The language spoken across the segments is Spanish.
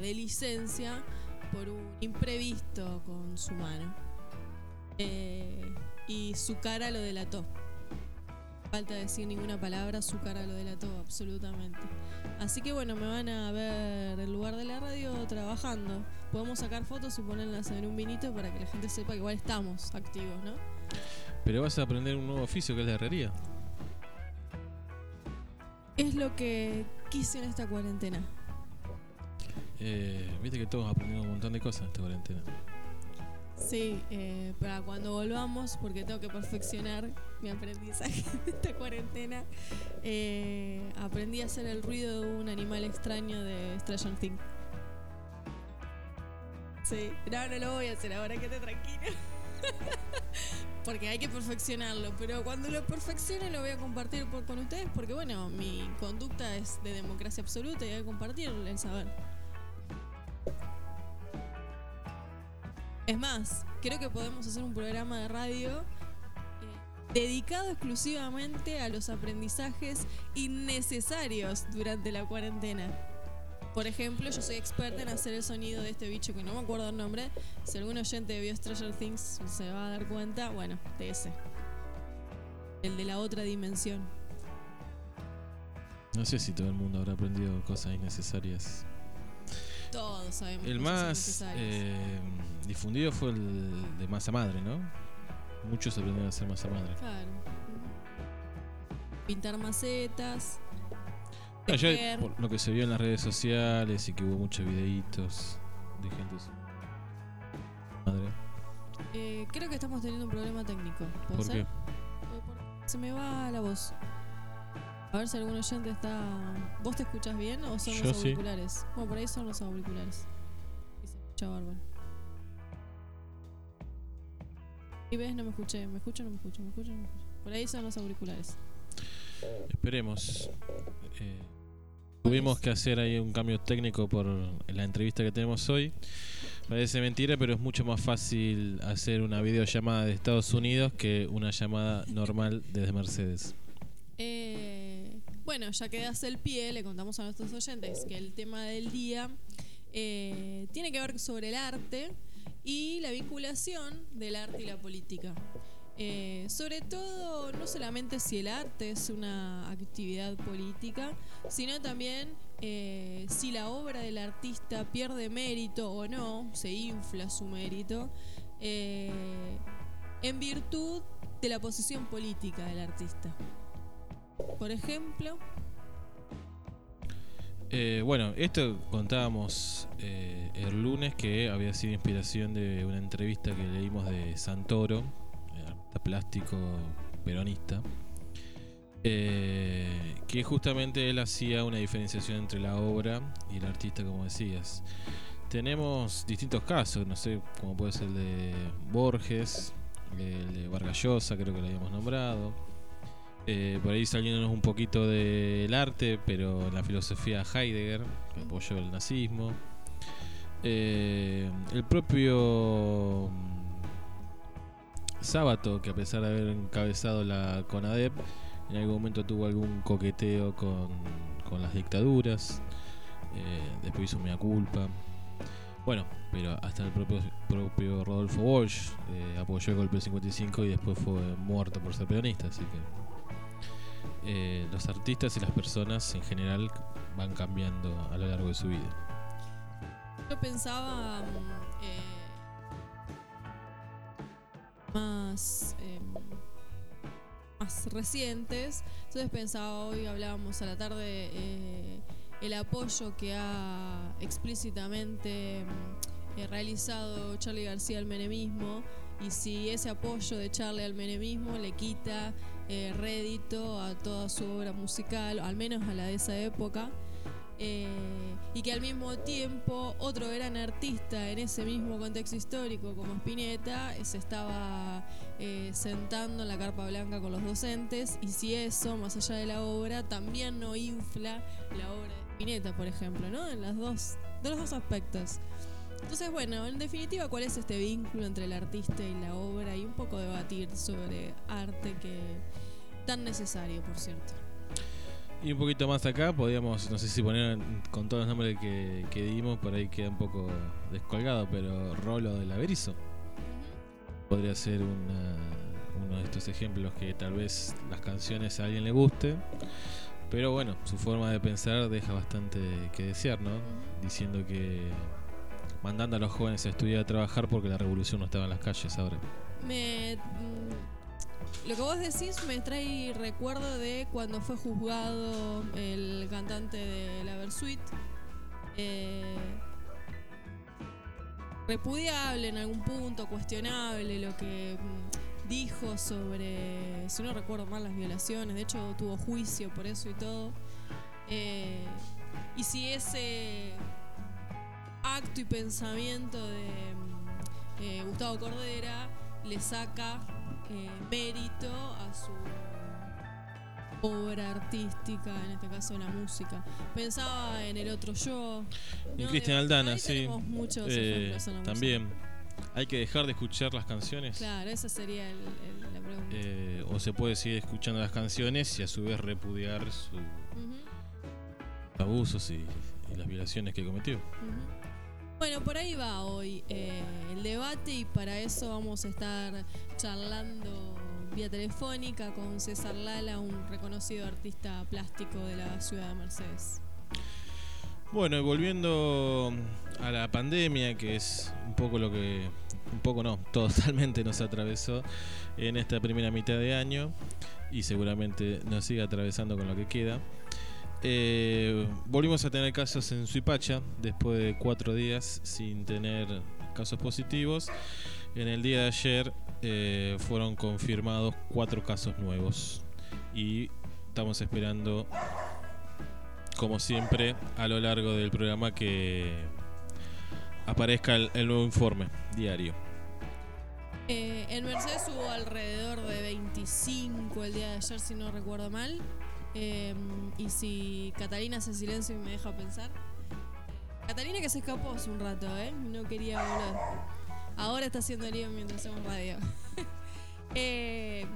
de licencia por un imprevisto con su mano. Eh, y su cara lo delató. Falta decir ninguna palabra, su cara lo delató absolutamente. Así que bueno, me van a ver el lugar de la radio trabajando. Podemos sacar fotos y ponerlas en un vinito para que la gente sepa que igual estamos activos, ¿no? Pero vas a aprender un nuevo oficio que es la herrería. Es lo que quise en esta cuarentena. Eh, Viste que todos aprendimos un montón de cosas en esta cuarentena. Sí, eh, para cuando volvamos, porque tengo que perfeccionar mi aprendizaje de esta cuarentena, eh, aprendí a hacer el ruido de un animal extraño de Stranger Things. Sí, no, no lo voy a hacer ahora, quédate tranquilo. porque hay que perfeccionarlo, pero cuando lo perfeccione lo voy a compartir por- con ustedes, porque bueno, mi conducta es de democracia absoluta y hay que compartir el saber. Es más, creo que podemos hacer un programa de radio eh, dedicado exclusivamente a los aprendizajes innecesarios durante la cuarentena. Por ejemplo, yo soy experta en hacer el sonido de este bicho que no me acuerdo el nombre. Si algún oyente vio Stranger Things se va a dar cuenta, bueno, de ese. El de la otra dimensión. No sé si todo el mundo habrá aprendido cosas innecesarias. Todos sabemos. El más eh, difundido fue el de masa madre, ¿no? Muchos aprendieron a hacer masa madre. Claro. Pintar macetas. No, yo, tejer. por lo que se vio en las redes sociales y que hubo muchos videitos de gente madre. Eh, creo que estamos teniendo un problema técnico. ¿Puede ¿Por ser? qué? Eh, Se me va la voz. A ver si algún oyente está. ¿Vos te escuchas bien o son Yo los sí. auriculares? Bueno, por ahí son los auriculares. Y se escucha bárbaro. Y ves, no me escuché. ¿Me escucho o no me escucho? ¿Me escucho no me escucho? Por ahí son los auriculares. Esperemos. Eh, tuvimos que hacer ahí un cambio técnico por la entrevista que tenemos hoy. Parece mentira, pero es mucho más fácil hacer una videollamada de Estados Unidos que una llamada normal desde Mercedes. Eh, bueno, ya que das el pie, le contamos a nuestros oyentes que el tema del día eh, tiene que ver sobre el arte y la vinculación del arte y la política. Eh, sobre todo, no solamente si el arte es una actividad política, sino también eh, si la obra del artista pierde mérito o no, se infla su mérito, en virtud de la posición política del artista. Por ejemplo, Eh, bueno, esto contábamos eh, el lunes que había sido inspiración de una entrevista que leímos de Santoro, artista plástico peronista, eh, que justamente él hacía una diferenciación entre la obra y el artista, como decías. Tenemos distintos casos, no sé, como puede ser el de Borges, el de Vargas Llosa, creo que lo habíamos nombrado. Eh, por ahí saliéndonos un poquito del arte, pero la filosofía Heidegger, que apoyó el nazismo. Eh, el propio mm, Sábato, que a pesar de haber encabezado la CONADEP, en algún momento tuvo algún coqueteo con, con las dictaduras. Eh, después hizo mea culpa. Bueno, pero hasta el propio, propio Rodolfo Walsh apoyó el golpe del 55 y después fue muerto por ser peronista, así que eh, los artistas y las personas en general van cambiando a lo largo de su vida. yo pensaba mm, eh, más, eh, más recientes. Entonces pensaba, hoy hablábamos a la tarde, eh, el apoyo que ha explícitamente mm, eh, realizado Charlie García al menemismo y si ese apoyo de Charlie al menemismo le quita eh, rédito a toda su obra musical, al menos a la de esa época. Eh, y que al mismo tiempo otro gran artista en ese mismo contexto histórico como Spinetta eh, se estaba eh, sentando en la carpa blanca con los docentes y si eso, más allá de la obra, también no infla la obra de Spinetta, por ejemplo, ¿no? En las dos, de los dos aspectos. Entonces, bueno, en definitiva, ¿cuál es este vínculo entre el artista y la obra? Y un poco debatir sobre arte que tan necesario, por cierto. Y un poquito más acá podríamos, no sé si poner con todos los nombres que, que dimos, por ahí queda un poco descolgado, pero Rolo del Averizo podría ser una, uno de estos ejemplos que tal vez las canciones a alguien le guste, pero bueno, su forma de pensar deja bastante que desear, ¿no? Diciendo que mandando a los jóvenes a estudiar a trabajar porque la revolución no estaba en las calles ahora. Me, mm, lo que vos decís me trae recuerdo de cuando fue juzgado el cantante de la Versuit. Eh, repudiable en algún punto, cuestionable lo que mm, dijo sobre, si no recuerdo mal, las violaciones. De hecho, tuvo juicio por eso y todo. Eh, y si ese acto y pensamiento de mm, eh, Gustavo Cordera le saca eh, mérito a su obra artística, en este caso la música. Pensaba en el otro yo. ¿no? Cristian Aldana, ahí sí. muchos Eh, ejemplos en la música. también. Hay que dejar de escuchar las canciones. Claro, esa sería el- el- la pregunta. eh, o se puede seguir escuchando las canciones y a su vez repudiar sus abusos y, y las violaciones que cometió. Bueno, por ahí va hoy eh, el debate y para eso vamos a estar charlando vía telefónica con César Lala, un reconocido artista plástico de la ciudad de Mercedes. Bueno, y volviendo a la pandemia, que es un poco lo que, un poco no, totalmente nos atravesó en esta primera mitad de año y seguramente nos sigue atravesando con lo que queda. Eh, volvimos a tener casos en Suipacha después de cuatro días sin tener casos positivos. En el día de ayer eh, fueron confirmados cuatro casos nuevos y estamos esperando como siempre, a lo largo del programa que aparezca el, nuevo informe diario. Eh, en Mercedes hubo alrededor de 25 el día de ayer, si no recuerdo mal. Eh, y si Catalina hace silencio y me deja pensar. Catalina que se escapó hace un rato, ¿eh? No quería volver. Ahora está haciendo lío mientras hacemos radio. Eh,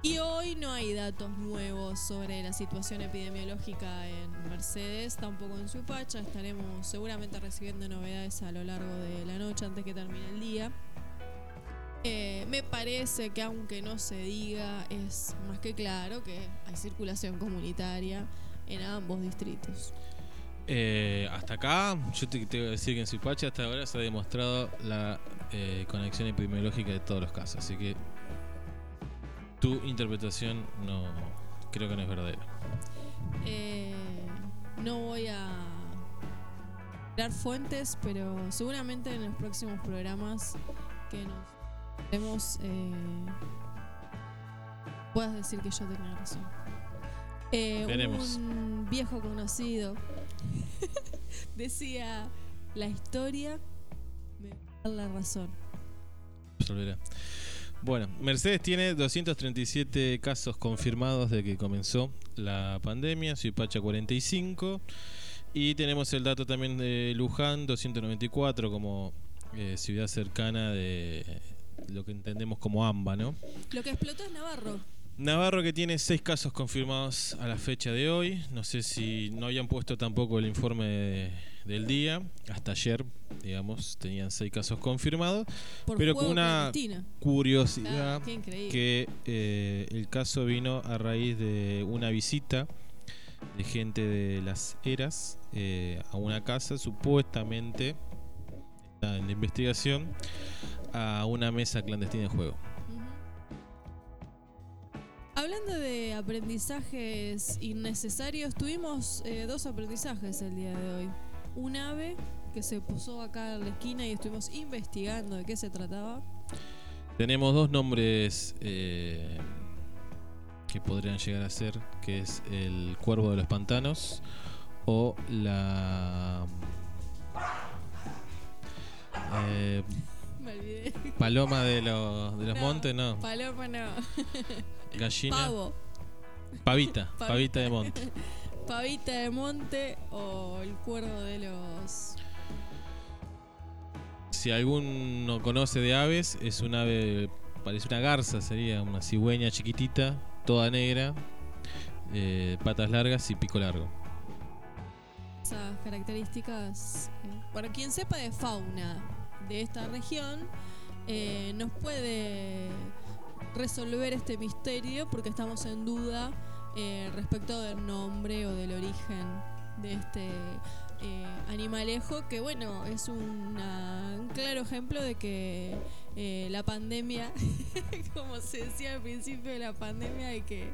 y hoy no hay datos nuevos sobre la situación epidemiológica en Mercedes, tampoco en Suipacha. Estaremos seguramente recibiendo novedades a lo largo de la noche antes que termine el día. Eh, me parece que aunque no se diga, es más que claro que hay circulación comunitaria en ambos distritos. Eh, hasta acá, yo te tengo que decir que en Suipacha hasta ahora se ha demostrado la eh, conexión epidemiológica de todos los casos, así que tu interpretación no creo que no es verdadera. Eh, no voy a dar fuentes, pero seguramente en los próximos programas que nos vemos eh, puedas decir que yo tenía razón. Eh, un viejo conocido decía la historia me va a dar la razón. Resolverá. Bueno, Mercedes tiene 237 casos confirmados de que comenzó la pandemia, Suipacha 45 y tenemos el dato también de Luján 294 como eh, ciudad cercana de lo que entendemos como AMBA, ¿no? Lo que explotó es Navarro. Navarro que tiene 6 casos confirmados a la fecha de hoy, no sé si no habían puesto tampoco el informe de- del día, hasta ayer, digamos, tenían 6 casos confirmados. Por Pero con una clandestina. Curiosidad Ah, que eh, el caso vino a raíz de una visita de gente de las eras eh, a una casa, supuestamente, en la investigación, a una mesa clandestina de juego. Hablando de aprendizajes innecesarios, tuvimos eh, dos aprendizajes el día de hoy. Un ave que se puso acá en la esquina y estuvimos investigando de qué se trataba. Tenemos dos nombres eh, que podrían llegar a ser, que es el cuervo de los pantanos o la eh, olvidé. paloma de los, de los No, montes, no, Paloma no. gallina, Pavo. pavita, Pavita. pavita de monte. Pavita de monte o el cuervo de los. Si alguno conoce de aves, es un ave, parece una garza, sería una cigüeña chiquitita, toda negra, eh, patas largas y pico largo. Esas características, eh, para quien sepa de fauna de esta región, eh, nos puede resolver este misterio porque estamos en duda eh, respecto del nombre o del origen de este eh, animalejo que bueno es una- un claro ejemplo de que eh, la pandemia como se decía al principio de la pandemia de que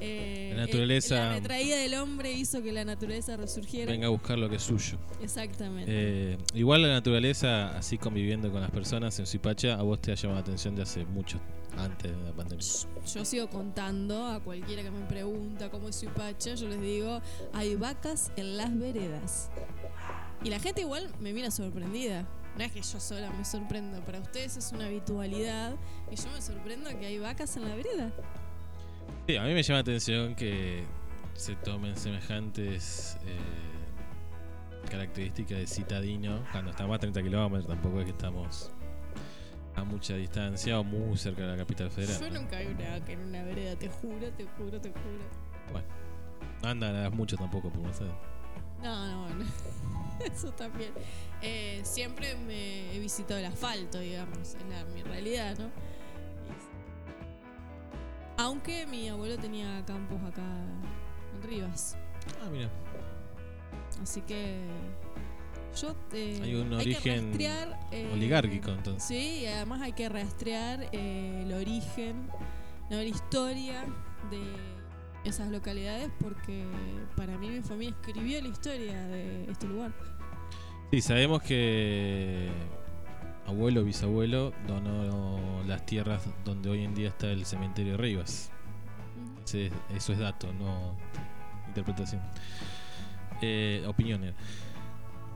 eh, La naturaleza- el- la retraída del hombre hizo que la naturaleza resurgiera Venga a buscar lo que es suyo. exactamente Eh, igual la naturaleza, así conviviendo con las personas en Suipacha, a vos te ha llamado la atención de hace mucho, antes de la pandemia. yo sigo contando a cualquiera que me pregunta cómo es Suipacha, yo les digo, hay vacas en las veredas. Y la gente igual me mira sorprendida. No es que yo sola me sorprendo, para ustedes es una habitualidad y yo me sorprendo que hay vacas en la vereda. Sí, a mí me llama la atención que se tomen semejantes eh, características de citadino cuando estamos a 30 kilómetros, tampoco es que estamos a mucha distancia o muy cerca de la capital federal. Yo ¿no? nunca vi una vaca en una vereda, te juro, te juro, te juro. No andan mucho tampoco, por no sé. No, no, no. Eso también. Eh, siempre me he visitado el asfalto, digamos, es la, mi realidad, ¿no? Aunque mi abuelo tenía campos acá en Rivas. Ah, mira. Así que yo eh, Hay un origen rastrear, eh, Oligárquico, entonces. Sí, y además hay que rastrear eh, el origen, no, la historia de esas localidades porque para mí mi familia escribió la historia de este lugar. Sí, sabemos que abuelo, bisabuelo donó las tierras donde hoy en día está el cementerio de Rivas. Ese- eso es dato, no interpretación. Eh, opiniones.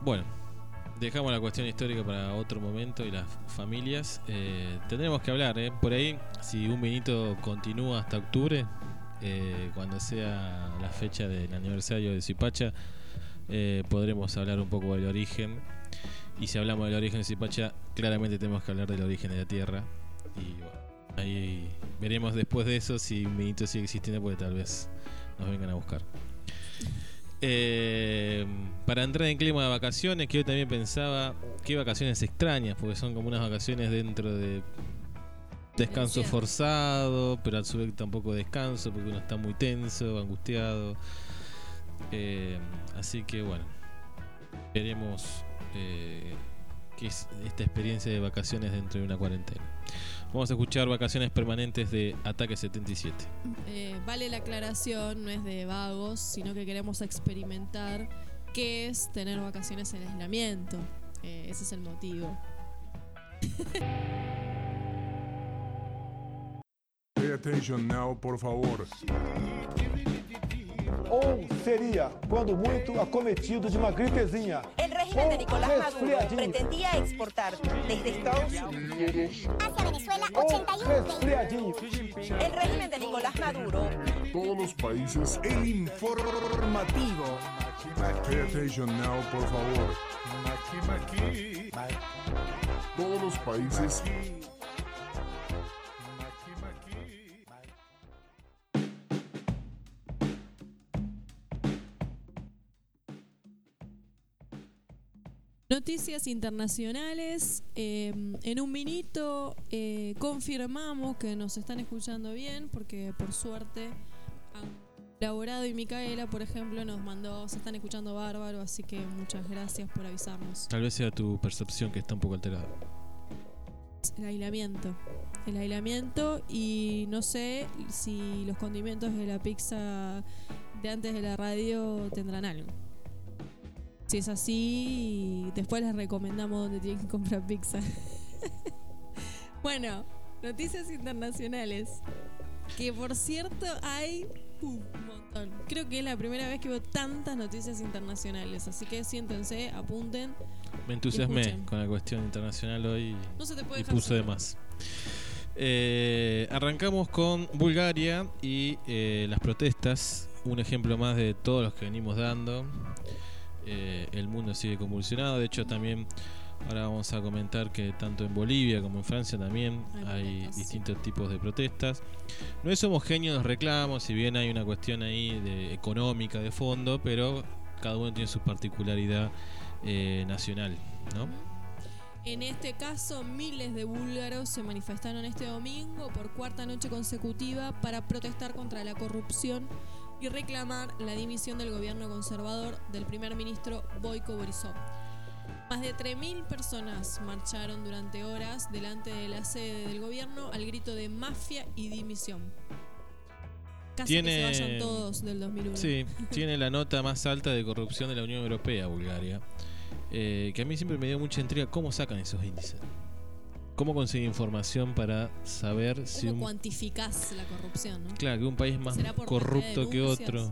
Bueno, dejamos la cuestión histórica para otro momento y las familias. Eh, tendremos que hablar, ¿eh? Por ahí, si un vinito continúa hasta octubre, eh, cuando sea la fecha del aniversario de Zipacha, eh, podremos hablar un poco del origen. Y si hablamos del origen de Zipacha, claramente tenemos que hablar del origen de la tierra. Y bueno, ahí veremos después de eso si un vinito sigue existiendo, porque tal vez nos vengan a buscar. Eh, para entrar en clima de vacaciones, que yo también pensaba qué vacaciones extrañas, porque son como unas vacaciones dentro de descanso forzado, pero a su vez tampoco descanso, porque uno está muy tenso, angustiado. Eh, así que bueno, veremos eh, qué es esta experiencia de vacaciones dentro de una cuarentena. Vamos a escuchar vacaciones permanentes de Ataque 77. Eh, vale la aclaración, no es de vagos, sino que queremos experimentar qué es tener vacaciones en aislamiento. Eh, ese es el motivo. Pay attention now, por favor. Ou seria, quando muito, acometido de uma gripezinha. El régimen de Nicolás Maduro pretendía exportar desde Estados Unidos. Hacia Venezuela, Ou 81 resfriadinho. El régimen de Nicolás Maduro Todos los países, el informativo. Pay attention now, por favor. Todos los países. Noticias internacionales. eh, en un minuto eh, confirmamos que nos están escuchando bien, porque por suerte han colaborado y Micaela, por ejemplo, nos mandó, se están escuchando bárbaro, así que muchas gracias por avisarnos. Tal vez sea tu percepción que está un poco alterada. El aislamiento. El aislamiento y no sé si los condimentos de la pizza de antes de la radio tendrán algo. Si es así, después les recomendamos dónde tienen que comprar pizza. bueno, noticias internacionales. Que por cierto hay un montón. Creo que es la primera vez que veo tantas noticias internacionales. Así que siéntense, apunten. Me entusiasmé con la cuestión internacional hoy No se te puede y dejar puse de solo. más. Eh, arrancamos con Bulgaria y eh, las protestas. Un ejemplo más de todos los que venimos dando. Eh, el mundo sigue convulsionado. De hecho, también ahora vamos a comentar que tanto en Bolivia como en Francia también Hay distintos tipos de protestas. No es homogéneo los reclamos, si bien hay una cuestión ahí de, económica de fondo, pero cada uno tiene su particularidad eh, nacional, ¿no? En este caso, miles de búlgaros se manifestaron este domingo por cuarta noche consecutiva para protestar contra la corrupción y reclamar la dimisión del gobierno conservador del primer ministro Boyko Borisov. Más de 3.000 personas marcharon durante horas delante de la sede del gobierno al grito de mafia y dimisión. Casi Tiene- que se vayan todos del 2001. Sí, tiene la nota más alta de corrupción de la Unión Europea, Bulgaria. Eh, que a mí siempre me dio mucha intriga cómo sacan esos índices. ¿Cómo consiguen información para saber si ¿Cómo un, cuantificás la corrupción? ¿no? claro, que un país es más ¿Será por corrupto que otro?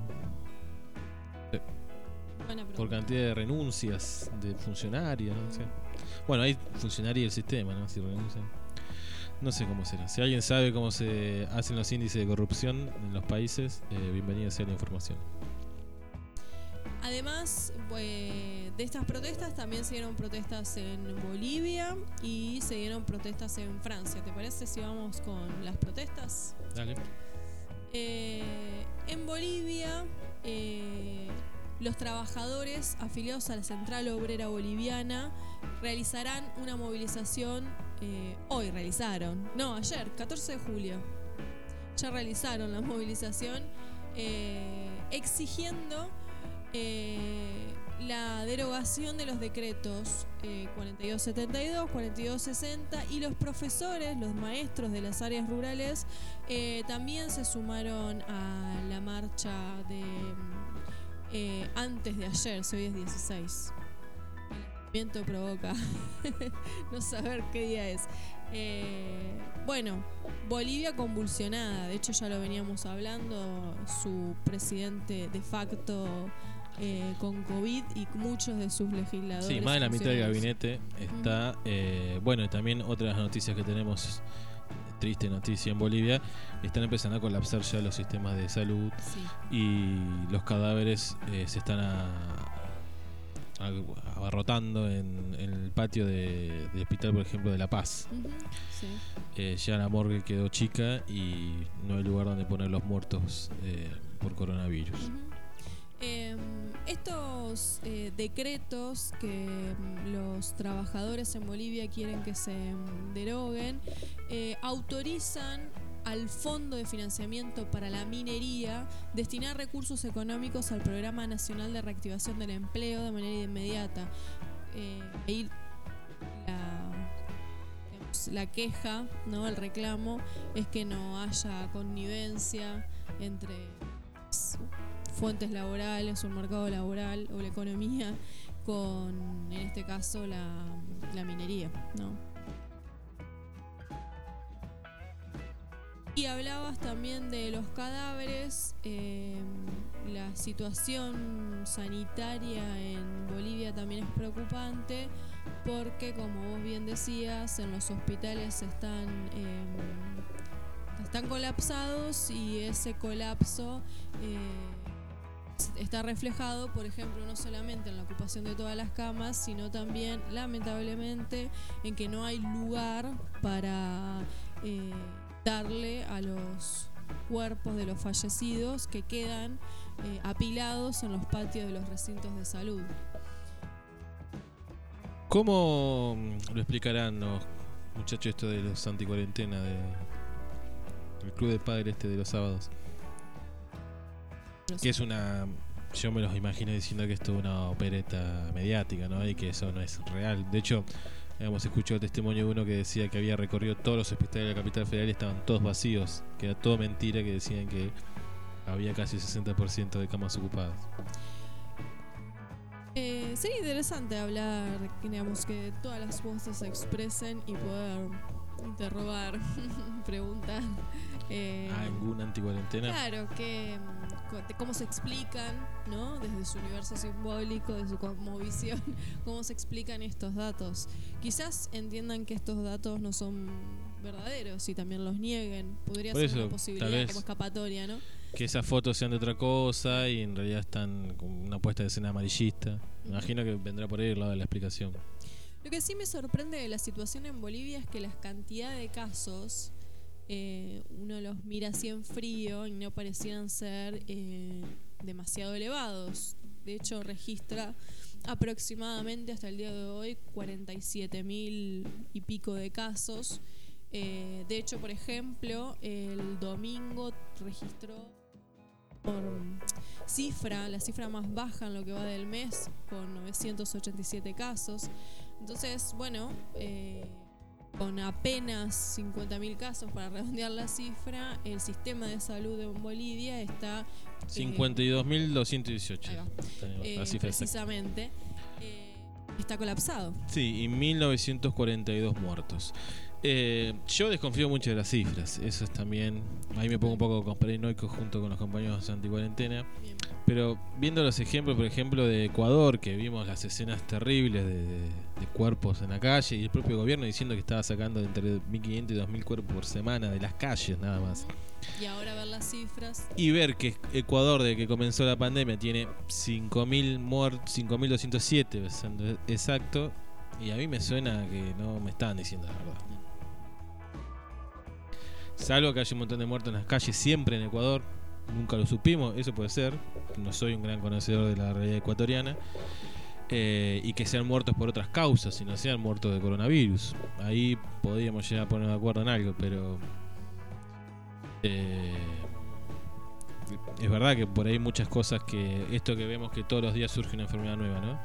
Por cantidad de renuncias de funcionarios, no. Bueno, hay funcionarios del sistema, ¿no? Si renuncian. No sé cómo será. Si alguien sabe cómo se hacen los índices de corrupción en los países, eh, bienvenida sea la información. Además eh, de estas protestas, también se dieron protestas en Bolivia y se dieron protestas en Francia. ¿Te parece si vamos con las protestas? Dale. Eh, en Bolivia, eh, los trabajadores afiliados a la Central Obrera Boliviana realizarán una movilización, hoy realizaron, no, ayer, 14 de julio, ya realizaron la movilización exigiendo eh, la derogación de los decretos eh, 4272, 4260 y los profesores, los maestros de las áreas rurales eh, también se sumaron a la marcha de eh, antes de ayer, si hoy es 16. El viento provoca no saber qué día es. Eh, bueno, Bolivia convulsionada, de hecho ya lo veníamos hablando, su presidente de facto eh, con COVID y muchos de sus legisladores. Sí, más de la mitad del gabinete está. eh, bueno, y también otras noticias que tenemos, triste noticia en Bolivia, están empezando a colapsar ya los sistemas de salud Sí. y los cadáveres eh, se están a- abarrotando en, en el patio de- hospital, por ejemplo, de La Paz. Ujú, sí. Eh, ya la morgue quedó chica y no hay lugar donde poner los muertos eh, por coronavirus. Em, estos eh, decretos que mm, los trabajadores en Bolivia quieren que se mm, deroguen eh, autorizan al Fondo de Financiamiento para la Minería destinar recursos económicos al Programa Nacional de Reactivación del Empleo de manera inmediata. Eh, ahí la, la queja, ¿no? el reclamo, es que no haya connivencia entre fuentes laborales o el mercado laboral o la economía con, en este caso, la, minería. ¿no? Y hablabas también de los cadáveres. eh, la situación sanitaria en Bolivia también es preocupante porque, como vos bien decías, en los hospitales están, eh, están colapsados y ese colapso eh, está reflejado, por ejemplo, no solamente en la ocupación de todas las camas, sino también, lamentablemente, en que no hay lugar para eh, darle a los cuerpos de los fallecidos que quedan eh, apilados en los patios de los recintos de salud. ¿Cómo mm, lo explicarán los muchachos esto de los anticuarentena de el club de padres este de los sábados? Que es una yo me los imagino diciendo que esto es una opereta mediática, ¿no? Y que eso no es real. De hecho, hemos escuchado el testimonio de uno que decía que había recorrido todos los hospitales de la capital federal y estaban todos vacíos, que era todo mentira, que decían que había casi 60% de camas ocupadas. Eh, sería interesante hablar, digamos, que todas las voces se expresen y poder interrogar, preguntar. eh, ¿Alguna anticuarentena? Claro, que de cómo se explican, ¿no? Desde su universo simbólico, de su cosmovisión, cómo se explican estos datos. Quizás entiendan que estos datos no son verdaderos y también los nieguen. Podría Por ser eso, una posibilidad como escapatoria, ¿no? que esas fotos sean de otra cosa y en realidad están con una puesta de escena amarillista. Me imagino que vendrá por ahí el lado de la explicación. Lo que sí me sorprende de la situación en Bolivia es que la cantidad de casos eh, uno los mira así en frío y no parecieran ser eh, demasiado elevados. De hecho, registra aproximadamente hasta el día de hoy 47 mil y pico de casos. Eh, de hecho, por ejemplo, el domingo registró por cifra, la cifra más baja en lo que va del mes, con 987 casos. Entonces, bueno, con apenas 50.000 casos para redondear la cifra, el sistema de salud en Bolivia está... eh, 52.218. ahí va. tenemos eh, exacta. precisamente, eh, está colapsado. Sí, y 1942 muertos. Eh, yo desconfío mucho de las cifras, eso es también. Ahí me pongo un poco conspiranoico junto con los compañeros anti-cuarentena. Pero viendo los ejemplos, por ejemplo, de Ecuador, que vimos las escenas terribles de, de- de cuerpos en la calle y el propio gobierno diciendo que estaba sacando de entre 1.500 y 2.000 cuerpos por semana de las calles, nada más. Y ahora ver las cifras. Y ver que Ecuador, desde que comenzó la pandemia, tiene 5.000 muertos, 5.207, siendo exacto. Y a mí me suena que no me estaban diciendo la verdad. Salvo que haya un montón de muertos en las calles siempre en Ecuador. Nunca lo supimos, eso puede ser. No soy un gran conocedor de la realidad ecuatoriana. Eh, y que sean muertos por otras causas, y no sean muertos de coronavirus. Ahí podríamos llegar a poner de acuerdo en algo, pero. eh, es verdad que por ahí muchas cosas que. Esto que vemos que todos los días surge una enfermedad nueva, ¿no?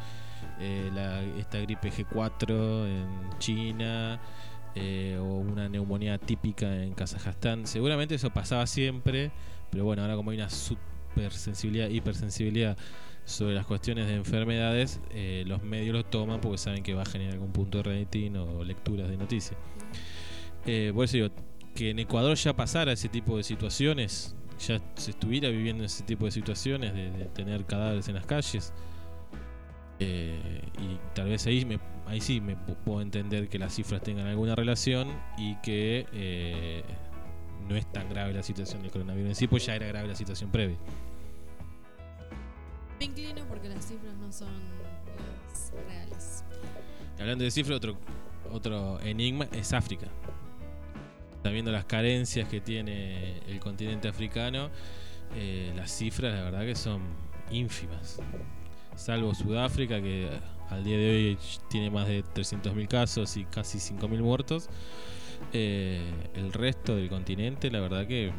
Eh, la- esta gripe G4 en China. Eh, o una neumonía típica en Kazajstán. Seguramente eso pasaba siempre, pero bueno, ahora como hay una supersensibilidad, hipersensibilidad sobre las cuestiones de enfermedades, eh, los medios lo toman porque saben que va a generar algún punto de rating o lecturas de noticias. Eh, por eso digo, que en Ecuador ya pasara ese tipo de situaciones, ya se estuviera viviendo ese tipo de situaciones de, de tener cadáveres en las calles. Eh, y tal vez ahí, me, ahí sí me pu- puedo entender que las cifras tengan alguna relación y que eh, no es tan grave la situación del coronavirus en sí, pues ya era grave la situación previa. Me inclino porque las cifras no son las reales. Hablando de cifras, otro, otro enigma es África. Está viendo las carencias que tiene el continente africano, eh, las cifras la verdad que son ínfimas. Salvo Sudáfrica, que al día de hoy tiene más de 300.000 casos y casi 5.000 muertos. Eh, el resto del continente, la verdad que eh,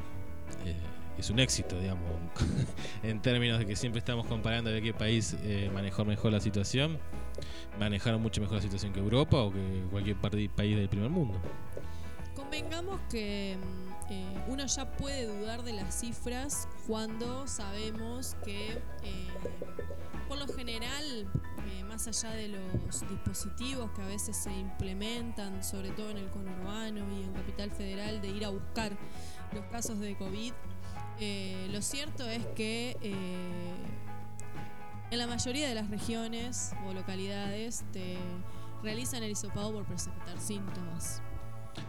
es un éxito, digamos, en términos de que siempre estamos comparando de qué país eh, manejó mejor la situación manejaron mucho mejor la situación que Europa o que cualquier país del primer mundo. Convengamos que uno ya puede dudar de las cifras cuando sabemos que, por lo general, eh, más allá de los dispositivos que a veces se implementan, sobre todo en el conurbano y en Capital Federal, de ir a buscar los casos de COVID, eh, lo cierto es que eh, en la mayoría de las regiones o localidades te realizan el hisopado por presentar síntomas.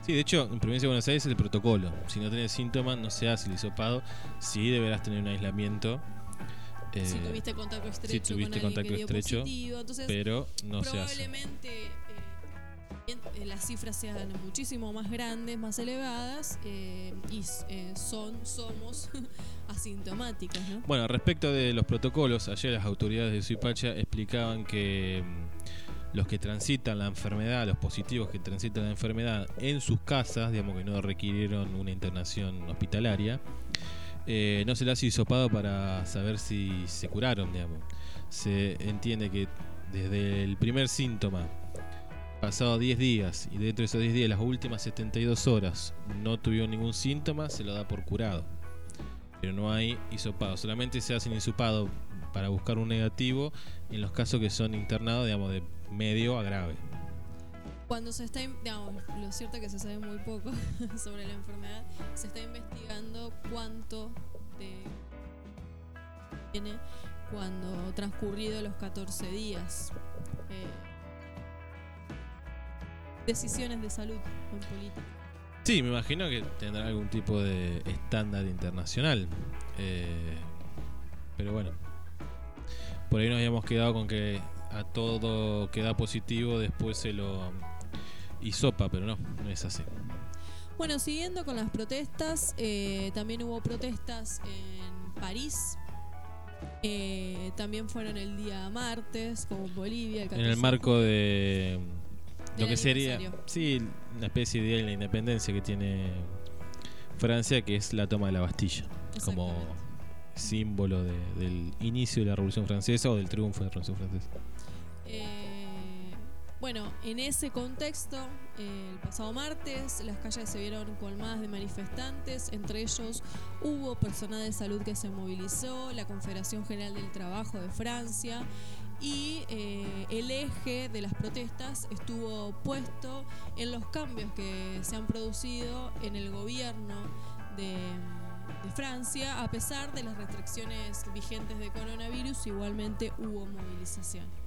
Sí, de hecho, en Provincia de Buenos Aires es el protocolo. Si no tenés síntomas, no se hace el hisopado. Sí deberás tener un aislamiento. Eh, si tuviste contacto estrecho tuviste con alguien contacto que dio estrecho, positivo, entonces pero no se hace. probablemente eh, bien, eh, las cifras sean muchísimo más grandes, más elevadas eh, y eh, son somos asintomáticas, ¿no? Bueno, respecto de los protocolos, ayer las autoridades de Suipacha explicaban que mm, los que transitan la enfermedad, los positivos que transitan la enfermedad en sus casas, digamos que no requirieron una internación hospitalaria, eh, no se les hace hisopado para saber si se curaron, digamos. Se entiende que desde el primer síntoma, pasado 10 días, y dentro de esos 10 días, las últimas 72 horas, no tuvieron ningún síntoma, se lo da por curado pero no hay hisopado. Solamente se hace un hisopado para buscar un negativo en los casos que son internados, digamos, de medio a grave. Cuando se está, digamos, lo cierto es que se sabe muy poco sobre la enfermedad, se está investigando cuánto de tiene cuando transcurrido los 14 días. Eh, decisiones de salud en política. Sí, me imagino que tendrá algún tipo de estándar internacional. Eh, pero bueno, por ahí nos habíamos quedado con que a todo que da positivo después se lo hisopa, pero no, no es así. Bueno, siguiendo con las protestas, eh, también hubo protestas en París. Eh, también fueron el día martes, como en Bolivia. El En el 14 marco de lo que sería, sí, una especie de día de la independencia que tiene Francia, que es la toma de la Bastilla, como símbolo de- del inicio de la Revolución Francesa o del triunfo de la Revolución Francesa. Eh, bueno, en ese contexto, el pasado martes, las calles se vieron colmadas de manifestantes, entre ellos hubo personal de salud que se movilizó, la Confederación General del Trabajo de Francia y eh, el eje de las protestas estuvo puesto en los cambios que se han producido en el gobierno de, de Francia, a pesar de las restricciones vigentes de coronavirus, igualmente hubo movilización.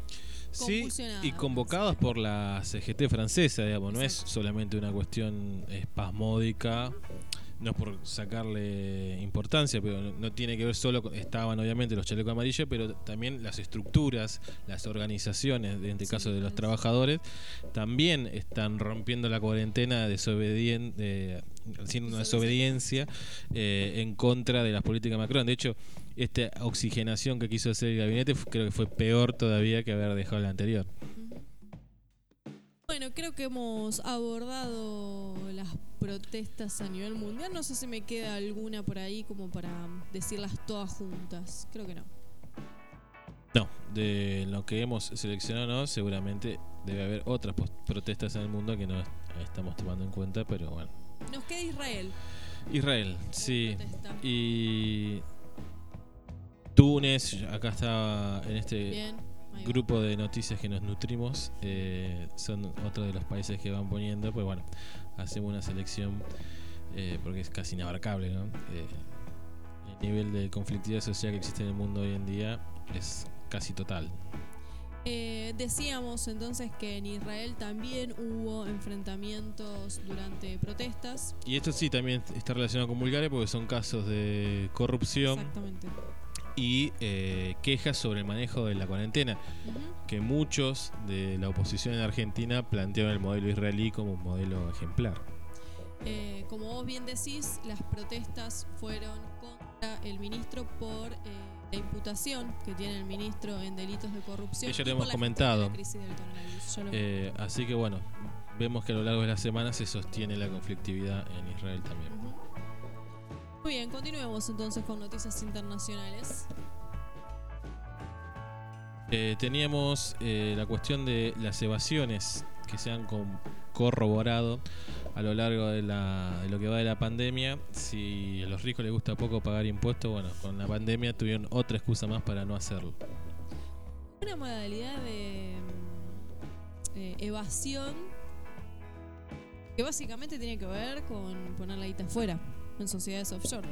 Sí, y convocados por la CGT francesa, digamos, no es solamente una cuestión espasmódica, no es por sacarle importancia, pero no, no tiene que ver solo con, estaban obviamente los chalecos amarillos, pero también las estructuras, las organizaciones, en este Sí, caso de los es. trabajadores, también están rompiendo la cuarentena desobedien- de- haciendo una desobediencia eh, en contra de las políticas de Macron. De hecho, esta oxigenación que quiso hacer el gabinete creo que fue peor todavía que haber dejado la anterior. Bueno, creo que hemos abordado las protestas a nivel mundial. No sé si me queda alguna por ahí como para decirlas todas juntas. Creo que no. No, de lo que hemos seleccionado, no, seguramente debe haber otras protestas en el mundo que no est- estamos tomando en cuenta, pero bueno. Nos queda Israel. Israel, sí. Protesta. Y Túnez, acá está en este Bien. grupo de noticias que nos nutrimos, eh, son otros de los países que van poniendo, pues bueno, hacemos una selección eh, porque es casi inabarcable, ¿no? Eh, el nivel de conflictividad social que existe en el mundo hoy en día es casi total. Eh, decíamos entonces que en Israel también hubo enfrentamientos durante protestas. Y esto sí también está relacionado con Bulgaria porque son casos de corrupción Exactamente. Y eh, quejas sobre el manejo de la cuarentena, que muchos de la oposición en Argentina plantearon el modelo israelí como un modelo ejemplar. Eh, como vos bien decís, las protestas fueron contra el ministro por eh, la imputación que tiene el ministro en delitos de corrupción. Que ya lo y hemos comentado. la crisis del coronavirus. Lo- Eh, así que bueno, vemos que a lo largo de la semana se sostiene la conflictividad en Israel también. Muy bien, continuemos entonces con noticias internacionales. Eh, teníamos eh, la cuestión de las evasiones que se han corroborado a lo largo de, la, de lo que va de la pandemia. Si a los ricos les gusta poco pagar impuestos, bueno, con la pandemia tuvieron otra excusa más para no hacerlo. Una modalidad de mm, eh, evasión que básicamente tiene que ver con poner la guita afuera en sociedades offshore.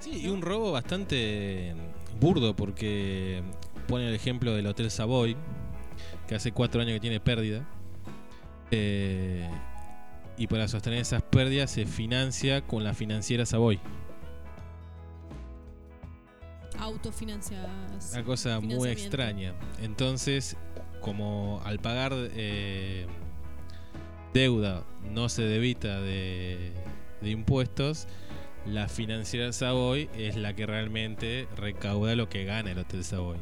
Sí, y un robo bastante burdo porque pone el ejemplo del Hotel Savoy, que hace cuatro años que tiene pérdida. Eh, y para sostener esas pérdidas se financia con la financiera Savoy. Autofinanciadas. Una cosa muy extraña. Entonces, como al pagar eh, deuda no se debita de, de impuestos, la financiera Savoy es la que realmente recauda lo que gana el Hotel Savoy.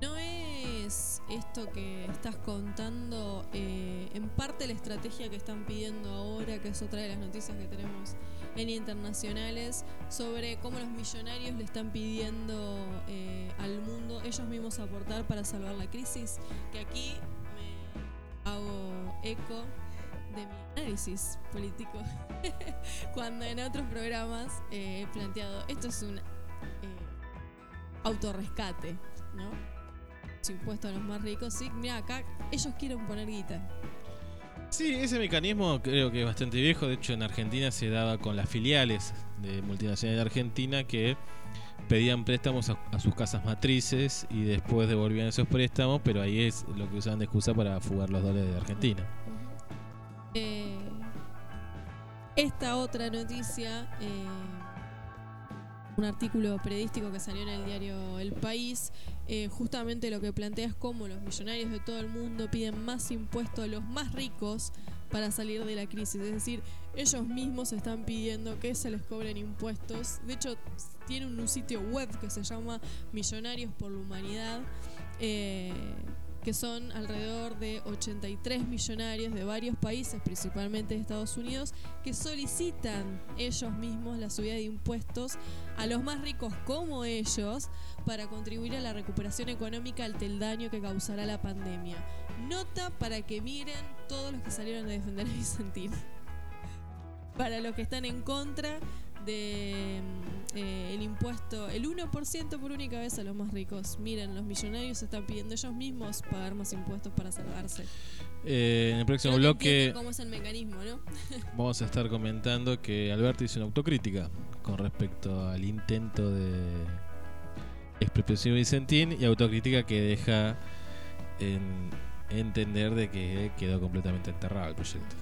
¿No es esto que estás contando eh, en parte la estrategia que están pidiendo ahora, que es otra de las noticias que tenemos en internacionales, sobre cómo los millonarios le están pidiendo eh, al mundo ellos mismos aportar para salvar la crisis? Que aquí me hago eco de mi análisis político, cuando en otros programas eh, he planteado, esto es un... eh, autorrescate, ¿no? Su impuesto a los más ricos, sí, mira acá ellos quieren poner guita. Sí, ese mecanismo creo que es bastante viejo. De hecho, en Argentina se daba con las filiales de multinacionales de Argentina que pedían préstamos a, a sus casas matrices y después devolvían esos préstamos, pero ahí es lo que usaban de excusa para fugar los dólares de Argentina. Eh, Esta otra noticia, eh, un artículo periodístico que salió en el diario El País, eh, justamente lo que plantea es cómo los millonarios de todo el mundo piden más impuestos a los más ricos para salir de la crisis. Es decir, ellos mismos están pidiendo que se les cobren impuestos. De hecho, tienen un sitio web que se llama Millonarios por la Humanidad. eh, que son alrededor de 83 millonarios de varios países, principalmente de Estados Unidos, que solicitan ellos mismos la subida de impuestos a los más ricos como ellos para contribuir a la recuperación económica ante el daño que causará la pandemia. Nota para que miren todos los que salieron a defender a Vicentín. Para los que están en contra de mm, eh, el impuesto, el 1% por única vez a los más ricos. Miren, los millonarios están pidiendo ellos mismos pagar más impuestos para salvarse. Eh, en el próximo Creo bloque entienden cómo es el mecanismo, ¿no? vamos a estar comentando que Alberto hizo una autocrítica con respecto al intento de expropiación Vicentín y autocrítica que deja en entender de que quedó completamente enterrado el proyecto.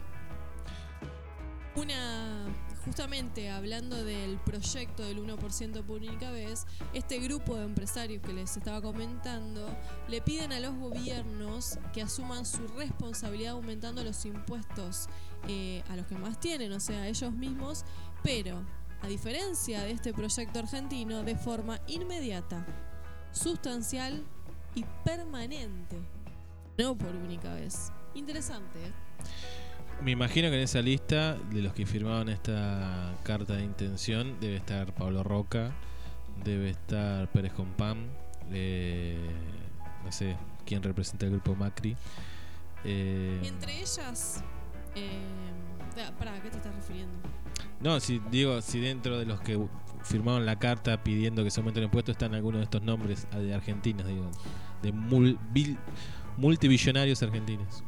Una, justamente hablando del proyecto del 1% por única vez, este grupo de empresarios que les estaba comentando le piden a los gobiernos que asuman su responsabilidad aumentando los impuestos eh, a los que más tienen, o sea, a ellos mismos, pero a diferencia de este proyecto argentino, de forma inmediata, sustancial y permanente, no por única vez. Interesante, ¿eh? Me imagino que en esa lista de los que firmaron esta carta de intención debe estar Pablo Roca, debe estar Pérez Compán, eh, no sé quién representa el grupo Macri. eh, Entre ellas, eh, da- pará, ¿a qué te estás refiriendo? no, si digo, si dentro de los que firmaron la carta pidiendo que se aumenten los impuestos están algunos de estos nombres ah, de argentinos, digo, de mul- bil- multibillonarios argentinos.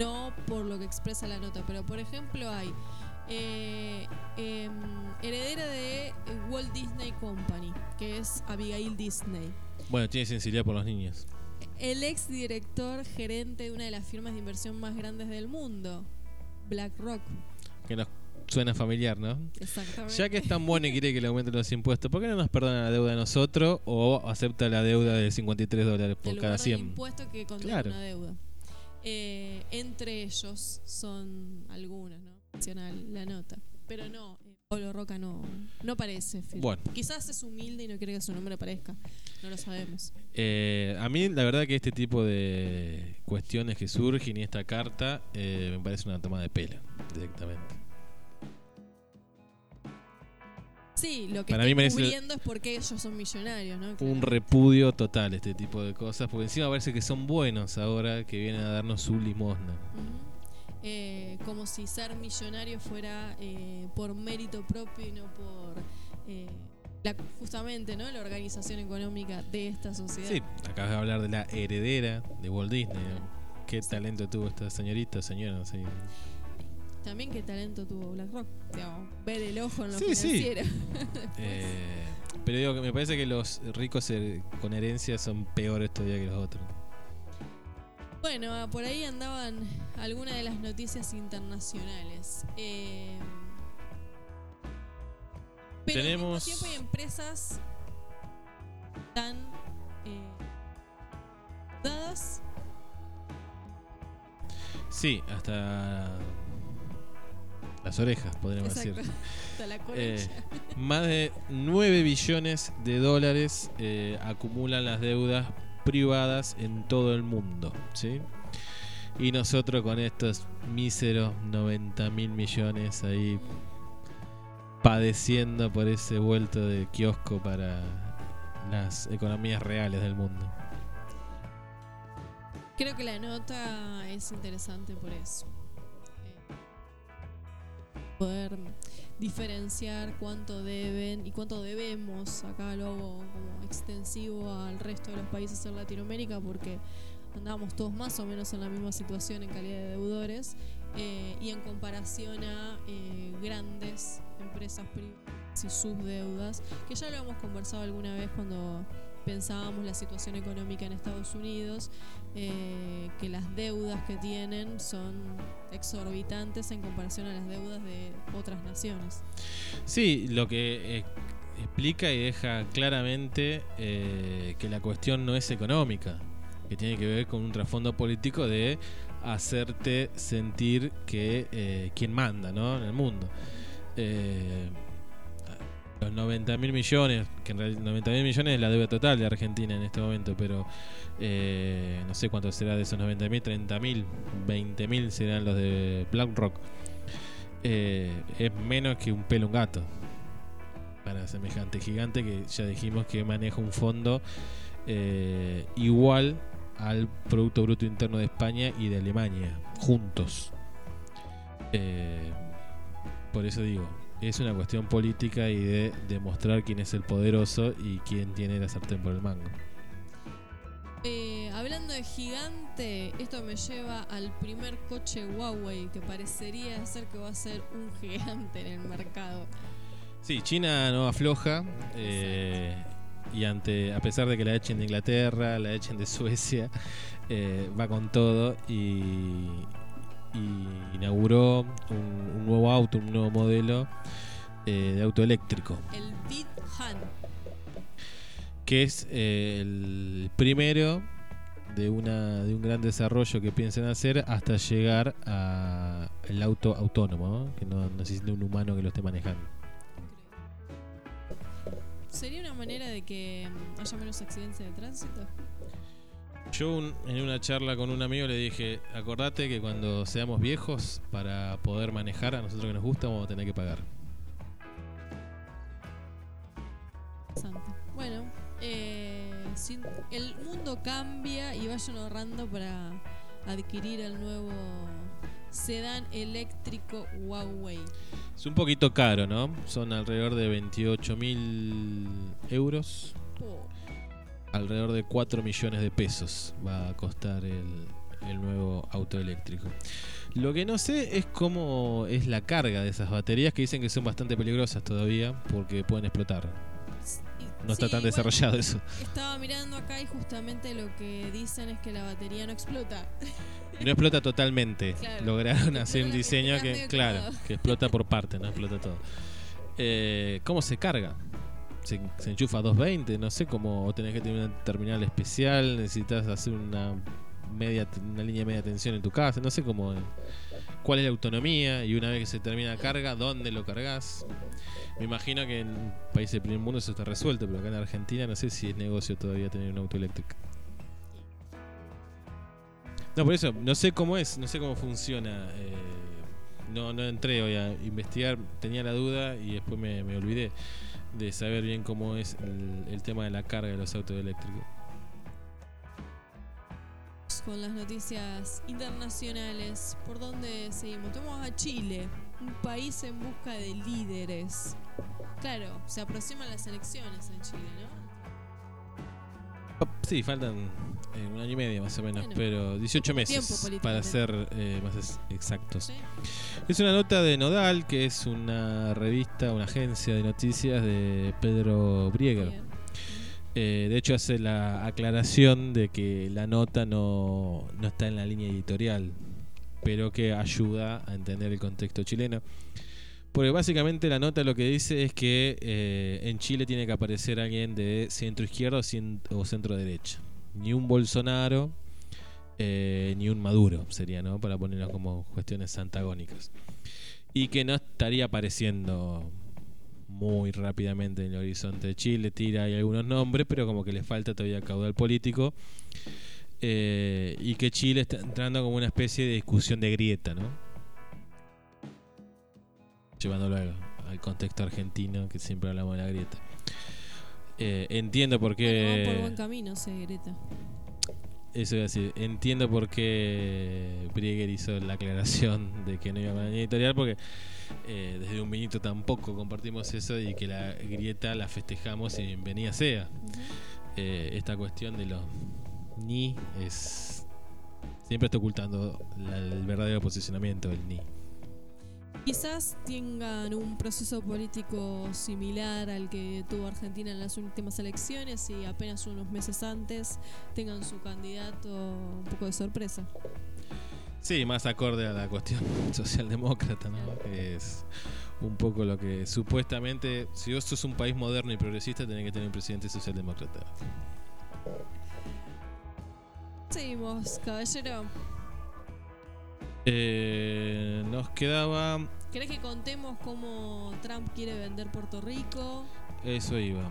No por lo que expresa la nota, pero por ejemplo hay eh, em, heredera de Walt Disney Company, que es Abigail Disney. Bueno, tiene sensibilidad por los niños. El ex director gerente de una de las firmas de inversión más grandes del mundo, BlackRock. Que nos suena familiar, ¿no? Exactamente. Ya que es tan bueno y quiere que le aumenten los impuestos, ¿por qué no nos perdona la deuda a nosotros o acepta la deuda de 53 dólares por el cada lugar del 100? impuesto que contiene Claro. una deuda. Eh, entre ellos son algunos, ¿no? La nota. Pero no, eh, Pablo Roca no, no parece. Bueno. Quizás es humilde y no quiere que su nombre aparezca. No lo sabemos. Eh, a mí la verdad que este tipo de cuestiones que surgen y esta carta eh, me parece una toma de pelo directamente. Sí, lo que Para está mí merece- cubriendo es porque ellos son millonarios, ¿no? Un repudio total este tipo de cosas, porque encima parece que son buenos ahora que vienen a darnos su limosna. Eh, como si ser millonario fuera eh, por mérito propio y no por eh, la, justamente no la organización económica de esta sociedad. Sí, acabas de hablar de la heredera de Walt Disney. ¿no? Qué talento tuvo esta señorita, señora, sé. También qué talento tuvo BlackRock. Digamos, ver el ojo en lo Sí, sí. financiero. Eh, pero digo que me parece que los ricos eh, con herencia son peores todavía que los otros. Bueno, ah, por ahí andaban algunas de las noticias internacionales. Eh, pero Tenemos- al mismo tiempo hay empresas tan eh, dadas. Sí, hasta las orejas, podríamos Exacto. decir. La Eh, más de 9 billones de dólares eh, acumulan las deudas privadas en todo el mundo, ¿sí? Y nosotros con estos míseros 90 mil millones ahí padeciendo por ese vuelto de kiosco para las economías reales del mundo. Creo que la nota es interesante por eso. Poder diferenciar cuánto deben y cuánto debemos, acá lo hago como extensivo al resto de los países en Latinoamérica porque andamos todos más o menos en la misma situación en calidad de deudores eh, y en comparación a eh, grandes empresas privadas y sus deudas, que ya lo hemos conversado alguna vez cuando pensábamos la situación económica en Estados Unidos, eh, que las deudas que tienen son exorbitantes en comparación a las deudas de otras naciones. Sí, lo que eh, explica y deja claramente eh, que la cuestión no es económica, que tiene que ver con un trasfondo político de hacerte sentir que eh, quién manda ¿no? en el mundo. Los 90 mil millones, que en realidad 90 mil millones es la deuda total de Argentina en este momento, pero eh, no sé cuánto será de esos 90 mil, 30 mil, 20 mil serán los de BlackRock. Eh, es menos que un pelo un gato para semejante gigante que ya dijimos que maneja un fondo eh, igual al Producto Bruto Interno de España y de Alemania, juntos. Por eso digo, es una cuestión política y de demostrar quién es el poderoso y quién tiene la sartén por el mango. Eh, hablando de gigante, esto me lleva al primer coche Huawei que parecería ser que va a ser un gigante en el mercado. Sí, China no afloja. eh, y ante, a pesar de que la echen de Inglaterra, la echen de Suecia, eh, va con todo y, y inauguró un, un nuevo auto, un nuevo modelo eh, de auto eléctrico, El Bit Han. que es eh, el primero de, una, de un gran desarrollo que piensan hacer hasta llegar al auto autónomo, ¿no? que no necesita un humano que lo esté manejando. ¿Sería una manera de que haya menos accidentes de tránsito? Yo un- en una charla con un amigo le dije, acordate que cuando seamos viejos, para poder manejar a nosotros que nos gusta, vamos a tener que pagar. Bueno, eh, sin- el mundo cambia y vayan ahorrando para adquirir el nuevo sedán eléctrico Huawei. Es un poquito caro, ¿no? Son alrededor de 28 mil euros. Oh, Alrededor de 4 millones de pesos va a costar el, el nuevo auto eléctrico. Lo que no sé es cómo es la carga de esas baterías que dicen que son bastante peligrosas todavía porque pueden explotar. No está tan desarrollado eso. Estaba mirando acá y justamente lo que dicen es que la batería no explota. No explota totalmente. Claro. Lograron hacer un que diseño que, claro, que explota por parte, no explota todo. Eh, ¿Cómo se carga? ¿Se, se enchufa a 220? No sé cómo. O tenés que tener una terminal especial. Necesitas hacer una media una línea de media tensión en tu casa. No sé cómo. ¿Cuál es la autonomía? Y una vez que se termina la carga, ¿dónde lo cargas? Me imagino que en países del primer mundo eso está resuelto, pero acá en Argentina no sé si es negocio todavía tener un auto eléctrico. No, por eso, no sé cómo es, no sé cómo funciona. eh, no, no entré hoy a investigar, tenía la duda y después me, me olvidé de saber bien cómo es el, el tema de la carga de los autos eléctricos. Con las noticias internacionales, ¿por dónde seguimos? Tenemos a Chile, un país en busca de líderes. Claro, se aproximan las elecciones en Chile, ¿no? Sí, faltan eh, un año y medio más o menos, Bueno, pero 18 tiempo meses para ser eh, más exactos. Sí. Es una nota de Nodal, que es una revista, una agencia de noticias de Pedro Brieger. Eh, de hecho, hace la aclaración de que la nota no, no está en la línea editorial, pero que ayuda a entender el contexto chileno. Porque básicamente la nota lo que dice es que eh, en Chile tiene que aparecer alguien de centro izquierda o, cien- o centro derecha. Ni un Bolsonaro, eh, ni un Maduro sería, ¿no? Para ponerlo como cuestiones antagónicas. Y que no estaría apareciendo muy rápidamente en el horizonte de Chile, tira ahí algunos nombres, pero como que le falta todavía caudal político. eh, y que Chile está entrando como una especie de discusión de grieta, ¿no? Llevándolo al, contexto argentino, que siempre hablamos de la grieta. Eh, entiendo por qué. por buen camino, Greta. Eso iba a decir, entiendo por qué Brieger hizo la aclaración de que no iba con la línea editorial, porque eh, desde un minuto tampoco compartimos eso y que la grieta la festejamos y bienvenida sea. Eh, esta cuestión de los ni es. Siempre está ocultando la- el verdadero posicionamiento del ni. Quizás tengan un proceso político similar al que tuvo Argentina en las últimas elecciones y apenas unos meses antes tengan su candidato un poco de sorpresa. Sí, más acorde a la cuestión socialdemócrata, ¿no? Que es un poco lo que supuestamente, si vos sos un país moderno y progresista, tenés que tener un presidente socialdemócrata. Seguimos, caballero. Eh, nos quedaba. ¿Querés que contemos cómo Trump quiere vender Puerto Rico? Eso iba.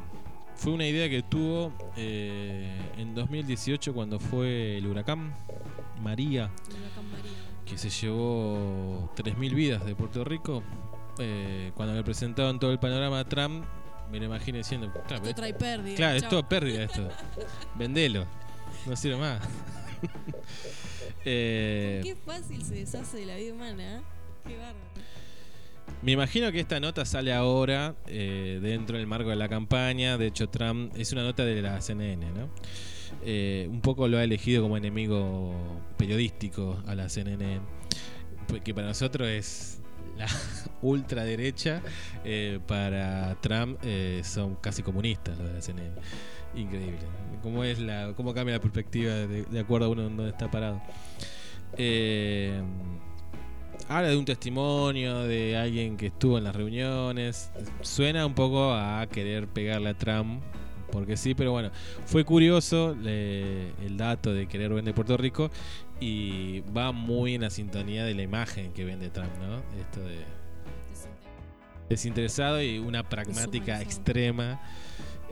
Fue una idea que tuvo eh, en 2018 cuando fue el huracán María, El huracán María. que se llevó 3.000 vidas de Puerto Rico. Eh, cuando le presentaban todo el panorama a Trump, me lo imagino diciendo: "Claro, Esto esto- trae pérdida. Claro, es chao". todo pérdida esto. Vendelo. No sirve más. Eh, Qué fácil se deshace de la vida humana. ¿eh? Qué bárbaro. me imagino que esta nota sale ahora eh, dentro del marco de la campaña. De hecho, Trump es una nota de la CNN, ¿no? Eh, un poco lo ha elegido como enemigo periodístico a la CNN, pues que para nosotros es la ultraderecha. eh, para Trump son casi comunistas los de la CNN. Increíble. Cómo es la, cómo cambia la perspectiva de, de acuerdo a uno donde está parado. Eh, habla de un testimonio de alguien que estuvo en las reuniones. Suena un poco a querer pegarle a Trump. Porque sí, pero bueno, fue curioso le- el dato de querer vender Puerto Rico y va muy en la sintonía de la imagen que vende Trump, ¿no? Esto de desinteresado y una pragmática extrema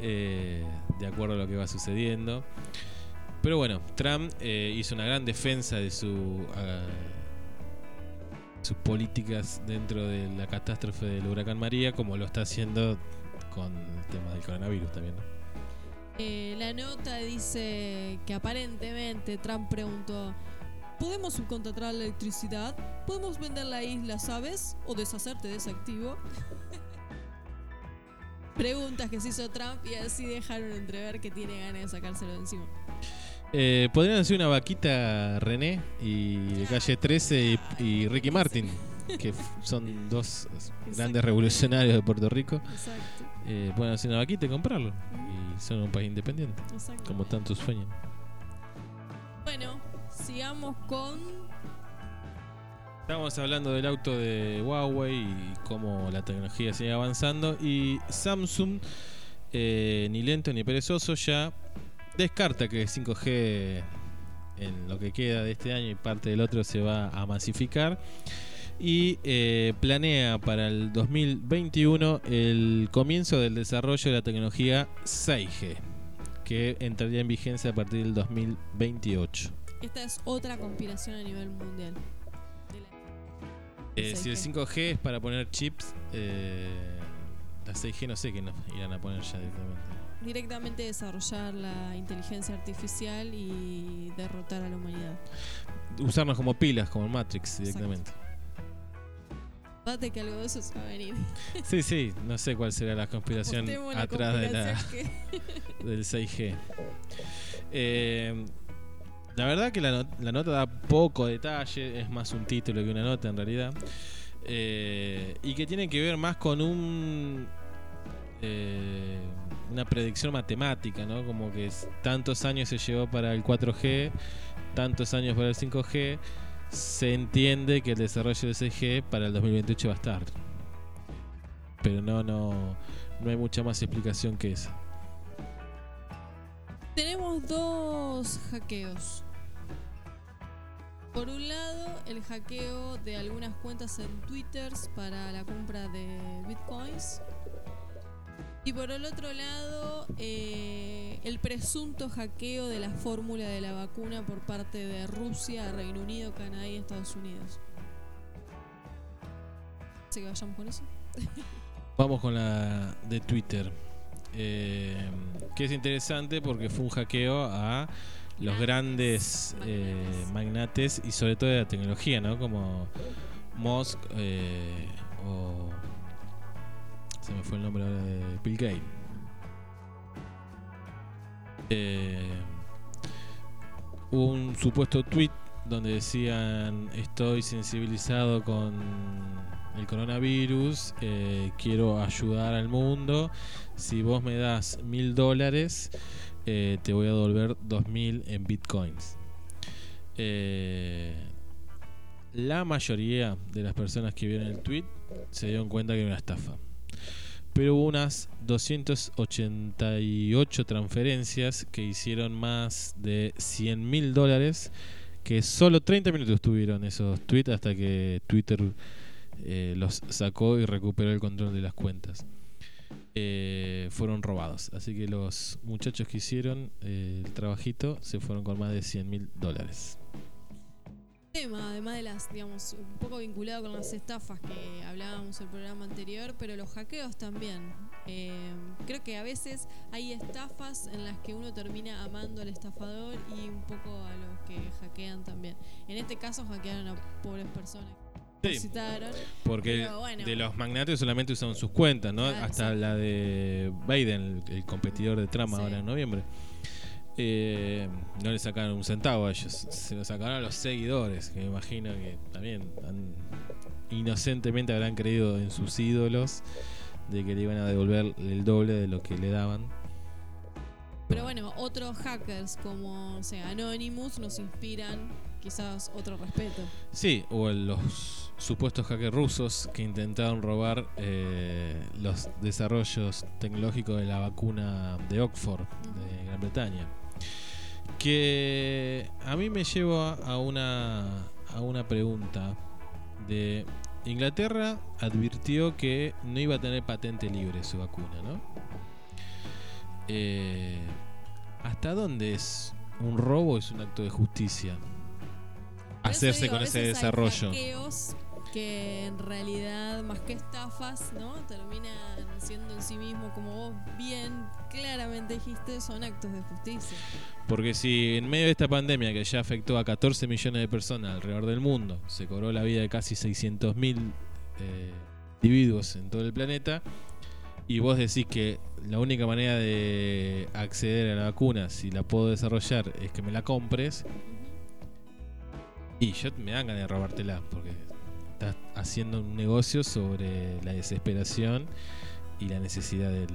eh, de acuerdo a lo que va sucediendo. Pero bueno, Trump eh, hizo una gran defensa de su ah, sus políticas dentro de la catástrofe del huracán María, como lo está haciendo con el tema del coronavirus también. ¿no? Eh, la nota dice que aparentemente Trump preguntó: ¿Podemos subcontratar la electricidad? ¿Podemos vender la isla, sabes? ¿O deshacerte de ese activo? Preguntas que se hizo Trump y así dejaron entrever que tiene ganas de sacárselo de encima. Eh, podrían ser una vaquita René y de calle 13 y, y Ricky Martin, que son dos grandes revolucionarios de Puerto Rico. Exacto. Eh, pueden hacer una vaquita y comprarlo. Y son un país independiente, como tantos sueñan. Bueno, sigamos con. Estábamos hablando del auto de Huawei y cómo la tecnología sigue avanzando. Y Samsung, eh, ni lento ni perezoso, ya descarta que 5G en lo que queda de este año y parte del otro se va a masificar. Y eh, planea para el 2021 el comienzo del desarrollo de la tecnología 6G, que entraría en vigencia a partir del 2028. Esta es otra conspiración a nivel mundial. Eh, si el 5G es para poner chips, eh, la 6G no sé qué nos irán a poner ya directamente. Directamente desarrollar la inteligencia artificial y derrotar a la humanidad. Usarnos como pilas, como Matrix directamente. Date que algo de eso se va a venir. Sí, sí, no sé cuál será la conspiración la atrás de la, conspiración que- del 6G. Eh, la verdad que la, no- la nota da poco detalle, es más un título que una nota en realidad. Eh, y que tiene que ver más con un eh, una predicción matemática, ¿no? Como que tantos años se llevó para el 4G, tantos años para el 5G. Se entiende que el desarrollo del 6G para el 2028 va a estar. Pero no, no, no hay mucha más explicación que esa. Tenemos dos hackeos. Por un lado, el hackeo de algunas cuentas en Twitter para la compra de bitcoins. Y por el otro lado, eh, el presunto hackeo de la fórmula de la vacuna por parte de Rusia, Reino Unido, Canadá y Estados Unidos. Así que vayamos con eso. Vamos con la de Twitter. Eh, que es interesante porque fue un hackeo a los grandes eh, magnates y sobre todo de la tecnología, ¿no? Como Musk eh, o... Se me fue el nombre ahora de Bill Gates. Eh, un supuesto tweet donde decían estoy sensibilizado con el coronavirus, eh, quiero ayudar al mundo, si vos me das mil dólares, eh, te voy a devolver dos mil en bitcoins. Eh, la mayoría de las personas que vieron el tweet se dieron cuenta que era una estafa. Pero hubo unas 288 transferencias que hicieron más de 100 mil dólares, que solo 30 minutos tuvieron esos tweets hasta que Twitter eh, los sacó y recuperó el control de las cuentas. Eh, fueron robados. Así que los muchachos que hicieron eh, el trabajito se fueron con más de 100 mil dólares. tema, además de las, digamos, un poco vinculado con las estafas que hablábamos el programa anterior, pero los hackeos también. Eh, creo que a veces hay estafas en las que uno termina amando al estafador y un poco a los que hackean también. En este caso hackearon a pobres personas. Sí, porque bueno. de los magnates solamente usaron sus cuentas, ¿no? Claro, Hasta sí. la de Biden, el, el competidor de Trump Sí. ahora en noviembre. Eh, no le sacaron un centavo a ellos, se lo sacaron a los seguidores, que me imagino que también han- inocentemente habrán creído en sus ídolos de que le iban a devolver el doble de lo que le daban. Pero bueno, otros hackers como o sea, Anonymous nos inspiran quizás otro respeto. Sí, o los supuestos hackers rusos que intentaron robar eh, los desarrollos tecnológicos de la vacuna de Oxford, de Gran Bretaña. Que a mí me lleva a una, a una pregunta de Inglaterra advirtió que no iba a tener patente libre su vacuna, ¿no? Eh, ¿Hasta dónde es un robo es un acto de justicia? Hacerse digo, con ese hay desarrollo. Que en realidad, más que estafas, ¿no? Terminan siendo en sí mismo, como vos bien claramente dijiste, son actos de justicia. Porque si en medio de esta pandemia que ya afectó a 14 millones de personas alrededor del mundo, se cobró la vida de casi 600 mil individuos en todo el planeta, y vos decís que la única manera de acceder a la vacuna, si la puedo desarrollar, es que me la compres, y yo me dan ganas de robártela, porque estás haciendo un negocio sobre la desesperación y la necesidad del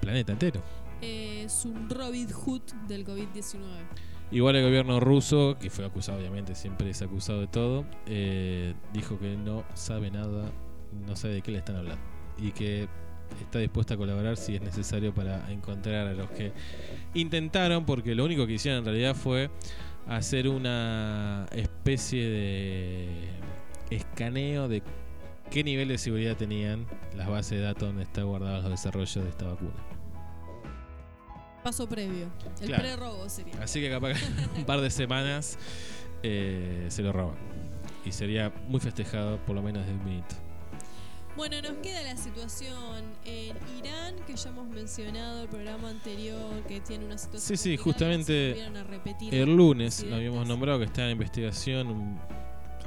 planeta entero. Es un Robin Hood del COVID-19. Igual el gobierno ruso, que fue acusado, obviamente, siempre es acusado de todo, eh, dijo que no sabe nada, no sabe de qué le están hablando. Y que está dispuesta a colaborar si es necesario para encontrar a los que intentaron, porque lo único que hicieron en realidad fue hacer una especie de escaneo de qué nivel de seguridad tenían las bases de datos donde está guardados los desarrollos de esta vacuna. Paso previo. El Claro. pre-robo sería. Así que capaz que un par de semanas eh, se lo roban. Y sería muy festejado por lo menos de un minuto. Bueno, nos queda la situación en Irán, que ya hemos mencionado el programa anterior, que tiene una situación. Sí, sí, justamente a repetir El lunes lo habíamos nombrado que está en investigación un-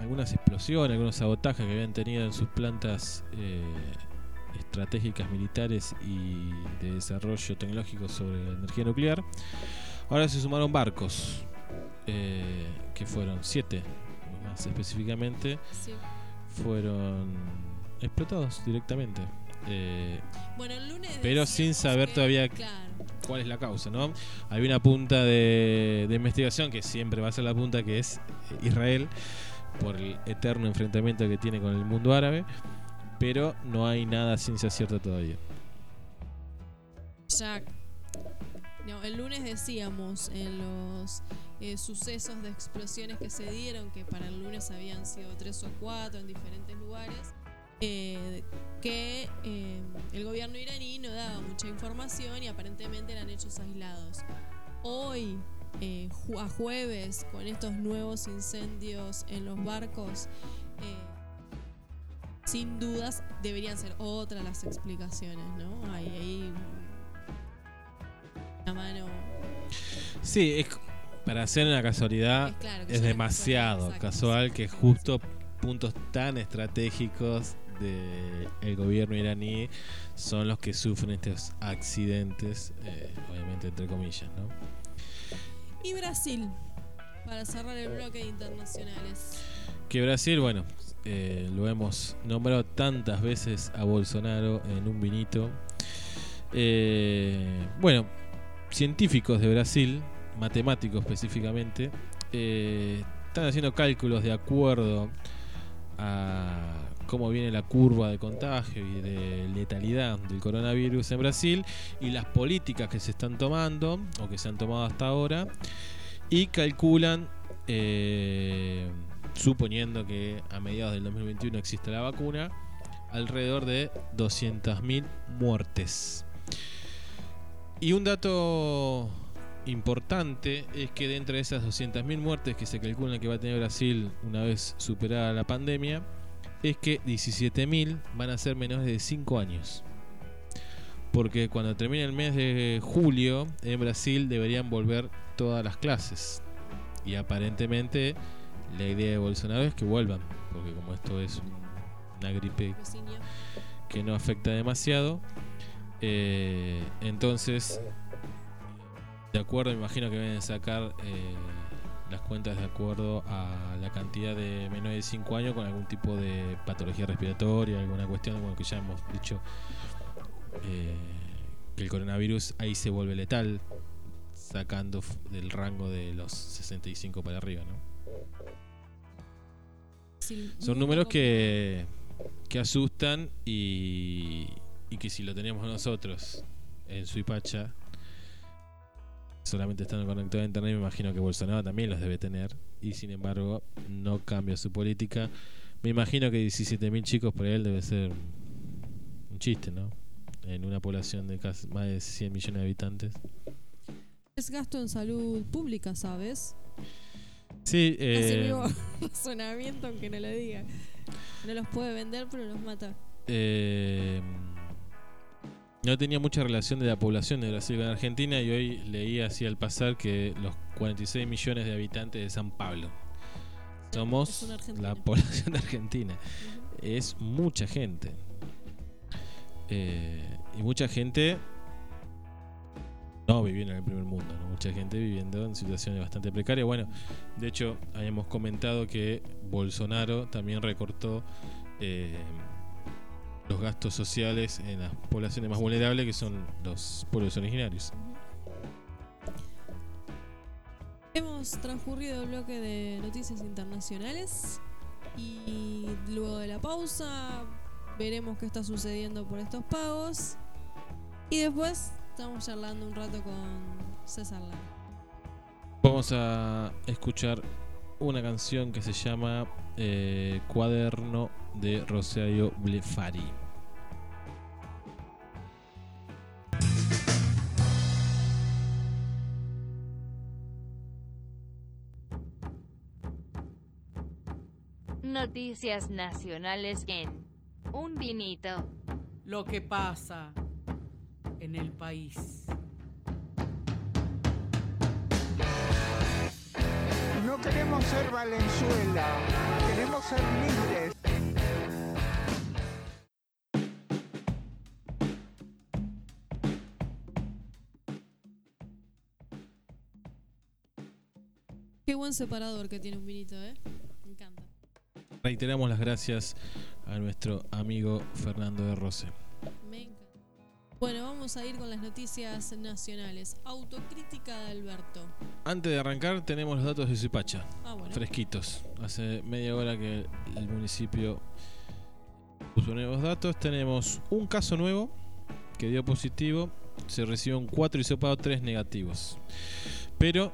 algunas explosiones, algunos sabotajes que habían tenido en sus plantas eh, estratégicas militares y de desarrollo tecnológico sobre la energía nuclear. Ahora se sumaron barcos, eh, que fueron siete, más específicamente, Sí. fueron explotados directamente. Eh, Bueno, el lunes. Pero sin saber que- todavía Claro. cuál es la causa, ¿no? Hay una punta de, de investigación que siempre va a ser la punta que es Israel por el eterno enfrentamiento que tiene con el mundo árabe, pero no hay nada ciencia cierta todavía. No, el lunes decíamos en los eh, sucesos de explosiones que se dieron, que para el lunes habían sido tres o cuatro en diferentes lugares, eh, que eh, el gobierno iraní no daba mucha información y aparentemente eran hechos aislados. Hoy, eh, a jueves, con estos nuevos incendios en los barcos, eh, sin dudas deberían ser otras las explicaciones, ¿no? Hay ahí una mano. Sí, es, para hacer una casualidad Es claro demasiado casual que justo puntos tan estratégicos del gobierno iraní son los que sufren estos accidentes, eh, obviamente entre comillas, ¿no? Y Brasil. Para cerrar el bloque de internacionales. Que Brasil, bueno, eh, lo hemos nombrado tantas veces a Bolsonaro en un vinito. Eh, bueno, científicos de Brasil, matemáticos específicamente, eh, están haciendo cálculos de acuerdo a cómo viene la curva de contagio y de letalidad del coronavirus en Brasil y las políticas que se están tomando o que se han tomado hasta ahora y calculan, eh, suponiendo que a mediados del 2021 existe la vacuna, alrededor de 200.000 muertes. Y un dato importante es que dentro de esas 200.000 muertes que se calculan que va a tener Brasil una vez superada la pandemia, es que 17.000 van a ser menores de 5 años. Porque cuando termine el mes de julio, en Brasil deberían volver todas las clases. Y aparentemente la idea de Bolsonaro es que vuelvan. Porque como esto es una gripe que no afecta demasiado, eh, entonces, de acuerdo, me imagino que deben sacar eh, las cuentas de acuerdo a la cantidad de menores de 5 años con algún tipo de patología respiratoria, alguna cuestión, bueno, que ya hemos dicho eh, que el coronavirus ahí se vuelve letal, sacando del rango de los 65 para arriba, ¿no? Sí, Son números que, que asustan y, y que si lo tenemos nosotros en Suipacha, solamente estando conectados a internet, me imagino que Bolsonaro también los debe tener y sin embargo no cambia su política. Me imagino que 17.000 chicos por él debe ser un chiste, ¿no? En una población de casi más de 100 millones de habitantes. Es gasto en salud pública, ¿sabes? Sí, eh, mismo razonamiento, aunque no lo diga. No los puede vender, pero los mata. eh, no tenía mucha relación de la población de Brasil con Argentina y hoy leí así al pasar que los 46 millones de habitantes de San Pablo somos la población de Argentina. Es mucha gente. Eh, y mucha gente no viviendo en el primer mundo, ¿no? mucha gente viviendo en situaciones bastante precarias. Bueno, de hecho, habíamos comentado que Bolsonaro también recortó eh, los gastos sociales en las poblaciones más vulnerables, que son los pueblos originarios. Hemos transcurrido el bloque de noticias internacionales y luego de la pausa veremos qué está sucediendo por estos pagos y después estamos charlando un rato con César Lara. Vamos a escuchar una canción que se llama eh, Cuaderno de Rosario Blefari. Noticias nacionales en Un Vinito. lo que pasa en el país. No queremos ser Valenzuela, queremos ser libres. Qué buen separador que tiene un vinito, ¿eh? Me encanta. Reiteramos las gracias a nuestro amigo Fernando de Rose. Me encanta. Bueno, vamos a ir con las noticias nacionales. Autocrítica de Alberto. Antes de arrancar, tenemos los datos de Zipacha, Ah, bueno. fresquitos. Hace media hora que el municipio puso nuevos datos. Tenemos un caso nuevo que dio positivo. Se recibieron 4 hisopados, 3 negativos. Pero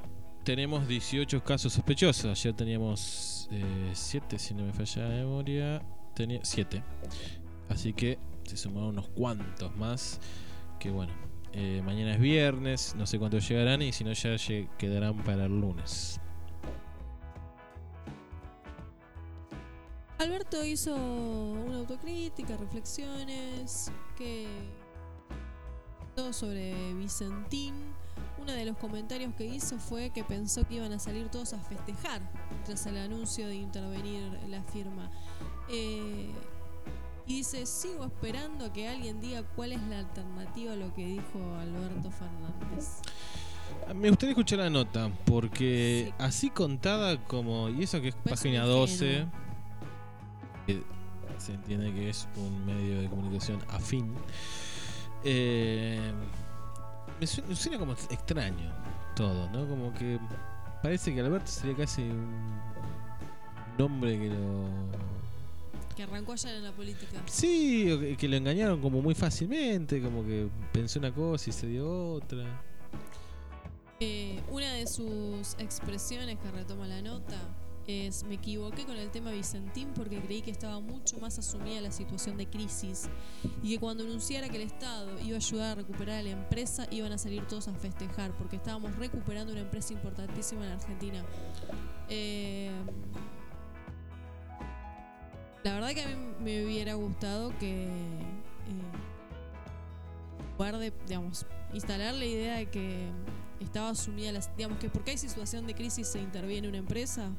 tenemos 18 casos sospechosos. Ayer teníamos 7, si no me falla la memoria. Tenía 7. Así que se sumaron unos cuantos más. Que bueno, eh, mañana es viernes. No sé cuántos llegarán. Y si no, ya quedarán para el lunes. Alberto hizo una autocrítica, reflexiones, que todo sobre Vicentín. Uno de los comentarios que hizo fue que pensó que iban a salir todos a festejar tras el anuncio de intervenir la firma. Eh, y dice, sigo esperando a que alguien diga cuál es la alternativa a lo que dijo Alberto Fernández. Me gustaría escuchar la nota, porque Sí. así contada como. Y eso que es Parece página un 12. ingenuo. que se entiende que es un medio de comunicación afín. eh, me, suena, me suena como extraño todo, ¿no? Como que parece que Alberto sería casi un nombre que lo. Que arrancó allá en la política. Sí, que, que lo engañaron como muy fácilmente, como que pensó una cosa y se dio otra. Eh, una de sus expresiones que retoma la nota es me equivoqué con el tema Vicentín porque creí que estaba mucho más asumida la situación de crisis y que cuando anunciara que el Estado iba a ayudar a recuperar a la empresa iban a salir todos a festejar porque estábamos recuperando una empresa importantísima en Argentina. Eh, la verdad que a mí me hubiera gustado que eh, guarde, digamos, instalar la idea de que estaba asumida las, digamos que porque hay situación de crisis se interviene una empresa.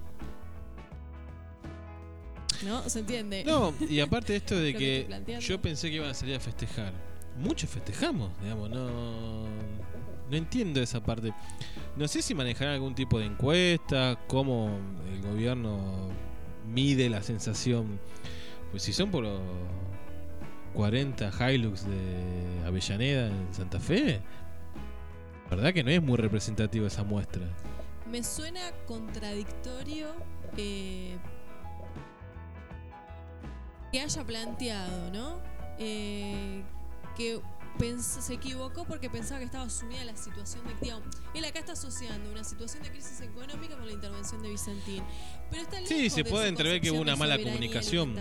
¿No? ¿Se entiende? No, y aparte esto de Lo que que estoy planteando. yo pensé que iban a salir a festejar. Muchos festejamos, digamos, no no entiendo esa parte. No sé si manejarán algún tipo de encuesta, cómo el gobierno mide la sensación. Pues si son por los 40 Hilux de Avellaneda en Santa Fe, la verdad que no es muy representativa esa muestra. Me suena contradictorio eh, que haya planteado, ¿no? Eh, que se equivocó porque pensaba que estaba asumida la situación de... Digamos, él acá está asociando una situación de crisis económica con la intervención de Vicentín. Pero está Sí, se de puede entrever que hubo una mala comunicación.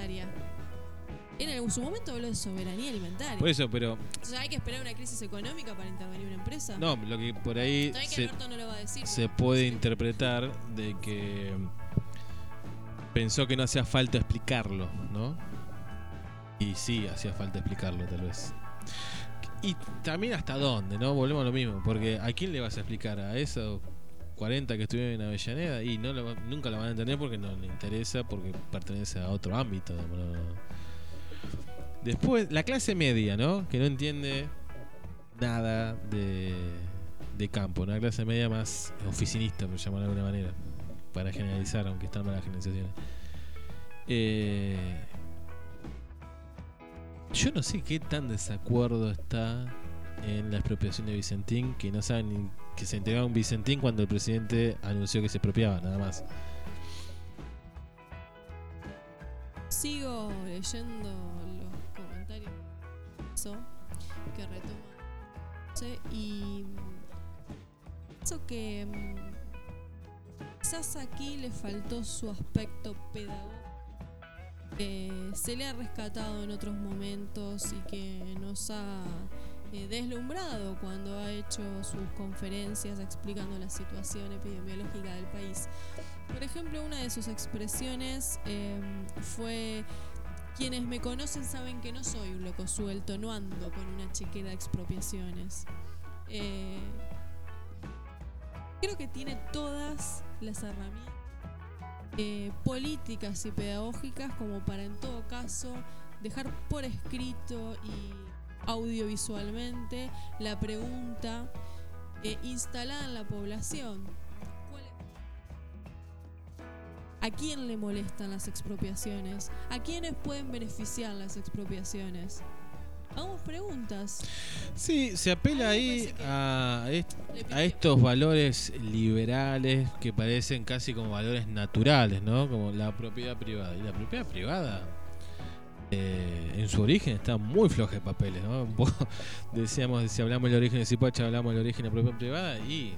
en su momento habló de soberanía alimentaria. Por eso, pero O sea, hay que esperar una crisis económica para intervenir una empresa. no, lo que por ahí que se, Alberto no lo va a decir. se puede interpretar de que pensó que no hacía falta explicarlo, ¿no? Y sí, hacía falta explicarlo tal vez. Y también hasta dónde, ¿no? Volvemos a lo mismo, porque ¿a quién le vas a explicar? ¿A esos 40 que estuvieron en Avellaneda? Y no lo nunca lo van a entender porque no le interesa, porque pertenece a otro ámbito. Después, la clase media, ¿no? Que no entiende nada de, de campo, una clase media más oficinista, por llamarlo de alguna manera, para generalizar, aunque están malas generalizaciones. Eh, yo no sé qué tan desacuerdo está en la expropiación de Vicentín, que no saben ni que se entregaba un Vicentín cuando el presidente anunció que se expropiaba, nada más. Sigo leyendo los comentarios que retoma y pienso que mm, quizás aquí le faltó su aspecto pedagógico que se le ha rescatado en otros momentos y que nos ha eh, deslumbrado cuando ha hecho sus conferencias explicando la situación epidemiológica del país. Por ejemplo, una de sus expresiones eh, fue, quienes me conocen saben que no soy un loco suelto, no ando con una chequera de expropiaciones. Eh, creo que tiene todas las herramientas eh, políticas y pedagógicas como para en todo caso dejar por escrito y audiovisualmente la pregunta eh, instalada en la población. ¿Cuál es- ¿A quién le molestan las expropiaciones? ¿A quiénes pueden beneficiar las expropiaciones? Hagamos preguntas. Sí, se apela ahí a, est- estos valores liberales que parecen casi como valores naturales, ¿no? Como la propiedad privada. Y la propiedad privada, eh, en su origen, está muy floja de papeles, ¿no? Un poco, decíamos, si hablamos del origen de Zipacha, hablamos del origen de la propiedad privada. Y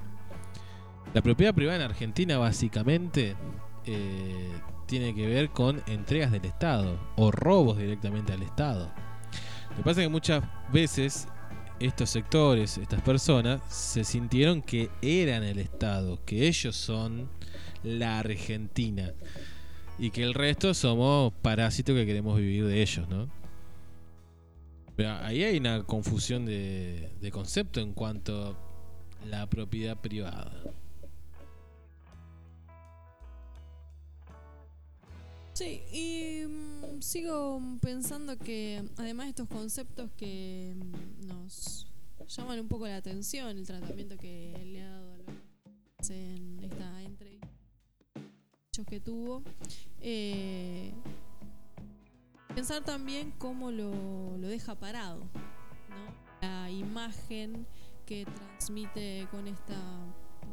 la propiedad privada en Argentina, básicamente, eh, tiene que ver con entregas del Estado o robos directamente al Estado. Que pasa es que muchas veces estos sectores, estas personas, se sintieron que eran el Estado, que ellos son la Argentina y que el resto somos parásitos que queremos vivir de ellos, ¿no? Pero ahí hay una confusión de, de concepto en cuanto a la propiedad privada. Sí, y mm, sigo pensando que además de estos conceptos que mm, nos llaman un poco la atención el tratamiento que le ha dado en esta entrevista que tuvo. Eh, pensar también cómo lo, lo deja parado, ¿no? La imagen que transmite con esta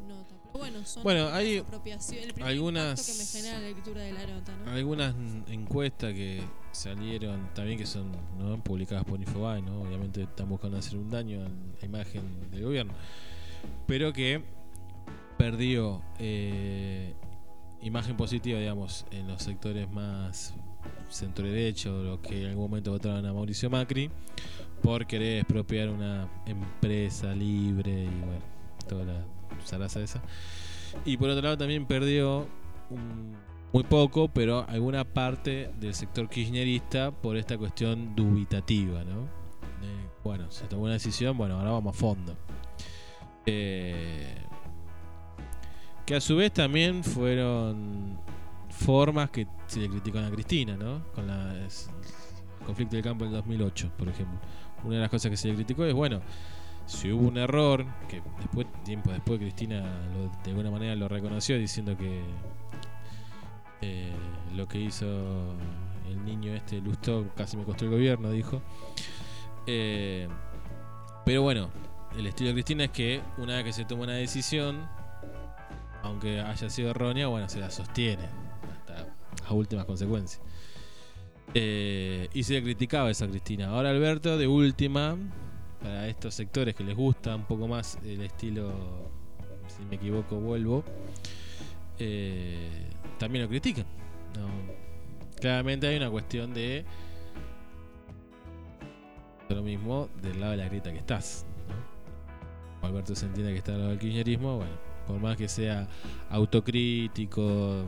nota. Pero bueno, son Bueno, hay apropiación- el primer algunas- impacto que me genera la lectura de la nota, ¿no? Algunas encuestas que salieron también que son ¿no? publicadas por Infobae, ¿no? obviamente están buscando hacer un daño a la imagen del gobierno, pero que perdió eh, imagen positiva, digamos, en los sectores más centro derecho, los que en algún momento votaron a Mauricio Macri, por querer expropiar una empresa libre y bueno, toda la esa. Y por otro lado también perdió un- muy poco, pero alguna parte del sector kirchnerista por esta cuestión dubitativa, ¿no? Eh, bueno, se tomó una decisión, bueno, ahora vamos a fondo. Eh, que a su vez también fueron formas que se le critican a Cristina, ¿no? Con la, el conflicto del campo del 2008, por ejemplo. Una de las cosas que se le criticó es, bueno, si hubo un error, que después, tiempo después Cristina lo- de alguna manera lo reconoció diciendo que eh, lo que hizo el niño este Lustó casi me costó el gobierno, dijo. Eh, pero bueno, el estilo de Cristina es que una vez que se toma una decisión, aunque haya sido errónea, bueno, se la sostiene hasta las últimas consecuencias. Eh, y se le criticaba esa Cristina. Ahora Alberto, de última, para estos sectores que les gusta un poco más el estilo, si me equivoco, vuelvo, eh, también lo critican. Claramente hay una cuestión de lo mismo del lado de la grieta que estás. ¿no? Alberto se entiende que está al lado del kirchnerismo, bueno, por más que sea autocrítico,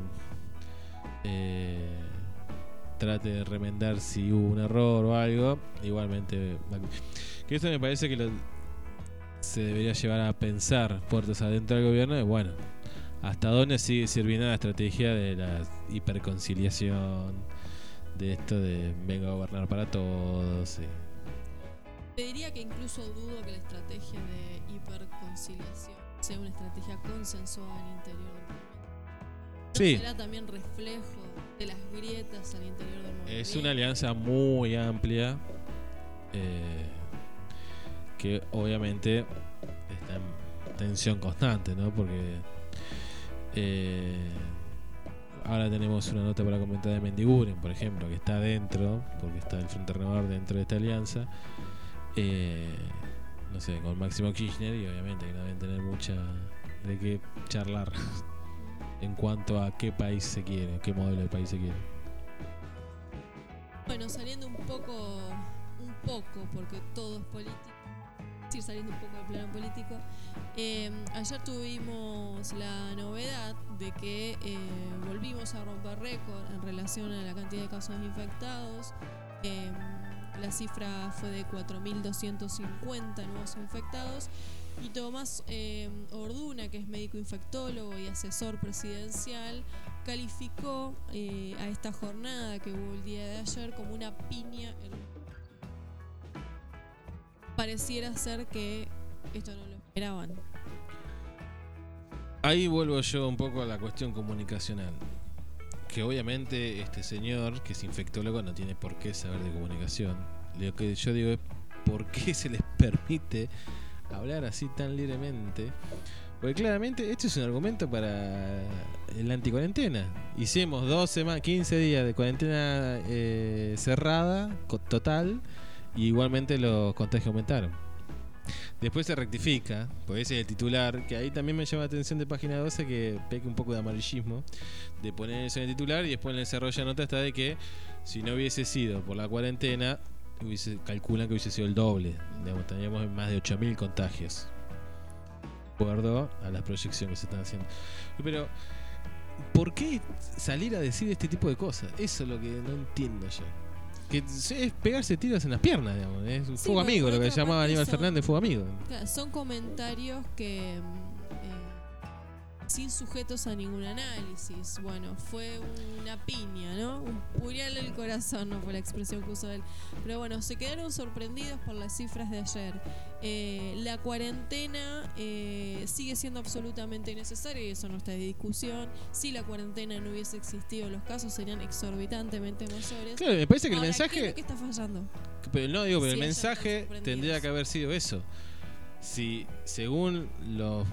eh, trate de remendar si hubo un error o algo, igualmente... Que eso me parece que lo- se debería llevar a pensar puertas adentro del gobierno, y bueno, hasta dónde sigue sirviendo la estrategia de la hiperconciliación, de esto de venga a gobernar para todos. y- Te diría que incluso dudo que la estrategia de hiperconciliación sea una estrategia consensuada al interior del movimiento. ¿No Sí. será también reflejo de las grietas al interior del movimiento? Es una alianza muy amplia eh, que obviamente está en tensión constante, ¿no? Porque eh, ahora tenemos una nota para comentar de Mendiguren, por ejemplo, que está dentro, porque está el Frente Renovador dentro de esta alianza. Eh, no sé, con Máximo Kirchner y obviamente que no deben tener mucha de qué charlar en cuanto a qué país se quiere, qué modelo de país se quiere. Bueno, saliendo un poco, un poco, porque todo es político, sí, saliendo un poco del plano político, eh, ayer tuvimos la novedad de que eh, volvimos a romper récord en relación a la cantidad de casos infectados. Eh, la cifra fue de 4.250 nuevos infectados. Y Tomás eh, Orduna, que es médico infectólogo y asesor presidencial, calificó eh, a esta jornada que hubo el día de ayer como una piña. Pareciera ser que esto no lo esperaban. Ahí vuelvo yo un poco a la cuestión comunicacional. Que obviamente este señor, que es infectólogo, no tiene por qué saber de comunicación. Lo que yo digo es, ¿por qué se les permite hablar así tan libremente? Porque claramente esto es un argumento para la anticuarentena. Hicimos 12 más 15 días de cuarentena eh, cerrada, total, y igualmente los contagios aumentaron. Después se rectifica, porque ese es el titular, que ahí también me llama la atención de página 12 que peque un poco de amarillismo, de poner eso en el titular y después en el desarrollo de nota está de que si no hubiese sido por la cuarentena, hubiese, calculan que hubiese sido el doble. Digamos, teníamos más de 8.000 contagios. De acuerdo a las proyecciones que se están haciendo. Pero, ¿por qué salir a decir este tipo de cosas? Eso es lo que no entiendo yo. Que es pegarse tiros en las piernas, digamos. Es un Sí, fuego amigo, lo que llamaba Aníbal son- Fernández, fuego amigo. Son comentarios que eh, sin sujetos a ningún análisis. Bueno, fue una piña, ¿no? Un puñal el corazón, no fue la expresión que usó él. Pero bueno, se quedaron sorprendidos por las cifras de ayer. Eh, la cuarentena eh, sigue siendo absolutamente necesaria y eso no está de discusión. Si la cuarentena no hubiese existido, los casos serían exorbitantemente mayores. Claro, me parece que el Ahora, ¿qué mensaje. que está fallando? Pero no, digo, pero el mensaje tendría que haber sido eso. Si, según los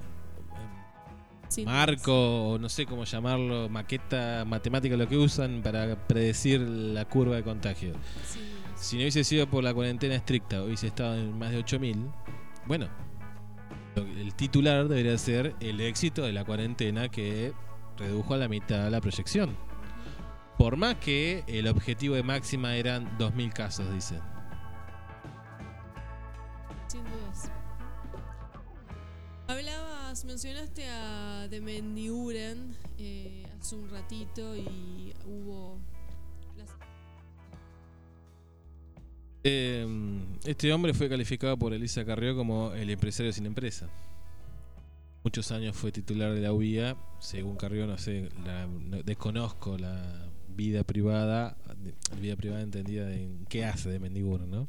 Sin marco, o no sé cómo llamarlo, maqueta matemática, lo que usan para predecir la curva de contagio. Si no hubiese sido por la cuarentena estricta, hubiese estado en más de 8000, bueno, el titular debería ser el éxito de la cuarentena que redujo a la mitad la proyección. Por más que el objetivo de máxima eran 2000 casos, dicen. Mencionaste a de Mendiguren eh, hace un ratito y hubo. las- Eh, este hombre fue calificado por Elisa Carrió como el empresario sin empresa. Muchos años fue titular de la UIA. Según Carrió, no sé, la- no- desconozco la vida privada, de- vida privada entendida en qué hace de Mendiguro, ¿no?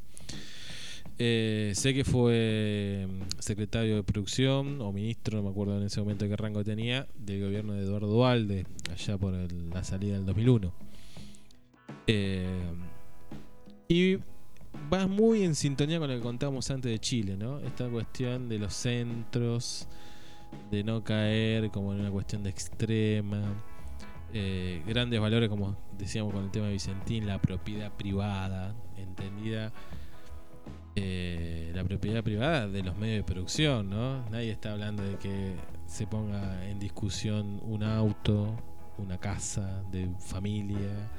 Eh, sé que fue mm, secretario de producción o ministro, no me acuerdo en ese momento qué rango tenía, del gobierno de Eduardo Dualde, allá por la salida del 2001. Eh, y va muy en sintonía con lo que contábamos antes de Chile, ¿no? Esta cuestión de los centros, de no caer como en una cuestión de extrema, eh, grandes valores, como decíamos con el tema de Vicentín, la propiedad privada, entendida eh, la propiedad privada de los medios de producción, ¿no? Nadie está hablando de que se ponga en discusión un auto, una casa de familia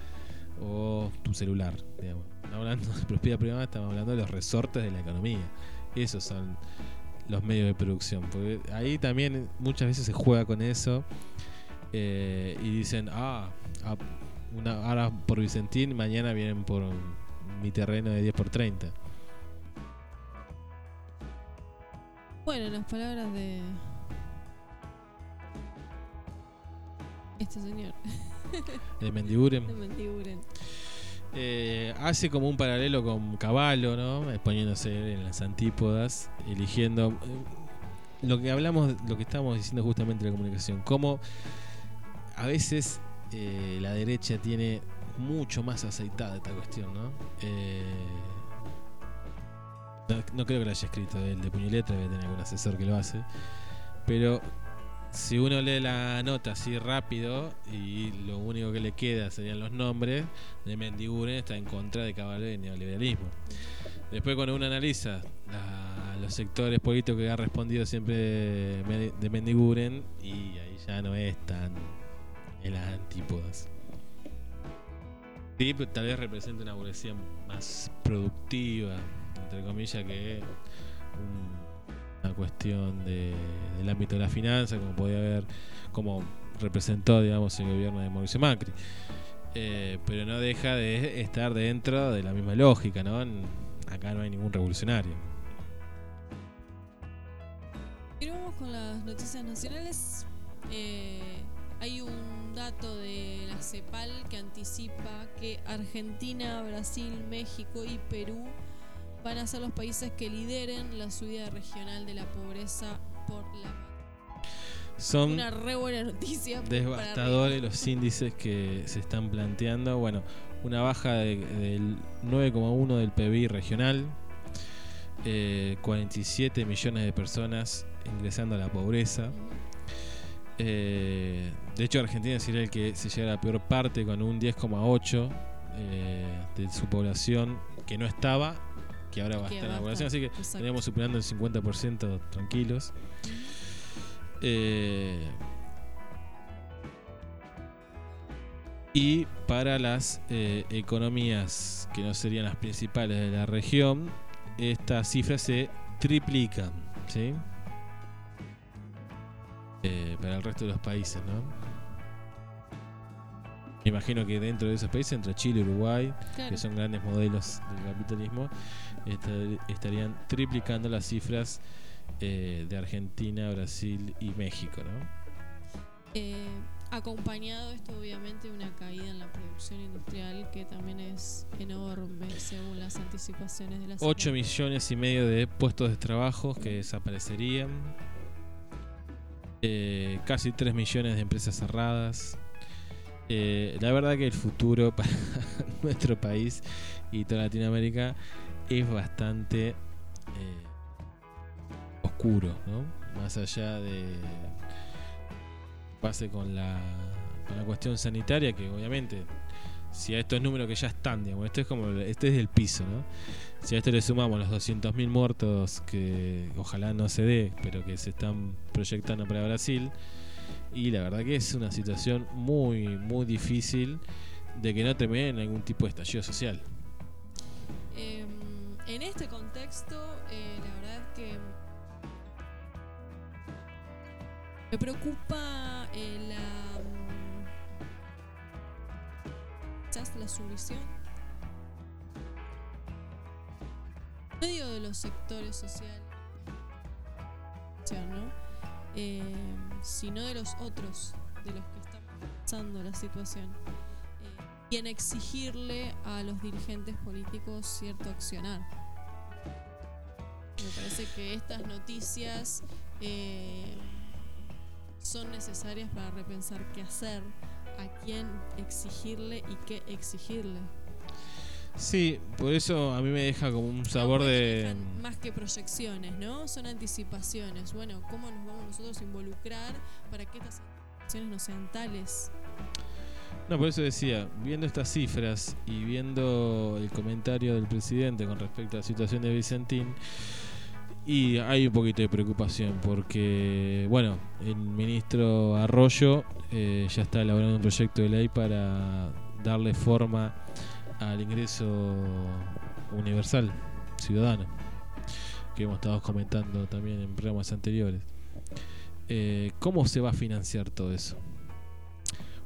o tu celular, digamos. No hablando de propiedad privada, estamos hablando de los resortes de la economía. Esos son los medios de producción. Porque ahí también muchas veces se juega con eso eh, y dicen, ah, ah, una, ahora por Vicentín, mañana vienen por mi terreno de 10 por 30. Bueno, en las palabras de. Este señor, De Mendiguren. de Mendiguren. Eh, hace como un paralelo con Caballo, ¿no? Eh, Poniéndose en las antípodas, eligiendo eh, lo que hablamos, lo que estábamos diciendo justamente de la comunicación, cómo a veces eh, la derecha tiene mucho más aceitada esta cuestión, ¿no? Eh, no, no creo que lo haya escrito él de puño y letra, debe tener algún asesor que lo hace, pero si uno lee la nota así rápido y lo único que le queda serían los nombres, de Mendiguren está en contra de Caballo y neoliberalismo. Después cuando uno analiza los sectores políticos que ha respondido siempre de Mendiguren y ahí ya no es tan en las antípodas. Sí, pero tal vez representa una burguesía más productiva, entre comillas, que un- una cuestión de- del ámbito de la finanza, como podía haber, como representó, digamos, el gobierno de Mauricio Macri. Eh, pero no deja de estar dentro de la misma lógica, ¿no? Acá no hay ningún revolucionario. Vamos con las noticias nacionales. Eh, hay un dato de la CEPAL que anticipa que Argentina, Brasil, México y Perú van a ser los países que lideren la subida regional de la pobreza por la Son Una re buena noticia. devastadores los índices que se están planteando. Bueno, una baja de- del 9,1 del PBI regional, eh, 47 millones de personas ingresando a la pobreza. Eh, de hecho, Argentina sería el que se llega a la peor parte con un 10,8 eh, de su población que no estaba, que ahora va a estar en la población. Así que exacto. tenemos superando el 50% tranquilos. Eh, y para las eh, economías que no serían las principales de la región, estas cifras se triplican. ¿sí? Eh, para el resto de los países, ¿no? Me imagino que dentro de esos países, entre Chile y Uruguay, Claro. que son grandes modelos del capitalismo, estarían triplicando las cifras eh, de Argentina, Brasil y México, ¿no? Eh, acompañado esto obviamente de una caída en la producción industrial que también es enorme según las anticipaciones de la 8 millones y medio de puestos de trabajo que desaparecerían. Eh, casi 3 millones de empresas cerradas. Eh, la verdad que el futuro para nuestro país y toda Latinoamérica es bastante eh, oscuro, ¿no? Más allá de pase con la, con la cuestión sanitaria, que obviamente, si a estos números que ya están, digamos, esto es como, este es del piso, ¿no? Si a esto le sumamos los 200.000 muertos que ojalá no se dé, pero que se están proyectando para Brasil, y la verdad que es una situación muy, muy difícil de que no termine en algún tipo de estallido social. En este contexto, eh, la verdad es que me preocupa eh, la mm, quizás la sumisión medio de los sectores sociales, ¿no? Eh, sino de los otros, de los que están pasando la situación eh, y en exigirle a los dirigentes políticos cierto accionar. Me parece que estas noticias eh, son necesarias para repensar qué hacer, a quién exigirle y qué exigirle. Sí, por eso a mí me deja como un sabor No, de... Más que proyecciones, ¿no? Son anticipaciones. Bueno, ¿cómo nos vamos nosotros a involucrar para que estas anticipaciones no sean tales? No, por eso decía, viendo estas cifras y viendo el comentario del presidente con respecto a la situación de Vicentín, y hay un poquito de preocupación porque, bueno, el ministro Arroyo eh, ya está elaborando un proyecto de ley para darle forma al ingreso universal ciudadano, que hemos estado comentando también en programas anteriores. Eh, ¿Cómo se va a financiar todo eso?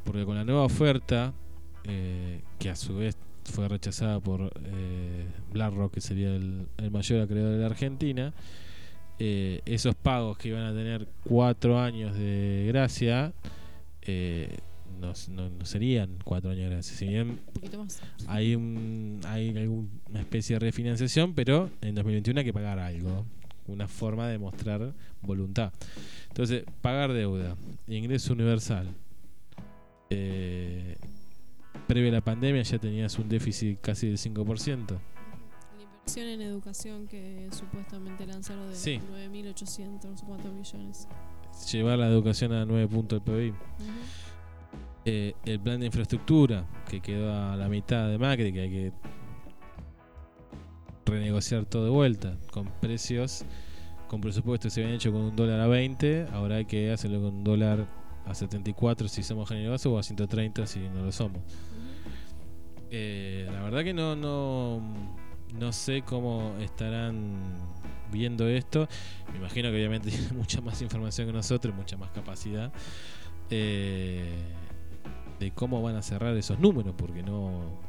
Porque con la nueva oferta, eh, que a su vez fue rechazada por eh, BlackRock, que sería el, el mayor acreedor de la Argentina, eh, esos pagos que iban a tener cuatro años de gracia, eh, no, no- no serían cuatro años de gracia. Si bien Un poquito más. hay, un, hay alguna especie de refinanciación, pero en 2021 hay que pagar algo. Una forma de mostrar voluntad. Entonces, pagar deuda, ingreso universal. Eh, previo a la pandemia ya tenías un déficit casi del 5%. La inversión en educación que supuestamente lanzaron de Sí. 9.804 millones. Llevar la educación a 9 puntos del PBI. Eh, el plan de infraestructura, que quedó a la mitad de Macri, que hay que renegociar todo de vuelta, con precios, con presupuestos que se habían hecho con un dólar a 20, ahora hay que hacerlo con un dólar a 74 si somos generosos o a 130 si no lo somos. Eh, la verdad que no, no, no sé cómo estarán viendo esto. Me imagino que obviamente tienen mucha más información que nosotros, mucha más capacidad. eh, de cómo van a cerrar esos números, porque no,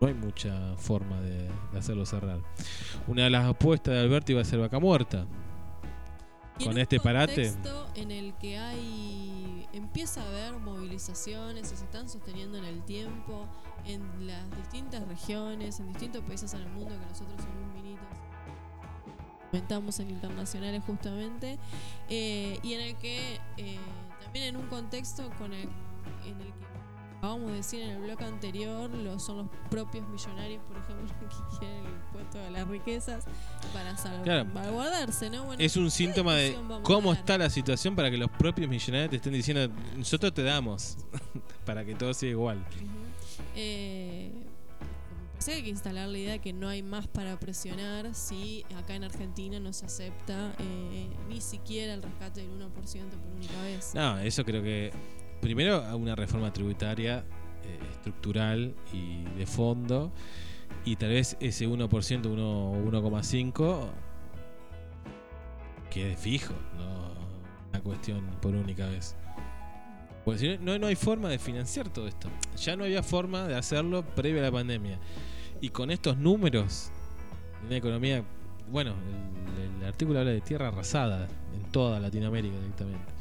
no hay mucha forma de, de hacerlo cerrar. Una de las apuestas de Alberti va a ser vaca muerta. Con este parate. en el que hay empieza a haber movilizaciones y se están sosteniendo en el tiempo en las distintas regiones, en distintos países en el mundo que nosotros en un comentamos en internacionales justamente eh, y en el que eh, también en un contexto con el en el que acabamos de decir en el bloque anterior lo, son los propios millonarios por ejemplo que quieren el impuesto de las riquezas para sal- Claro. salvaguardarse ¿no? Bueno, Es un ¿qué síntoma de vamos a cómo está la situación para que los propios millonarios te estén diciendo, nosotros te damos, para que todo siga igual. Eh, parece que hay que instalar la idea de que no hay más para presionar si acá en Argentina no se acepta eh, ni siquiera el rescate del 1% por única vez. No, eso creo que primero una reforma tributaria eh, estructural y de fondo y tal vez ese 1%, uno- 1,5 quede fijo, no una cuestión por única vez. Porque si no, no hay forma de financiar todo esto. Ya no había forma de hacerlo previo a la pandemia. Y con estos números, una economía, bueno, el, el artículo habla de tierra arrasada en toda Latinoamérica directamente.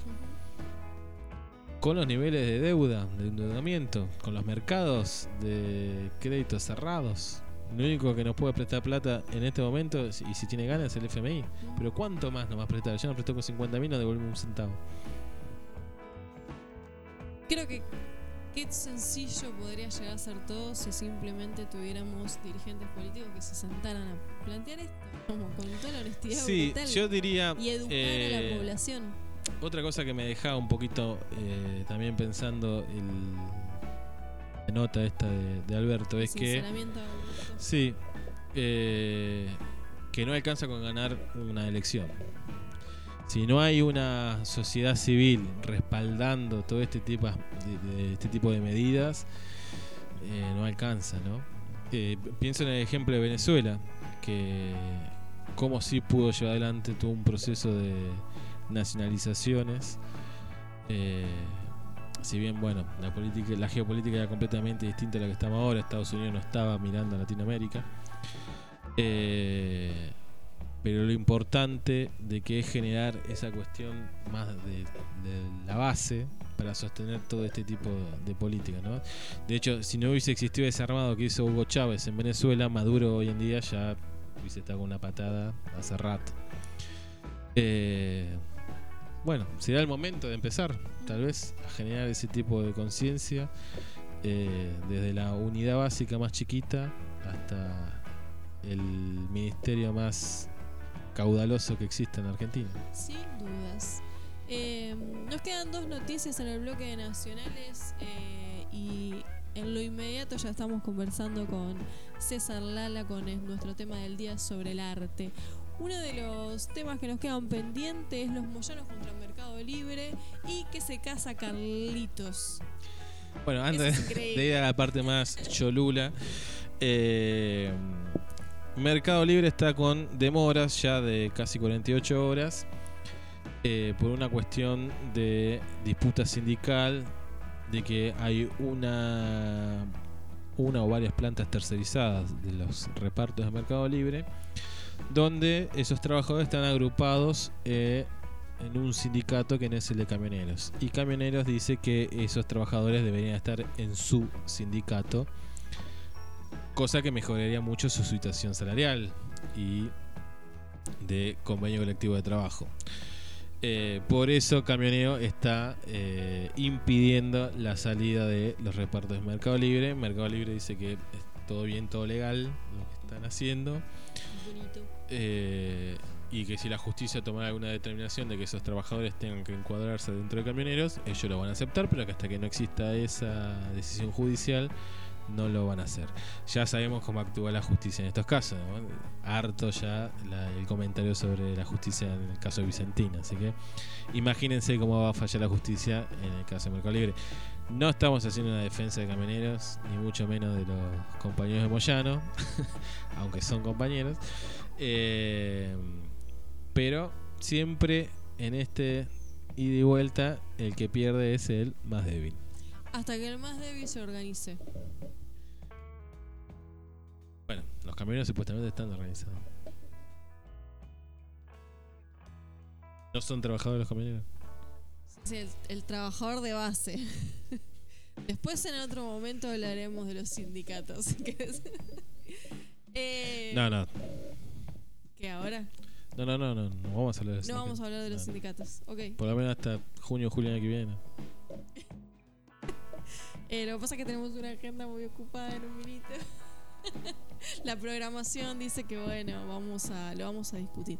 Con los niveles de deuda, de endeudamiento, con los mercados de créditos cerrados. Lo único que nos puede prestar plata en este momento, y si tiene ganas, es el FMI. Pero ¿cuánto más nos va a prestar? Ya nos prestó con 50 mil, no devolvemos un centavo. Creo que qué sencillo podría llegar a ser todo si simplemente tuviéramos dirigentes políticos que se sentaran a plantear esto, como con toda la honestidad Sí, brutal, yo diría. y educar a eh, la población. Otra cosa que me dejaba un poquito eh, también pensando el, la nota esta de, de Alberto es que sí eh, que no alcanza con ganar una elección. Si no hay una sociedad civil respaldando todo este tipo de, de- este tipo de medidas, eh, no alcanza, ¿no? Eh, pienso en el ejemplo de Venezuela, que como sí pudo llevar adelante todo un proceso de nacionalizaciones. eh, si bien, bueno, la, política, la geopolítica era completamente distinta a la que estamos ahora, Estados Unidos no estaba mirando a Latinoamérica. Eh, pero lo importante de que es generar esa cuestión más de, la base para sostener todo este tipo de, de política, ¿no? De hecho, si no hubiese existido ese armado que hizo Hugo Chávez en Venezuela, Maduro hoy en día ya hubiese estado con una patada hace rato. Eh, bueno, será el momento de empezar, tal vez, a generar ese tipo de conciencia eh, desde la unidad básica más chiquita hasta el ministerio más caudaloso que existe en Argentina. Sin dudas. Eh, nos quedan dos noticias en el bloque de nacionales eh, y en lo inmediato ya estamos conversando con César Lala con nuestro tema del día sobre el arte. Uno de los temas que nos quedan pendientes es los Moyanos contra el Mercado Libre y que se casa Carlitos. Bueno, antes es de ir a la parte más cholula, eh, Mercado Libre está con demoras ya de casi 48 horas eh, por una cuestión de disputa sindical, de que hay una, una o varias plantas tercerizadas de los repartos de Mercado Libre, donde esos trabajadores están agrupados eh, en un sindicato que no es el de camioneros. Y camioneros dice que esos trabajadores deberían estar en su sindicato, cosa que mejoraría mucho su situación salarial y de convenio colectivo de trabajo. Eh, por eso Camioneo está eh, impidiendo la salida de los repartos de Mercado Libre. Mercado Libre dice que es todo bien, todo legal lo que están haciendo. Bonito. Eh, y que si la justicia tomara alguna determinación de que esos trabajadores tengan que encuadrarse dentro de camioneros, ellos lo van a aceptar, pero que hasta que no exista esa decisión judicial, no lo van a hacer. Ya sabemos cómo actúa la justicia en estos casos. Harto ya el comentario sobre la justicia en el caso de Vicentina. Así que imagínense cómo va a fallar la justicia en el caso de Mercado Libre. No estamos haciendo una defensa de camioneros, ni mucho menos de los compañeros de Moyano, aunque son compañeros. Eh, pero siempre en este ida y vuelta, el que pierde es el más débil. Hasta que el más débil se organice. Bueno, los camioneros supuestamente están organizados. ¿No son trabajadores los camioneros? Sí, el, el trabajador de base. Después en otro momento hablaremos de los sindicatos. Eh, No, no. ¿Qué ahora? No, no, no, no, no vamos a hablar de los No vamos a hablar de los No, sindicatos. Ok. Por lo menos hasta junio o julio año que viene. Eh, lo que pasa es que tenemos una agenda muy ocupada en un minuto. La programación dice que bueno, vamos a, lo vamos a discutir.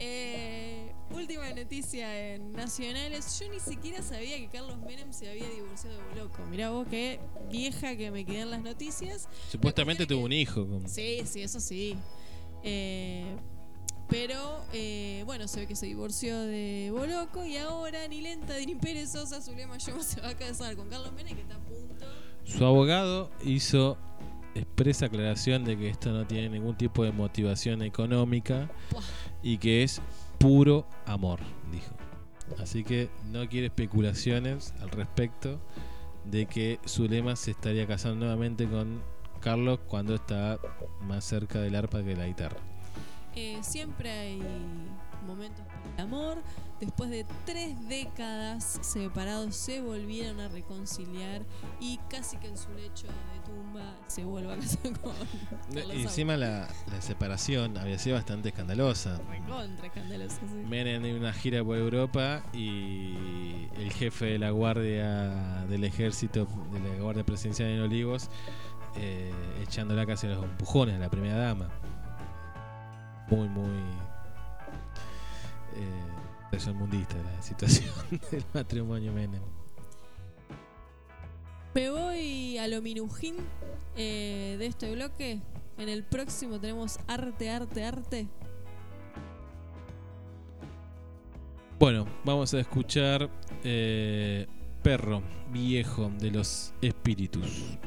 Eh, última noticia en Nacionales. Yo ni siquiera sabía que Carlos Menem se había divorciado de Boloco. Mirá vos qué vieja que me quedé en las noticias. Supuestamente tuvo un hijo. Con... Sí, sí, eso sí. Eh, pero eh, bueno, se ve que se divorció de Boloco y ahora ni lenta ni perezosa Zulema Yoma se va a casar con Carlos Menem que está a punto. Su abogado hizo expresa aclaración de que esto no tiene ningún tipo de motivación económica y que es puro amor, dijo. Así que no quiere especulaciones al respecto de que Zulema se estaría casando nuevamente con Carlos cuando está más cerca del arpa que de la guitarra. Eh, siempre hay Momentos para el Amor. Después de tres décadas separados se volvieron a reconciliar y casi que en su lecho de tumba se vuelve a casar con Y encima la, la separación había sido bastante escandalosa. Recontra escandalosa, sí. Menem en una gira por Europa y el jefe de la guardia del ejército, de la guardia presidencial en Olivos, eh, echándola casi a los empujones a la primera dama. Muy, muy eh, mundista la situación del matrimonio Menem. Me voy a lo minujín eh, de este bloque. En el próximo tenemos arte, arte, arte. Bueno, vamos a escuchar eh, Perro Viejo de los Espíritus.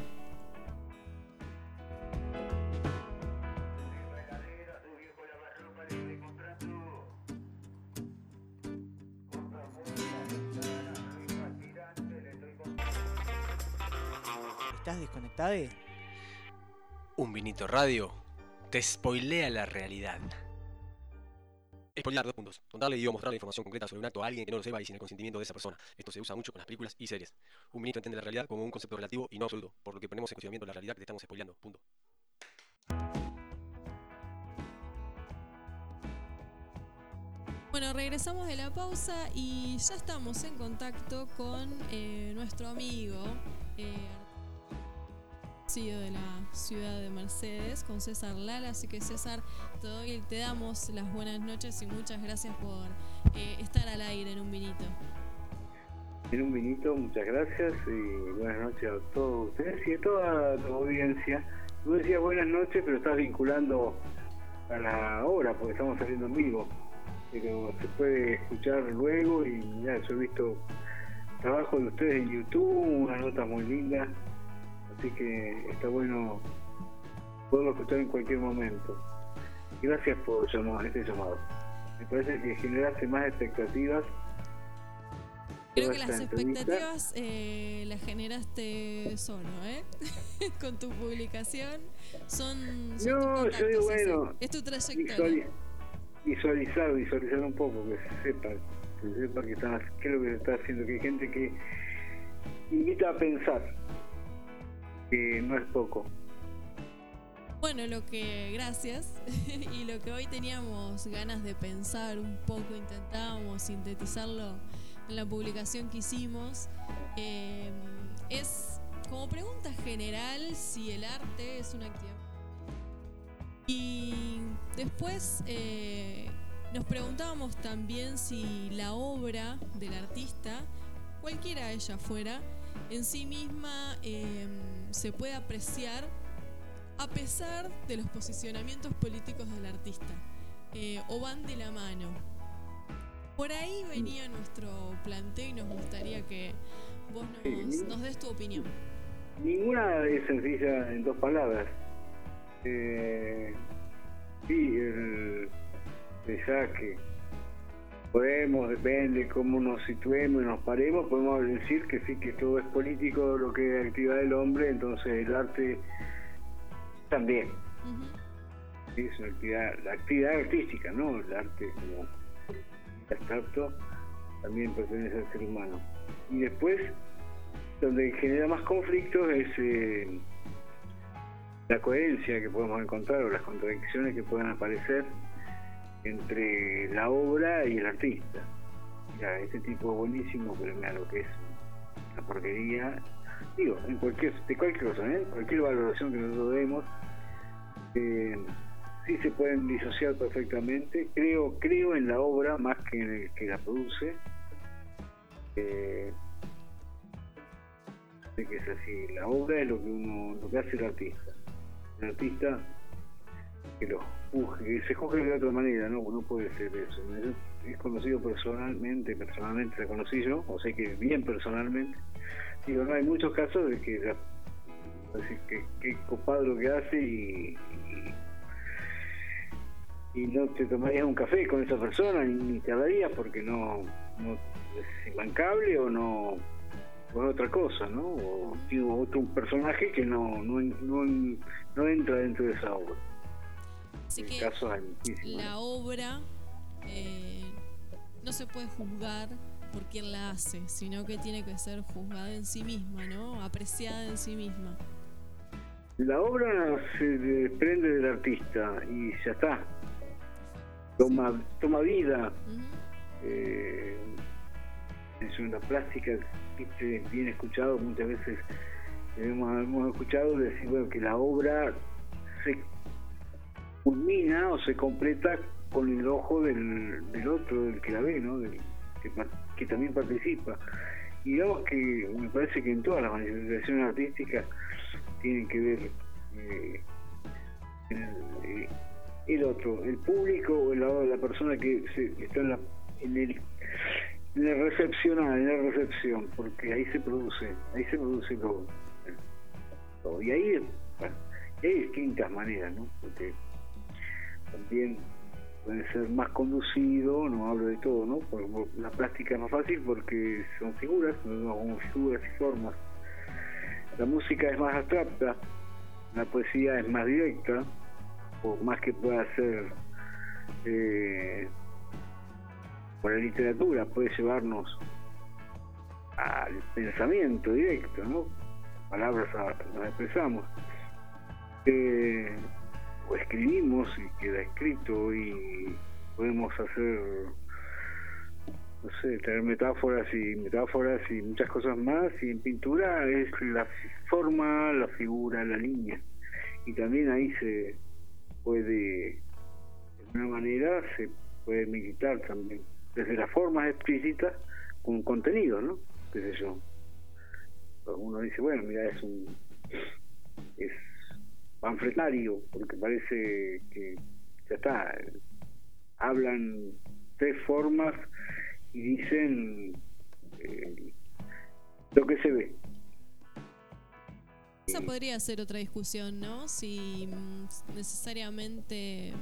¿Estás desconectado? Un vinito radio te spoilea la realidad. Spoilear dos puntos. Contarle y o mostrar la información concreta sobre un acto a alguien que no lo sepa y sin el consentimiento de esa persona. Esto se usa mucho con las películas y series. Un vinito entiende la realidad como un concepto relativo y no absoluto, por lo que ponemos en cuestionamiento la realidad que te estamos spoileando. Punto. Bueno, regresamos de la pausa y ya estamos en contacto con eh, nuestro amigo, eh, CEO de la ciudad de Mercedes, con César Lala. Así que César, te, doy- te damos las buenas noches y muchas gracias por eh, estar al aire en un vinito. En un vinito, muchas gracias y buenas noches a todos ustedes y a toda tu audiencia. Tú decías buenas noches, pero estás vinculando a la hora, porque estamos saliendo en vivo. Pero se puede escuchar luego y ya yo he visto trabajo de ustedes en YouTube, una nota muy linda, así que está bueno poderlo escuchar en cualquier momento. Gracias por llamar, este llamado. Me parece que generaste más expectativas Creo que las entrevista. expectativas eh, las generaste solo, ¿eh? con tu publicación. Son, son No, yo digo, bueno, es tu trayectoria. visuali- visualizar, visualizar un poco, que se sepa, que se sepa que está, qué es lo que se está haciendo, que hay gente que invita a pensar, que no es poco. Bueno, lo que, gracias, y lo que hoy teníamos ganas de pensar un poco, intentábamos sintetizarlo en la publicación que hicimos, eh, es como pregunta general si el arte es una actividad. Y después eh, nos preguntábamos también si la obra del artista, cualquiera ella fuera, en sí misma eh, se puede apreciar a pesar de los posicionamientos políticos del artista, eh, o van de la mano. Por ahí venía nuestro planteo y nos gustaría que vos nos, nos des tu opinión. Ninguna es sencilla en dos palabras. Eh, sí, el, que podemos, depende cómo nos situemos y nos paremos, podemos decir que sí, que todo es político lo que es actividad del hombre, entonces el arte también. Sí, es una actividad, la actividad artística, ¿no? El arte como abstracto también pertenece al ser humano. Y después, donde genera más conflictos es eh, la coherencia que podemos encontrar o las contradicciones que puedan aparecer entre la obra y el artista. Mira, este tipo es buenísimo, pero mira lo que es la porquería. Digo, en cualquier, de cualquier cosa, ¿eh? cualquier valoración que nosotros demos, eh, sí se pueden disociar perfectamente. Creo, creo en la obra más que en el que la produce. Eh, que es así. La obra es lo que uno, lo que hace el artista. El artista que lo juzgue, se juzgue de otra manera, no, no puede ser eso. Es conocido personalmente, personalmente la conocí yo, o sea que bien personalmente. Digo, no hay muchos casos de que que, que copado lo que hace y, y, no te tomarías un café con esa persona ni, ni te hablarías porque no, es imbancable o no o otra cosa, ¿no? O tiene otro personaje que no, no, no, no entra dentro de esa obra. Así que la obra eh, no se puede juzgar por quien la hace, sino que tiene que ser juzgada en sí misma, ¿no? Apreciada en sí misma. La obra se desprende del artista y ya está. Toma, toma vida. Eh, es una plástica viste, bien escuchado muchas veces hemos, hemos escuchado decir bueno que la obra se culmina o se completa con el ojo del, del otro del que la ve no del, que, también participa y digamos que me parece que en todas las manifestaciones artísticas tienen que ver eh, el, otro el público o la, la persona que se- está en la en el en el recepcionar, en la recepción, porque ahí se produce, ahí se produce todo. Y ahí, bueno, hay distintas maneras, ¿no? Porque también puede ser más conducido, no hablo de todo, ¿no? La plástica es más fácil porque son figuras, como figuras y formas. La música es más abstracta, la poesía es más directa, por más que pueda ser eh, por la literatura puede llevarnos al pensamiento directo, ¿no? Palabras a- nos expresamos. Eh, escribimos y queda escrito y podemos hacer, no sé, tener metáforas y metáforas y muchas cosas más. Y en pintura es la forma, la figura, la línea. Y también ahí se puede, de una manera, se puede militar también desde las formas explícitas con contenido, ¿no? qué sé yo. Uno dice, bueno, mira, es un es panfletario, porque parece que ya está, hablan tres formas y dicen eh, lo que se ve. Esa podría ser otra discusión, ¿no? Si mm, necesariamente.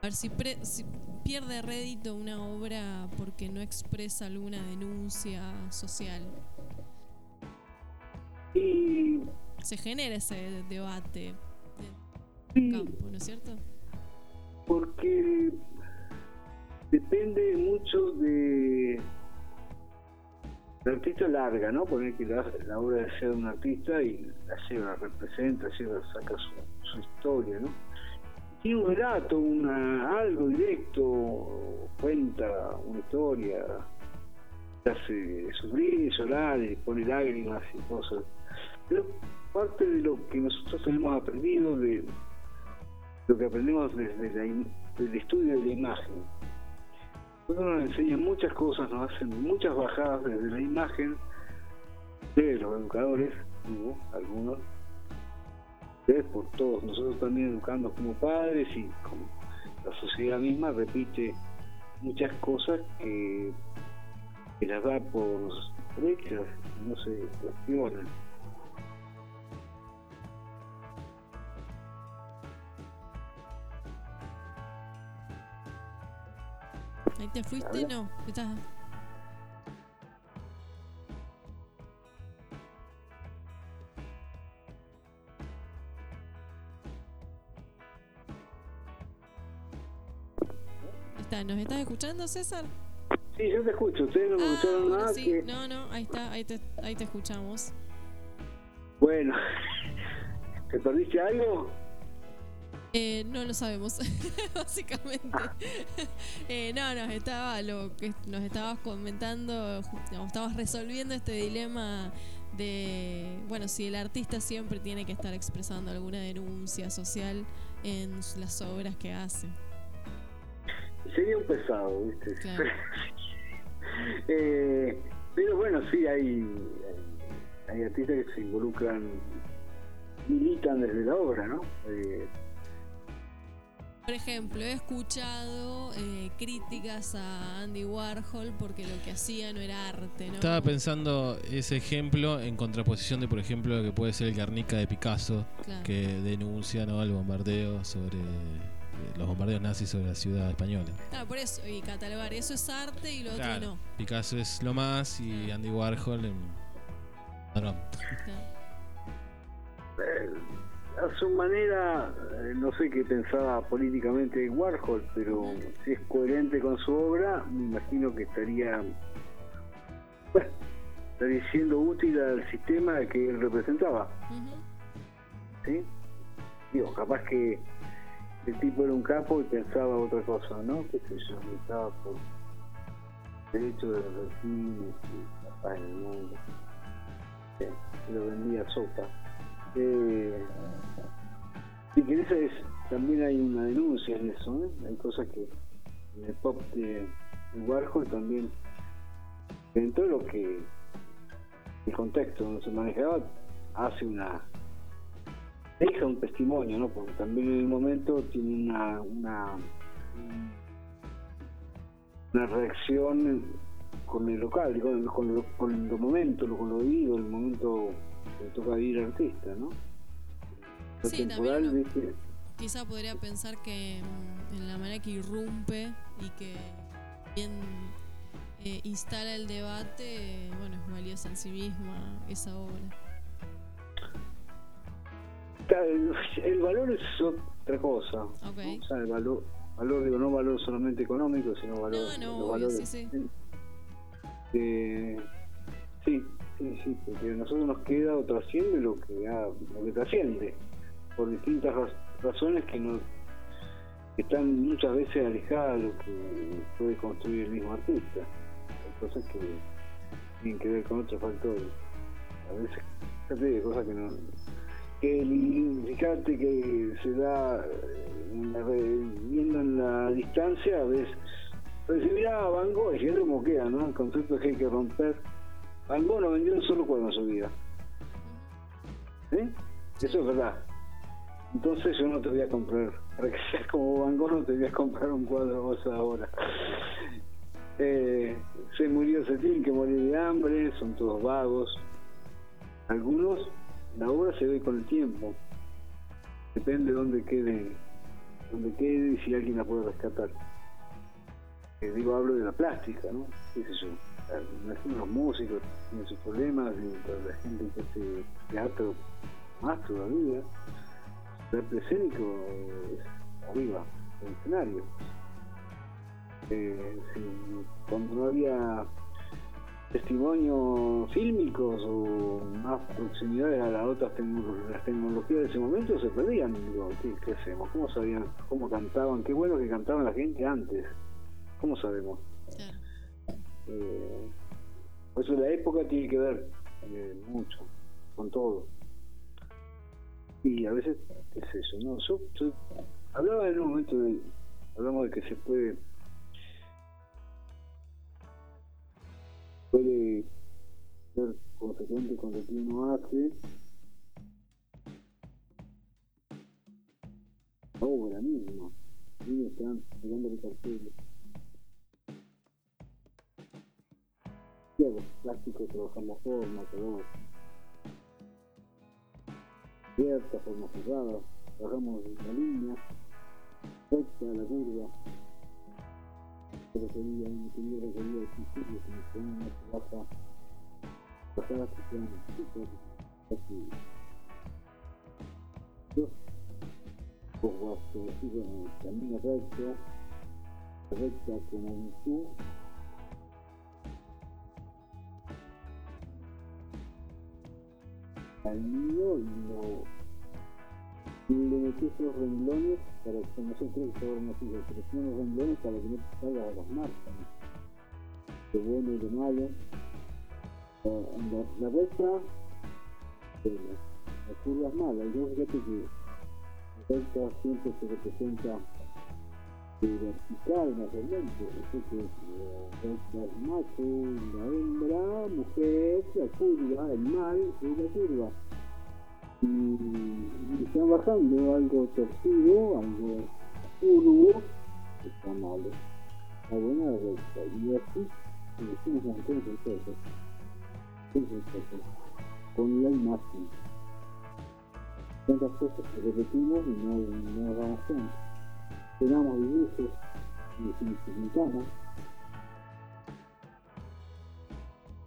a ver, si, pre- si pierde rédito una obra porque no expresa alguna denuncia social. Y. Se genera ese debate en el campo, ¿no es cierto? porque depende mucho de el artista larga, ¿no? Poner que la, la obra de un artista y la lleva, representa, lleva, saca su, su historia, ¿no? Tiene un relato, una, algo directo, cuenta una historia, hace sufrir, llorar, y pone lágrimas y cosas. Pero parte de lo que nosotros hemos aprendido de lo que aprendemos desde del estudio de la imagen. Nosotros nos enseñan muchas cosas, nos hacen muchas bajadas desde la imagen de los educadores, algunos, de por todos, nosotros también educando como padres y como la sociedad misma repite muchas cosas que, que las da por hechas, no se cuestionan. Ahí te fuiste, no. Estás. Está, ¿Nos estás escuchando, César? Sí, yo te escucho, ustedes no me escucharon Ahora nada. sí, que- no, no, ahí está, ahí te, ahí te escuchamos. Bueno, ¿te perdiste algo? Eh, no lo sabemos, básicamente. Eh, no, nos estaba lo que nos estabas comentando, digamos, estabas resolviendo este dilema de, bueno, si el artista siempre tiene que estar expresando alguna denuncia social en las obras que hace. Sería un pesado, ¿viste? Claro. Eh, pero bueno, sí, hay, hay, hay artistas que se involucran, militan desde la obra, ¿no? Por ejemplo, he escuchado eh, críticas a Andy Warhol porque lo que hacía no era arte, ¿no? Estaba pensando ese ejemplo en contraposición de, por ejemplo, lo que puede ser el Guernica de Picasso, Claro. que denuncia ¿no? el bombardeo sobre eh, los bombardeos nazis sobre la ciudad española. Claro, por eso, y catalogar eso es arte y lo otro no. Picasso es lo más y Andy Warhol en... no, no. A su manera, eh, no sé qué pensaba políticamente Warhol, pero si es coherente con su obra, me imagino que estaría, bueno, estaría siendo útil al sistema que él representaba. ¿Sí? Digo, capaz que el tipo era un capo y pensaba otra cosa, ¿no? Qué sé yo, estaba por derecho de los delfines y la paz en el mundo. Sí, lo vendía sopa. Eh, si querés, es, también hay una denuncia en eso, ¿eh? Hay cosas que en el pop de, de Warhol también, dentro de lo que el contexto donde se manejaba, hace una deja un testimonio, ¿no? Porque también en el momento tiene una una, reacción con el local, con, con, lo, con los momentos, con lo el momento que le toca vivir artista, ¿no? Lo Sí, temporal, también uno ¿viste? quizá podría pensar que mm, en la manera que irrumpe y que bien eh, instala el debate, bueno, es valiosa en sí misma esa obra. El, valor es otra cosa. ¿no? Ok. O sea, el valor, valor, digo, no valor solamente económico, sino valor. No, obvio, valores. sí, sí. Eh, sí, sí, porque a nosotros nos queda o trasciende lo que, ha- lo que trasciende, por distintas raz- razones que están muchas veces alejadas de lo que puede construir el mismo artista. Hay cosas que tienen que ver con otros factores. A veces, fíjate, cosas que no. Que el- fíjate que se da eh, viendo en la distancia, ves pero si mirá a Van Gogh, fíjate cómo queda, ¿no? El concepto que hay que romper. Gogh no vendió un solo cuadro en su vida. ¿Sí? Eso es verdad. Entonces yo no te voy a comprar. Para que seas como Van Gogh, no te voy a comprar un cuadro vos ahora. Eh, se murió, se tienen que morir de hambre, son todos vagos. Algunos, la obra se ve con el tiempo. Depende de dónde quede, dónde quede y si alguien la puede rescatar eh, digo, hablo de la plástica, ¿no? ¿Qué sé yo? Imagino los músicos tienen sus problemas y la gente que hace teatro más todavía. El escénico es arriba, el escenario. Eh, cuando no había testimonios fílmicos o más proximidades a las otras tecnologías de ese momento se perdían. Digo, ¿qué, qué hacemos? ¿Cómo sabían? ¿Cómo cantaban? Qué bueno que cantaban la gente antes. ¿Cómo sabemos? Eh, por eso la época tiene que ver eh, mucho con todo. Y a veces, es eso, ¿no? Yo, hablaba en un momento de, hablamos de que se puede, puede ser consecuente con lo que uno hace. Y están sacando el cartel. Claro, plástico trabajamos forma, color. Abierta, forma cerrada, trabajamos la línea, recta, la curva. Pero quería, no quería requerir al principio, como que una trabaja, bajada que sean así. Yo, pues vas a decir, bueno, camino recto, recta como un tú, al niño y lo y le metí esos renglones para que nosotros que ahora nos sigue, pero son los renglones para que no te salga de las marcas ¿no? de bueno y de malo Eh, en la, la recta eh, la curva es mala yo fíjate que la recta siempre se representa de vertical mayormente eso que la recta es macho la hembra mujer la curva el mal es la curva. Y, y están bajando algo torcido algo curvo está malo la buena la recta y así le decimos mantener el peso con la imagen. Tantas cosas que repetimos y no, no nos tenemos dibujos y significamos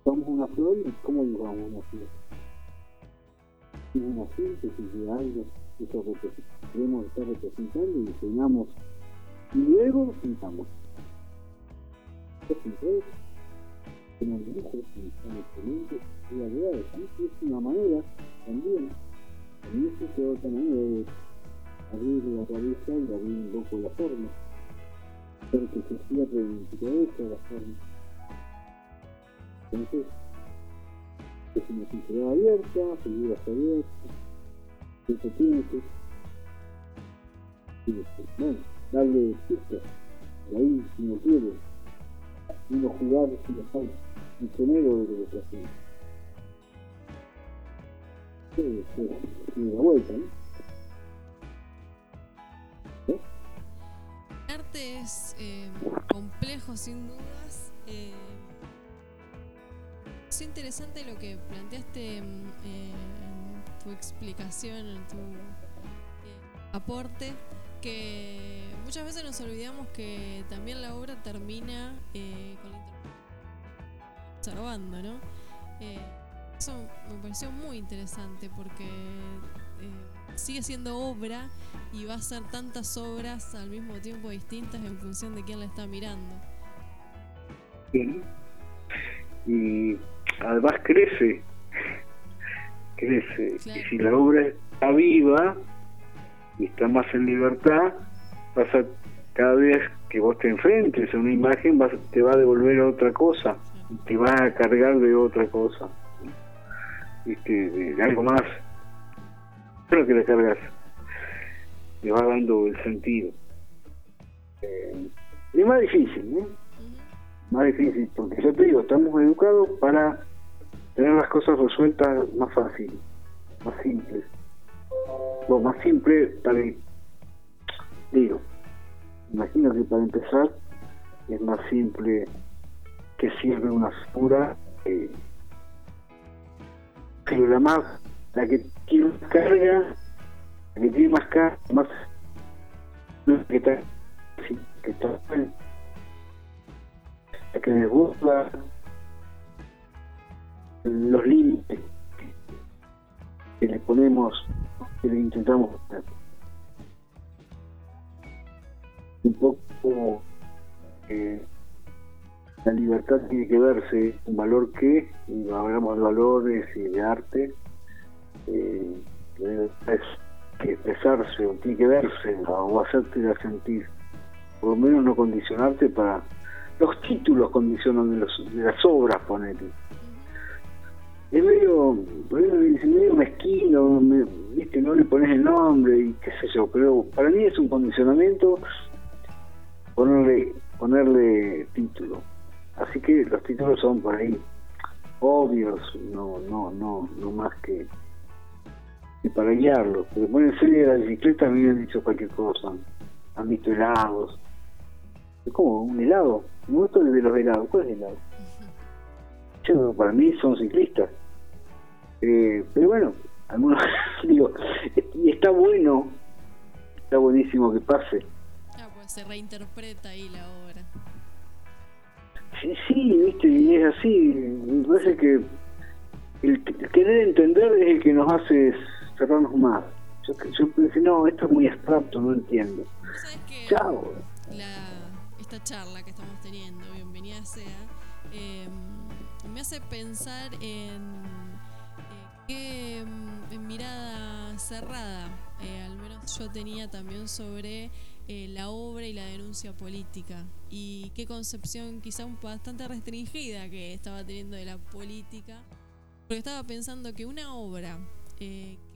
somos una flor y cómo dibujamos una flor una síntesis de algo que queremos estar representando y diseñamos y luego pintamos. Los pintores tienen dibujos y son excelentes y variedades. ¿sí? Es una manera también, también existe otra manera de abrir la cabeza y abrir un poco la forma. Hacer que se cierre en tu cabeza la forma. Entonces, es una pincelada abierta, figuras abiertas, que se piense. Y este, bueno, darle por ahí si no quiere, uno jugar si lo sabe, un género de lo que hace. Sí, sí, sí, la vuelta, ¿no? Arte es eh, complejo sin dudas. Eh, es interesante lo que planteaste eh, en tu explicación, en tu aporte, que muchas veces nos olvidamos que también la obra termina con la observando, ¿no? Eso me pareció muy interesante porque sigue siendo obra y va a ser tantas obras al mismo tiempo distintas en función de quién la está mirando. Sí. Y además crece, crece. Claro. Y si la obra está viva y está más en libertad, vas a, cada vez que vos te enfrentes a una imagen, vas, te va a devolver otra cosa, te va a cargar de otra cosa, de, de algo más. Creo que le cargas, le va dando el sentido. Eh, es más difícil, ¿no? más difícil, porque yo te digo, estamos educados para tener las cosas resueltas más fácil, más simples. Lo más simple para, digo, imagino que para empezar es más simple que sirve una figura, eh, la más, la que tiene más carga, la que tiene más carga, más, que está, que está la que les gusta los límites que le ponemos, que le intentamos. Un poco eh, la libertad tiene que verse un valor que, y hablamos de valores y de arte, eh, que expresarse o tiene que verse o hacerte sentir, por lo menos no condicionarte para los títulos condicionan de, los, de las obras, ponele. Es medio, es medio mezquino, me- viste, no le pones el nombre y qué sé yo, pero para mí es un condicionamiento ponerle, ponerle título. Así que los títulos son por ahí obvios, no, no, no, no más que, que para guiarlos. Porque ponen serie de la bicicleta, a mí me han dicho cualquier cosa, han visto helados. Es como un helado, me gusta el de los helados, ¿cuál es el helado? Yo, para mí son ciclistas. Eh, pero bueno, algunos digo, y está bueno, está buenísimo que pase. Ah, pues se reinterpreta ahí la obra. Sí, sí, viste, y es así. Me parece que el querer entender es el que nos hace cerrarnos más. Yo, yo pensé, no, esto es muy abstracto, no entiendo. Chao. La, esta charla que estamos teniendo, bienvenida sea, eh, me hace pensar en eh, qué mm, en mirada cerrada, eh, al menos yo tenía también sobre eh, la obra y la denuncia política y qué concepción quizá un bastante restringida que estaba teniendo de la política, porque estaba pensando que una obra eh, que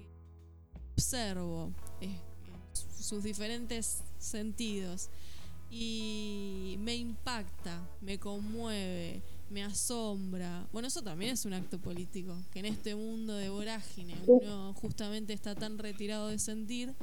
observo eh, en sus diferentes sentidos y me impacta, me conmueve, me asombra. Bueno, eso también es un acto político, que en este mundo de vorágine uno justamente está tan retirado de sentir,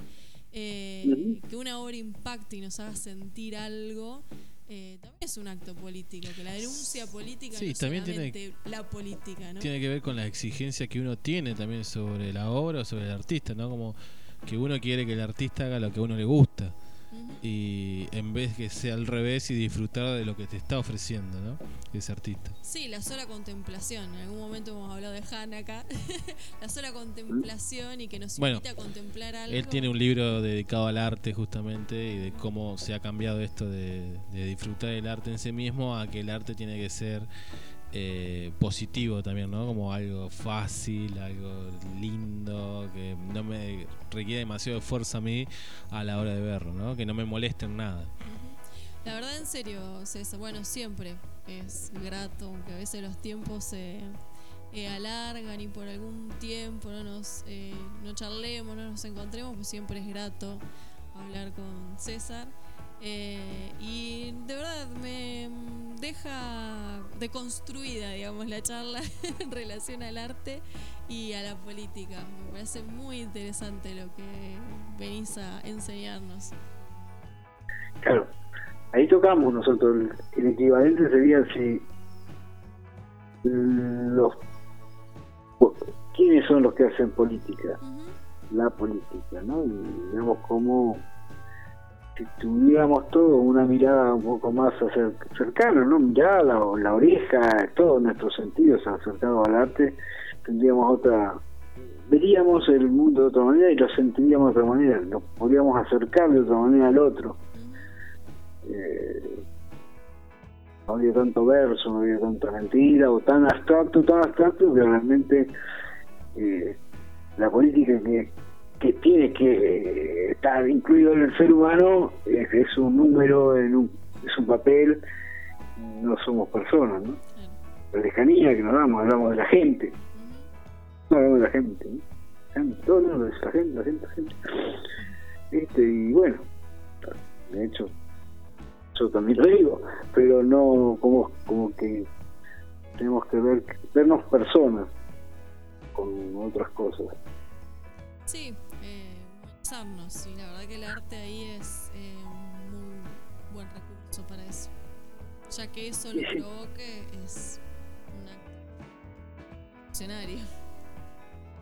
eh, que una obra impacte y nos haga sentir algo. Eh, también es un acto político, que la denuncia política Sí, no es también tiene- la política, ¿no? Tiene que ver con la exigencia que uno tiene también sobre la obra o sobre el artista, ¿no? Como que uno quiere que el artista haga lo que a uno le gusta. Y en vez que sea al revés y disfrutar de lo que te está ofreciendo, ¿no? Ese artista. Sí, la sola contemplación. En algún momento hemos hablado de Han acá. la sola contemplación y que nos Bueno, invita a contemplar algo. Él tiene un libro dedicado al arte justamente y de cómo se ha cambiado esto de, de disfrutar el arte en sí mismo a que el arte tiene que ser eh, positivo también, ¿no? Como algo fácil, algo lindo, que no me requiere demasiado esfuerzo a mí a la hora de verlo, ¿no? Que no me moleste en nada. La verdad, en serio, César, bueno, siempre es grato, aunque a veces los tiempos se eh, alargan y por algún tiempo no nos eh, no charlemos, no nos encontremos, pues siempre es grato hablar con César. Eh, y de verdad me deja deconstruida, digamos, la charla en relación al arte y a la política. Me parece muy interesante lo que venís a enseñarnos. Claro, ahí tocamos nosotros. El, equivalente sería si los quiénes son los que hacen política, la política, ¿no? Y digamos cómo tuviéramos todo una mirada un poco más cercana, ¿no? Mirada, la, la oreja, todos nuestros sentidos acercados al arte, tendríamos otra veríamos el mundo de otra manera y lo sentiríamos de otra manera, nos podríamos acercar de otra manera al otro. Eh, no había tanto verso, no había tanta mentira, o tan abstracto, tan abstracto que realmente eh, la política que, que tiene que eh, estar incluido en el ser humano es, es un número, en un, es un papel, no somos personas, ¿no? La lejanía que nos damos, hablamos de la gente, no hablamos de la gente, ¿no? Gente, todo no, es la gente, la gente, la gente. Este, y bueno, de hecho, yo también lo digo, pero no como, como que tenemos que ver vernos personas con otras cosas. Sí, eh, humanizarnos. Y la verdad que el arte ahí es eh, un muy buen recurso para eso. Ya que eso lo provoque es un acto escenario.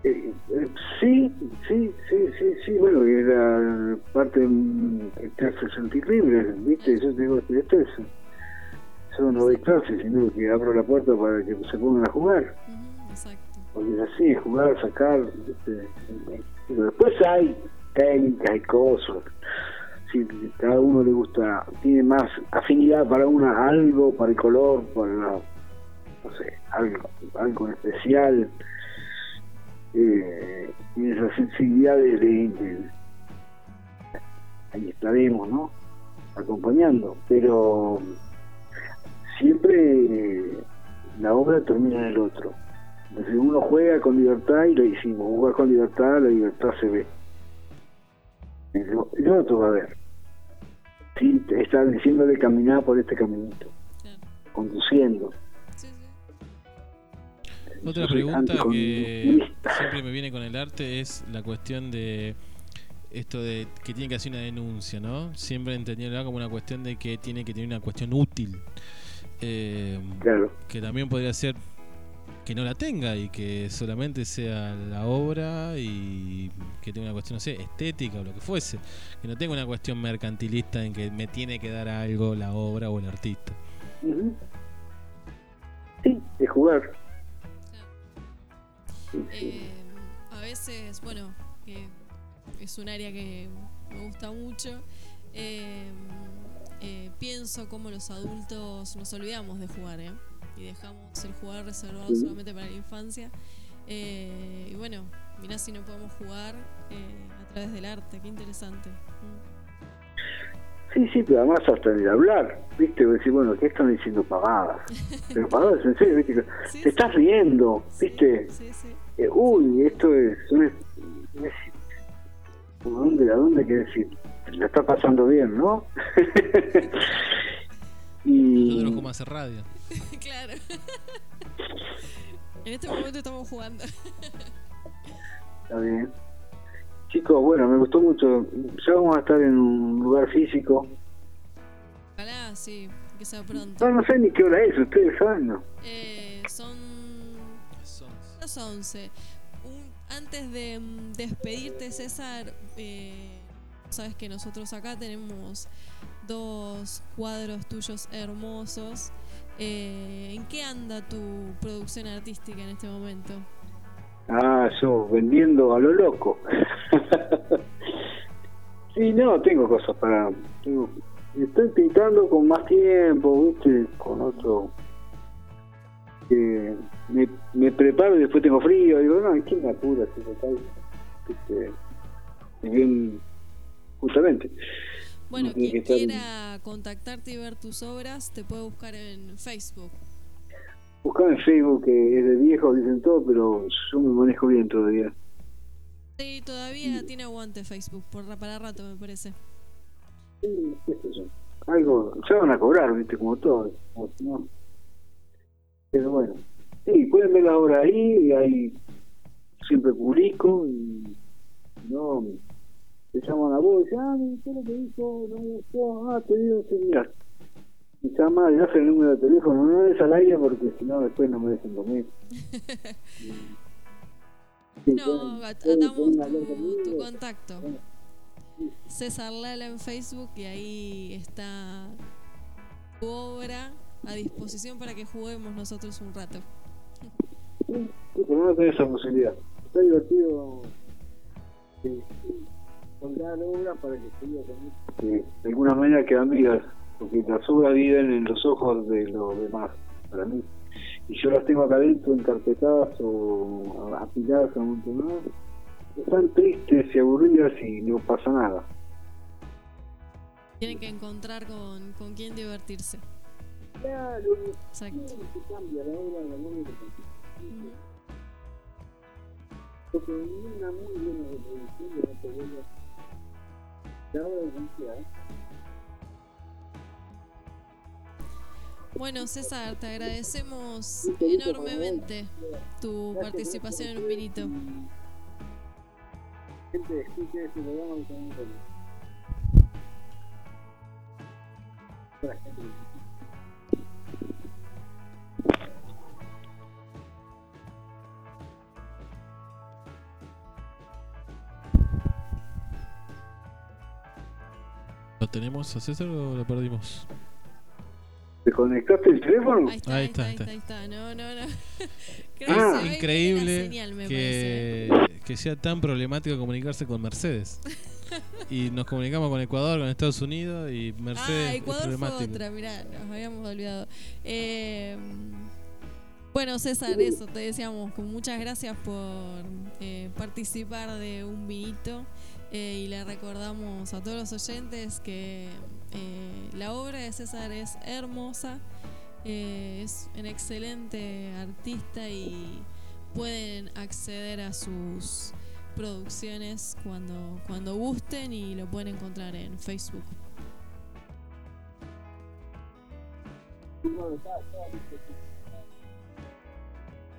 Eh, eh, sí, sí, sí, sí, sí, bueno, y la parte mm, que te hace sentir libre, ¿viste? Yo te digo, esto es, yo no doy clases, sino que abro la puerta para que se pongan a jugar. Porque es así, jugar, sacar, ¿viste? Pero después hay técnicas, hay cosas. Si cada uno le gusta, tiene más afinidad para una algo, para el color, para, no sé, algo, algo especial eh, y esa sensibilidad de, ahí estaremos no acompañando pero siempre la obra termina en el otro. Entonces uno juega con libertad y lo hicimos. Jugar con libertad la libertad se ve el, o- el otro va a ver sí, está diciéndole caminar por este caminito conduciendo Otra Yo pregunta que siempre me viene con el arte es la cuestión de esto de que tiene que hacer una denuncia, ¿no? Siempre entendiendo como una cuestión de que tiene que tener una cuestión útil. Eh, Claro. Que también podría ser que no la tenga y que solamente sea la obra y que tenga una cuestión, no sé, estética o lo que fuese. Que no tenga una cuestión mercantilista en que me tiene que dar algo la obra o el artista. Sí de jugar Eh, a veces, bueno, eh, es un área que me gusta mucho. eh, eh, pienso como los adultos nos olvidamos de jugar, ¿eh? Y dejamos el jugar reservado Sí. solamente para la infancia. Eh, y bueno, mirá si no podemos jugar eh, a través del arte, qué interesante. Sí, sí, pero además hasta en el hablar, ¿viste? Vos decís, bueno, ¿qué están diciendo pavadas? Pero pavadas, en serio, ¿viste? Te estás riendo, ¿viste? Eh, uy, esto es... es- es- ¿A dónde, ¿A dónde quiere decir? La está pasando bien, ¿no? y... Nosotros como hacer radio. claro. en este momento estamos jugando. Está bien. Chicos, bueno, me gustó mucho. Ya vamos a estar en un lugar físico. Ojalá, sí, que sea pronto. No, no sé ni qué hora es, ustedes saben, ¿no? Eh, son las 11. Un- antes de mm, despedirte, César, eh, sabes que nosotros acá tenemos dos cuadros tuyos hermosos. Eh, ¿En qué anda tu producción artística en este momento? Ah, yo vendiendo a lo loco. sí, no, tengo cosas para... estoy pintando con más tiempo, ¿viste? Con otro... que me, me preparo y después tengo frío. Digo, no, ¿quién me apura? Si total, ¿viste? Y bien, justamente. Bueno, quien quiera contactarte y ver tus obras, te puede buscar en Facebook. Buscame en Facebook, que es de viejo, dicen todo, pero yo me manejo bien todavía. Sí, todavía tiene aguante Facebook, por ra- para rato me parece. Sí, qué sé yo. Algo, se van a cobrar, viste, como todo. no. Pero bueno, sí, pueden ver la obra ahí, y ahí siempre publico, y no, te llaman a vos y dicen, ah, me gustó lo que dijo, no me gustó, ah, te digo, sí, mira, me llama, le das el número de teléfono, no des al aire porque si no después no me dejan comer. Sí, No, atamos tu, contacto. César Lala en Facebook y ahí está tu obra a disposición para que juguemos nosotros un rato. Sí, menos tenés esa posibilidad. Está divertido obras para que se diga también que de alguna manera quedan vivas, porque las obras viven en los ojos de los demás, para mí. Y yo las tengo acá adentro encarpetadas o apiladas amontonadas. Están tristes y aburridas y no pasa nada. Tienen que encontrar con, con quién divertirse. Claro, Exacto. cambia la obra de la obra. Porque una muy buena reproducción de la Bueno, César, te agradecemos enormemente tu participación en un vinito. Gente, ¿Lo tenemos a César o lo perdimos? ¿Te conectaste el teléfono? Ahí está, Ahí ahí está, está, ahí ahí está. está. No, no, no. Creo que Ah. la Increíble señal, que, que sea tan problemático comunicarse con Mercedes. Y nos comunicamos con Ecuador, con Estados Unidos y Mercedes Ah, es Ecuador fue problemático. otra, mirá, nos habíamos olvidado. Eh, bueno, César, eso, te decíamos, con muchas gracias por eh, participar de un vinito eh, y le recordamos a todos los oyentes que eh, la obra de César es hermosa, eh, es un excelente artista y pueden acceder a sus producciones cuando, cuando gusten y lo pueden encontrar en Facebook.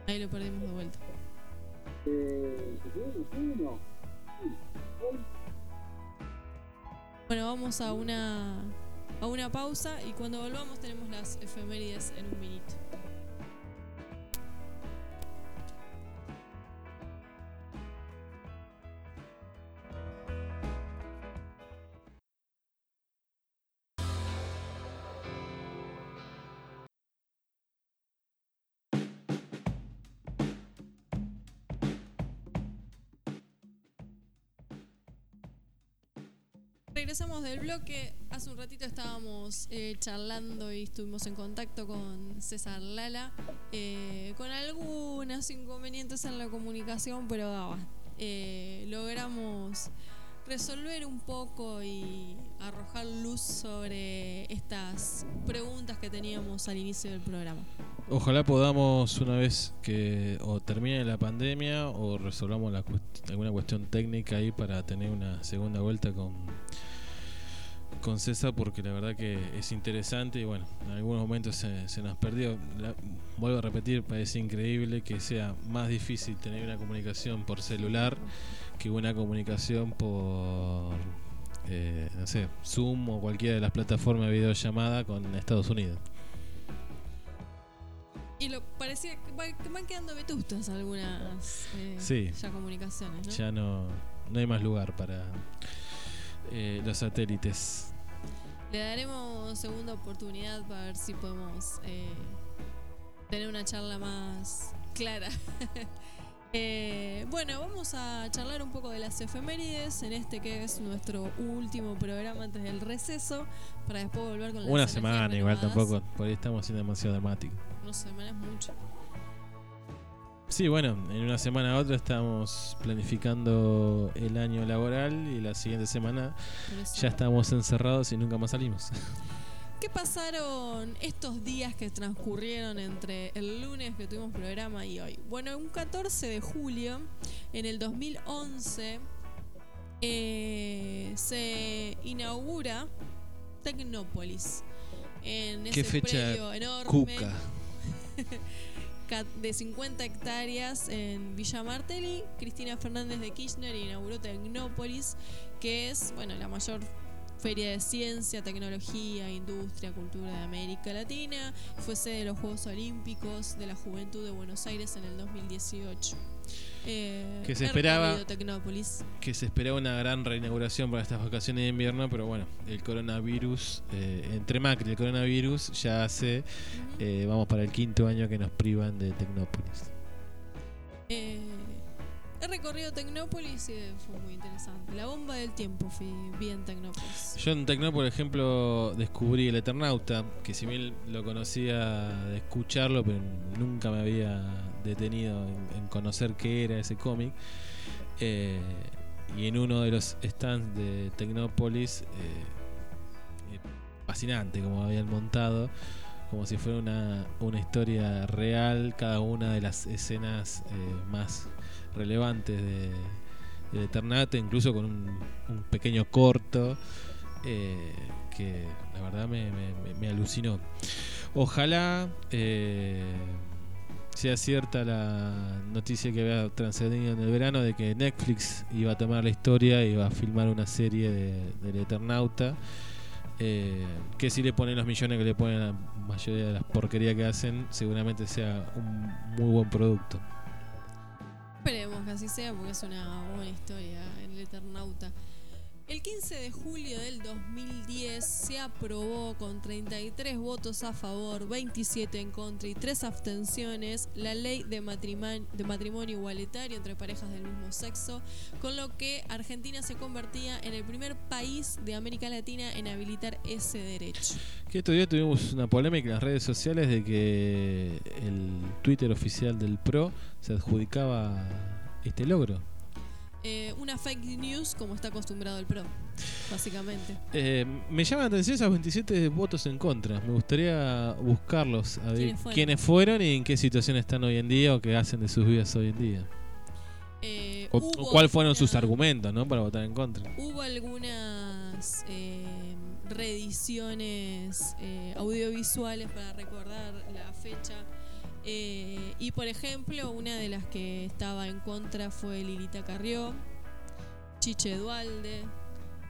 Ahí lo perdimos de vuelta. No. Bueno, vamos a una a una pausa y cuando volvamos tenemos las efemérides en un minuto. Regresamos del bloque. Hace un ratito estábamos eh, charlando y estuvimos en contacto con César Lala, eh, con algunos inconvenientes en la comunicación, pero ah, eh, logramos resolver un poco y arrojar luz sobre estas preguntas que teníamos al inicio del programa. Ojalá podamos una vez que o termine la pandemia o resolvamos la cuest- alguna cuestión técnica ahí para tener una segunda vuelta con con César porque la verdad que es interesante y bueno, en algunos momentos se, se nos perdió. La- vuelvo a repetir, parece increíble que sea más difícil tener una comunicación por celular que una comunicación por, eh, no sé, Zoom o cualquiera de las plataformas de videollamada con Estados Unidos. Y lo parecía que va- que van quedando vetustas algunas eh, Sí. ya comunicaciones, ¿no? Ya no, no hay más lugar para... eh, los satélites. Le daremos segunda oportunidad para ver si podemos eh, tener una charla más clara. Eh, bueno, vamos a charlar un poco de las efemérides en este que es nuestro último programa antes del receso, para después volver con las Una semana igual renovadas. tampoco, por ahí estamos siendo demasiado dramáticos. Una semana es mucho. Sí, bueno, en una semana a otra estamos planificando el año laboral y la siguiente semana ya estamos encerrados y nunca más salimos. ¿Qué pasaron estos días que transcurrieron entre el lunes que tuvimos programa y hoy? Bueno, un 14 de julio, en el 2011, eh, se inaugura Tecnópolis. En Qué ese fecha predio enorme cuca. De 50 hectáreas en Villa Martelli. Cristina Fernández de Kirchner inauguró Tecnópolis, que es bueno la mayor feria de ciencia, tecnología, industria, cultura de América Latina. Fue sede de los Juegos Olímpicos de la Juventud de Buenos Aires en el 2018. Eh, Que se esperaba-. Que se esperaba una gran reinauguración para estas vacaciones de invierno, pero bueno, el coronavirus, eh, entre Macri y el coronavirus, ya hace, eh, vamos para el quinto año que nos privan de Tecnópolis. Eh, he recorrido Tecnópolis y fue muy interesante. La bomba del tiempo fui bien Tecnópolis. Yo en Tecno, por ejemplo, descubrí el Eternauta, que si bien lo conocía de escucharlo, pero nunca me había detenido en, en conocer qué era ese cómic. Eh, y en uno de los stands de Tecnópolis, eh, eh, fascinante como habían montado, como si fuera una, una historia real, cada una de las escenas eh, más relevantes de, Eternauta, incluso con un, pequeño corto eh, que la verdad me, me- alucinó. Ojalá eh, sea cierta la noticia que había trascendido en el verano de que Netflix iba a tomar la historia y iba a filmar una serie de- del Eternauta. Eh, que si le ponen los millones que le ponen a la mayoría de las porquerías que hacen, seguramente sea un muy buen producto. Esperemos que así sea porque es una buena historia el Eternauta. El 15 de julio del 2010 se aprobó con 33 votos a favor, 27 en contra y 3 abstenciones la ley de matrimonio, de matrimonio igualitario entre parejas del mismo sexo, con lo que Argentina se convertía en el primer país de América Latina en habilitar ese derecho. Que estos días tuvimos una polémica en las redes sociales de que el Twitter oficial del PRO se adjudicaba este logro. Eh, una fake news como está acostumbrado el PRO, básicamente. Eh, me llama la atención esos 27 votos en contra. Me gustaría buscarlos, a ver ¿Quiénes fueron? quiénes fueron y en qué situación están hoy en día o qué hacen de sus vidas hoy en día. Eh, O, cuáles fueron sus argumentos ¿no? para votar en contra. Hubo algunas eh, reediciones eh, audiovisuales para recordar la fecha. Eh, y por ejemplo, una de las que estaba en contra fue Lilita Carrió, Chiche Dualde,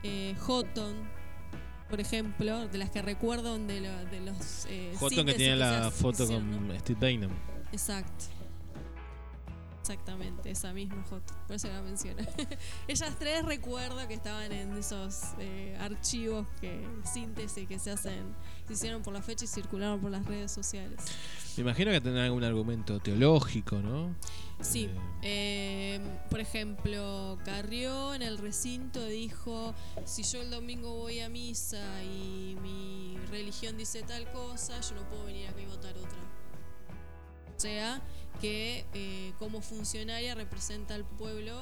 eh, Houghton, por ejemplo, de las que recuerdo de, lo- de los. Eh, Houghton que tiene la foto hicieron, con ¿no? Steve Bynum. Exacto. Exactamente, esa misma foto. Por eso la menciono. Ellas tres recuerdo que estaban en esos eh, archivos que síntesis que se hacen, se hicieron por la fecha y circularon por las redes sociales. Me imagino que tendrán algún argumento teológico, ¿no? Sí, eh, por ejemplo, Carrió en el recinto dijo, si yo el domingo voy a misa y mi religión dice tal cosa, yo no puedo venir acá y votar otra. O sea, que eh, como funcionaria representa al pueblo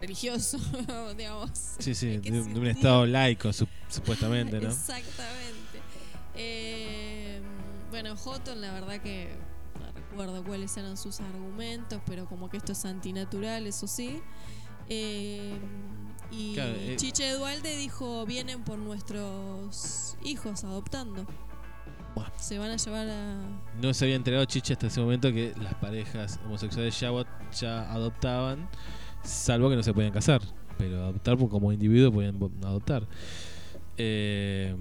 religioso, digamos. Sí, sí, ¿En qué de, de un estado laico, sup- supuestamente, ¿no? Exactamente. Eh, bueno, Houghton, la verdad que no recuerdo cuáles eran sus argumentos, pero como que esto es antinatural, eso sí. Eh, y Claro, eh. Chiche Dualde dijo, vienen por nuestros hijos adoptando. Se van a llevar a... No se había enterado Chicha hasta ese momento que las parejas homosexuales ya, ya adoptaban, salvo que no se podían casar. Pero adoptar como individuo podían adoptar. Eh,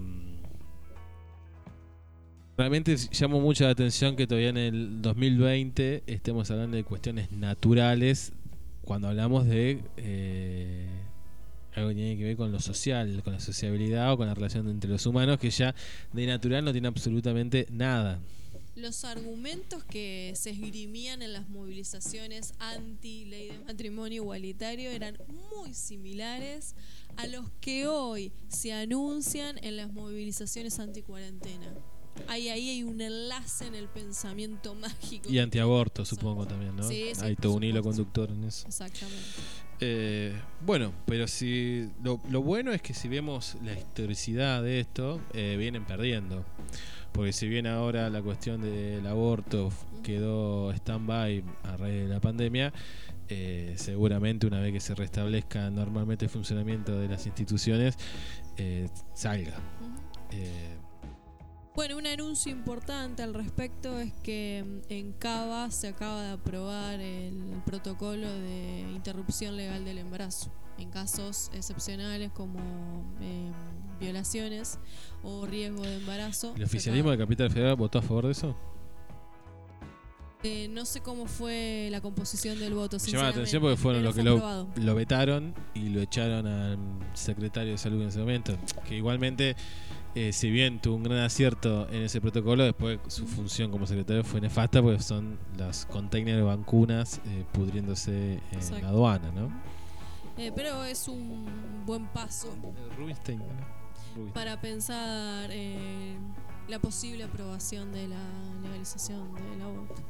realmente llamó mucho la atención que todavía en el 2020 estemos hablando de cuestiones naturales cuando hablamos de eh, algo que tiene que ver con lo social, con la sociabilidad o con la relación entre los humanos, que ya de natural no tiene absolutamente nada. Los argumentos que se esgrimían en las movilizaciones anti-ley de matrimonio igualitario eran muy similares a los que hoy se anuncian en las movilizaciones anti-cuarentena. Ahí, ahí hay un enlace en el pensamiento mágico. Y antiaborto, supongo también, ¿no? Sí, sí, hay todo un hilo conductor en eso. Exactamente. Eh, bueno, pero si lo, lo bueno es que si vemos la historicidad de esto, eh, vienen perdiendo. Porque si bien ahora la cuestión del aborto quedó stand-by a raíz de la pandemia, eh, seguramente una vez que se restablezca normalmente el funcionamiento de las instituciones, eh, salga. Bueno, un anuncio importante al respecto es que mm, en Cava se acaba de aprobar el protocolo de interrupción legal del embarazo en casos excepcionales como eh, violaciones o riesgo de embarazo. ¿El oficialismo de Capital Federal votó a favor de eso? Eh, no sé cómo fue la composición del voto. Llama la atención porque fueron los que lo, vetaron y lo echaron al secretario de salud en ese momento. Que igualmente, eh, si bien tuvo un gran acierto en ese protocolo, después su función como secretario fue nefasta porque son las containers de vacunas eh, pudriéndose en la aduana, ¿no? Eh, pero es un buen paso Rubinstein, para pensar eh, la posible aprobación de la legalización del aborto.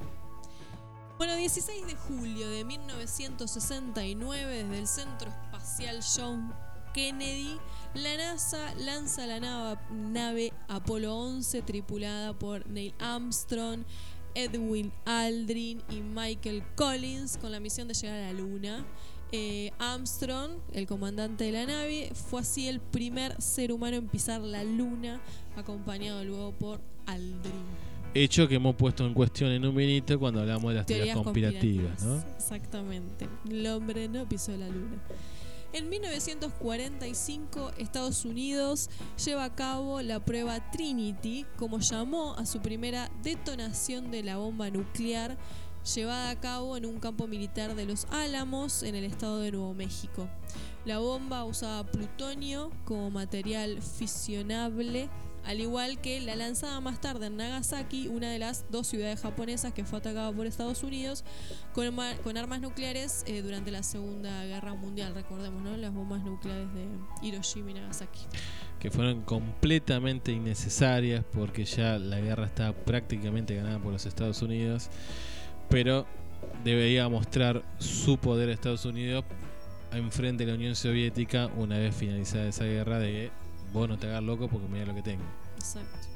Bueno, 16 de julio de 1969, desde el Centro Espacial John Kennedy, la NASA lanza la nave, nave Apolo 11 tripulada por Neil Armstrong, Edwin Aldrin y Michael Collins con la misión de llegar a la Luna. Eh, Armstrong, el comandante de la nave, fue así el primer ser humano en pisar la Luna, acompañado luego por Aldrin. Hecho que hemos puesto en cuestión en un minuto cuando hablamos de las teorías, Teorías conspirativas, ¿no? Exactamente. El hombre no pisó la luna. En 1945, Estados Unidos lleva a cabo la prueba Trinity, como llamó a su primera detonación de la bomba nuclear, llevada a cabo en un campo militar de Los Álamos, en el estado de Nuevo México. La bomba usaba plutonio como material fisionable, al igual que la lanzada más tarde en Nagasaki, una de las dos ciudades japonesas que fue atacada por Estados Unidos con, ma- con armas nucleares eh, durante la Segunda Guerra Mundial. Recordemos, ¿no? Las bombas nucleares de Hiroshima y Nagasaki. que fueron completamente innecesarias porque ya la guerra estaba prácticamente ganada por los Estados Unidos, pero debería mostrar su poder a Estados Unidos enfrente de la Unión Soviética una vez finalizada esa guerra de vos no te hagas loco porque mira lo que tengo. Exacto.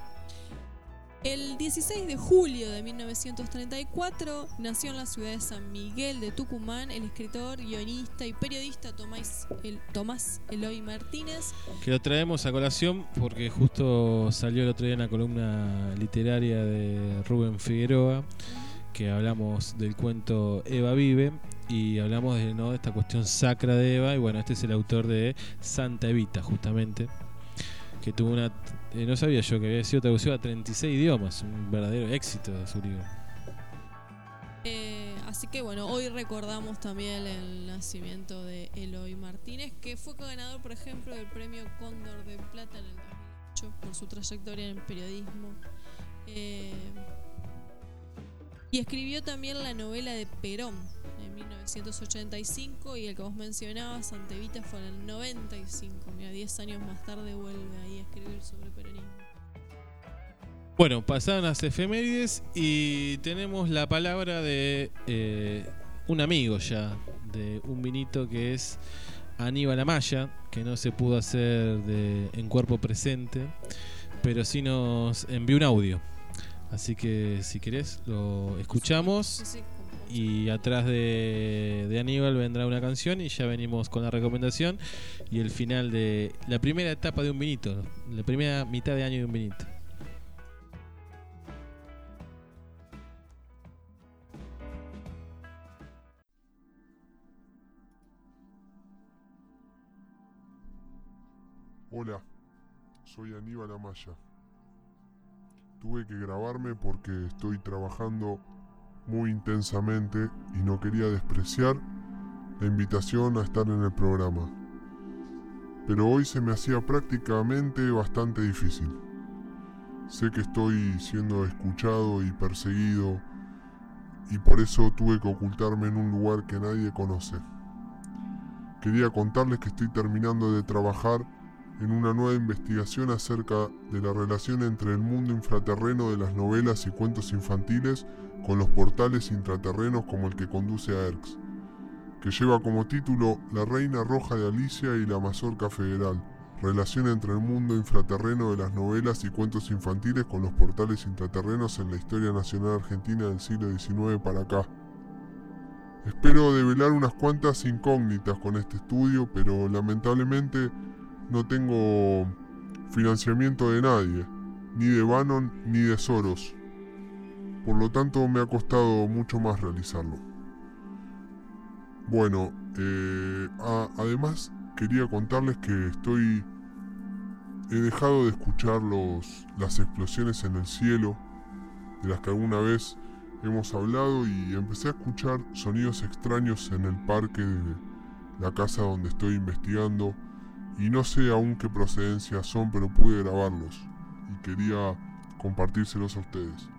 El 16 de julio de 1934 nació en la ciudad de San Miguel de Tucumán el escritor, guionista y periodista Tomás, el, Tomás Eloy Martínez, Que lo traemos a colación porque justo salió el otro día en la columna literaria de Rubén Figueroa que hablamos del cuento Eva vive y hablamos de ¿no? de esta cuestión sacra de Eva y bueno, este es el autor de Santa Evita justamente que tuvo una eh, no sabía yo que había sido traducido a 36 idiomas, un verdadero éxito de su libro. Eh, así que bueno, hoy recordamos también el nacimiento de Eloy Martínez, que fue ganador, por ejemplo, del premio Cóndor de Plata en el 2008 por su trayectoria en el periodismo. Eh, y escribió también la novela de Perón en 1985 y el que vos mencionabas, Santevita, fue en el 95. Mira, 10 años más tarde vuelve ahí a escribir sobre peronismo. Bueno, pasaron las efemérides y tenemos la palabra de eh, un amigo ya, de un vinito que es Aníbal Amaya, que no se pudo hacer de, en cuerpo presente, pero sí nos envió un audio. Así que si querés lo escuchamos Sí, sí, y atrás de, Aníbal vendrá una canción y ya venimos con la recomendación y el final de la primera etapa de un vinito, la primera mitad de año de un vinito. Hola, soy Aníbal Amaya. Tuve que grabarme porque estoy trabajando muy intensamente y no quería despreciar la invitación a estar en el programa. pero hoy se me hacía prácticamente bastante difícil. Sé que estoy siendo escuchado y perseguido y por eso tuve que ocultarme en un lugar que nadie conoce. Quería contarles que estoy terminando de trabajar en una nueva investigación acerca de la relación entre el mundo infraterreno de las novelas y cuentos infantiles con los portales intraterrenos como el que conduce a Erx, que lleva como título La Reina Roja de Alicia y la Mazorca Federal, relación entre el mundo infraterreno de las novelas y cuentos infantiles con los portales intraterrenos en la historia nacional argentina del siglo XIX para acá. Espero develar unas cuantas incógnitas con este estudio, pero lamentablemente no tengo financiamiento de nadie, ni de Bannon ni de Soros. Por lo tanto me ha costado mucho más realizarlo. Bueno, eh, además quería contarles que estoy... He dejado de escuchar los, las explosiones en el cielo, de las que alguna vez hemos hablado, y empecé a escuchar sonidos extraños en el parque de la casa donde estoy investigando, y no sé aún qué procedencia son, pero pude grabarlos, y quería compartírselos a ustedes.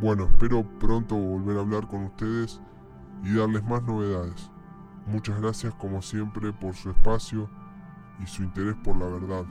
Bueno, espero pronto volver a hablar con ustedes y darles más novedades. Muchas gracias como siempre por su espacio y su interés por la verdad.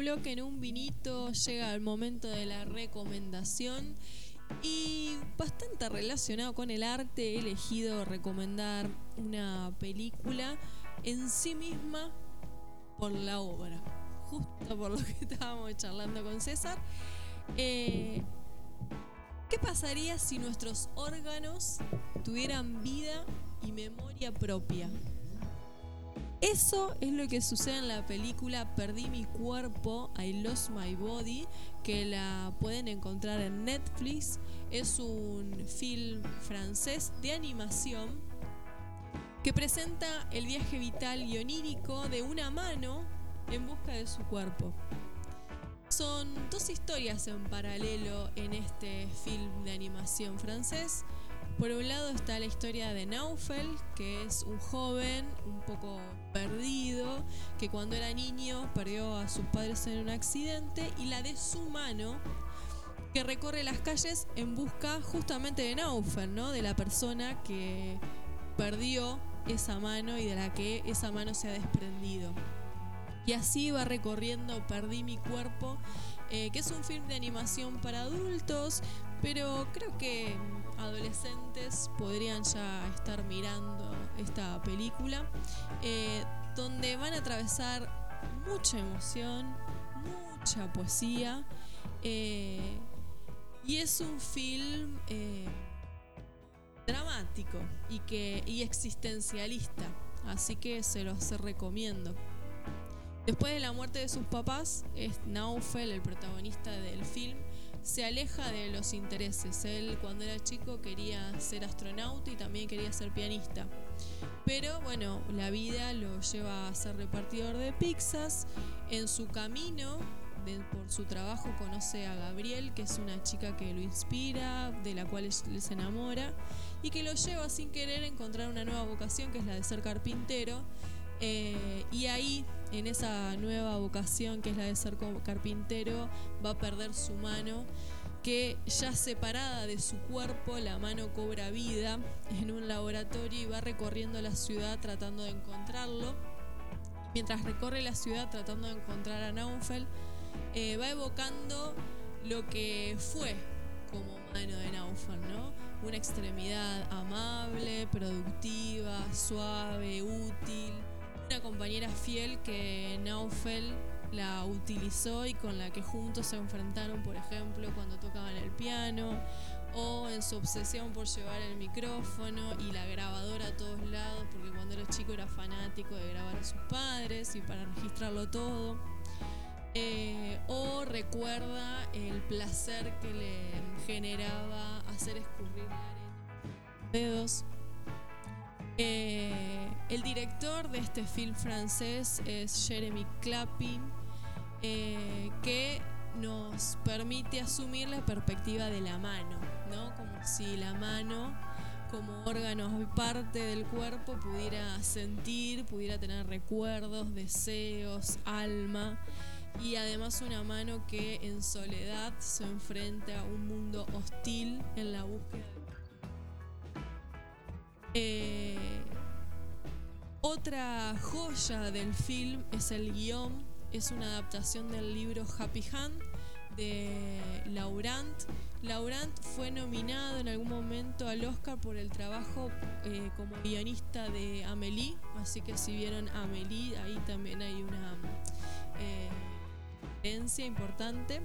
Bloque en un vinito, llega el momento de la recomendación y bastante relacionado con el arte he elegido recomendar una película en sí misma por la obra, justo por lo que estábamos charlando con César. Eh, ¿Qué pasaría si nuestros órganos tuvieran vida y memoria propia? Eso es lo que sucede en la película Perdí mi cuerpo, I Lost My Body, que la pueden encontrar en Netflix. Es un film francés de animación que presenta el viaje vital y onírico de una mano en busca de su cuerpo. Son dos historias en paralelo en este film de animación francés. Por un lado está la historia de Naufel, que es un joven un poco perdido, que cuando era niño perdió a sus padres en un accidente, y la de su mano, que recorre las calles en busca justamente de Naufel, ¿no? de la persona que perdió esa mano y de la que esa mano se ha desprendido. Y así va recorriendo Perdí mi cuerpo, eh, que es un film de animación para adultos, pero creo que adolescentes podrían ya estar mirando esta película, eh, donde van a atravesar mucha emoción, mucha poesía, eh, y es un film eh, dramático y, que, y existencialista, así que se los recomiendo. Después de la muerte de sus papás, es Naufel, el protagonista del film, se aleja de los intereses. Él cuando era chico quería ser astronauta y también quería ser pianista. Pero bueno, la vida lo lleva a ser repartidor de pizzas En su camino, por su trabajo, conoce a Gabriel, que es una chica que lo inspira, de la cual él se enamora, y que lo lleva sin querer a encontrar una nueva vocación, que es la de ser carpintero. Eh, y ahí, en esa nueva vocación, que es la de ser carpintero, va a perder su mano que ya separada de su cuerpo, la mano cobra vida en un laboratorio y va recorriendo la ciudad tratando de encontrarlo. Mientras recorre la ciudad tratando de encontrar a Naufel, eh, va evocando lo que fue como mano de Naufel, ¿no? Una extremidad amable, productiva, suave, útil, una compañera fiel que Naufel la utilizó y con la que juntos se enfrentaron, por ejemplo, cuando tocaban el piano o en su obsesión por llevar el micrófono y la grabadora a todos lados, porque cuando era chico era fanático de grabar a sus padres y para registrarlo todo. Eh, o recuerda el placer que le generaba hacer escurrir la arena dedos. Eh, el director de este film francés es Jeremy Clappin, eh, que nos permite asumir la perspectiva de la mano, ¿no? Como si la mano, como órgano y parte del cuerpo, pudiera sentir, pudiera tener recuerdos, deseos, alma, y además una mano que en soledad se enfrenta a un mundo hostil en la búsqueda eh, otra joya del film es el guion, es una adaptación del libro Happy Hand de Laurent. Laurent fue nominado en algún momento al Oscar por el trabajo eh, como guionista de Amélie, así que si vieron Amélie, ahí también hay una eh, referencia importante.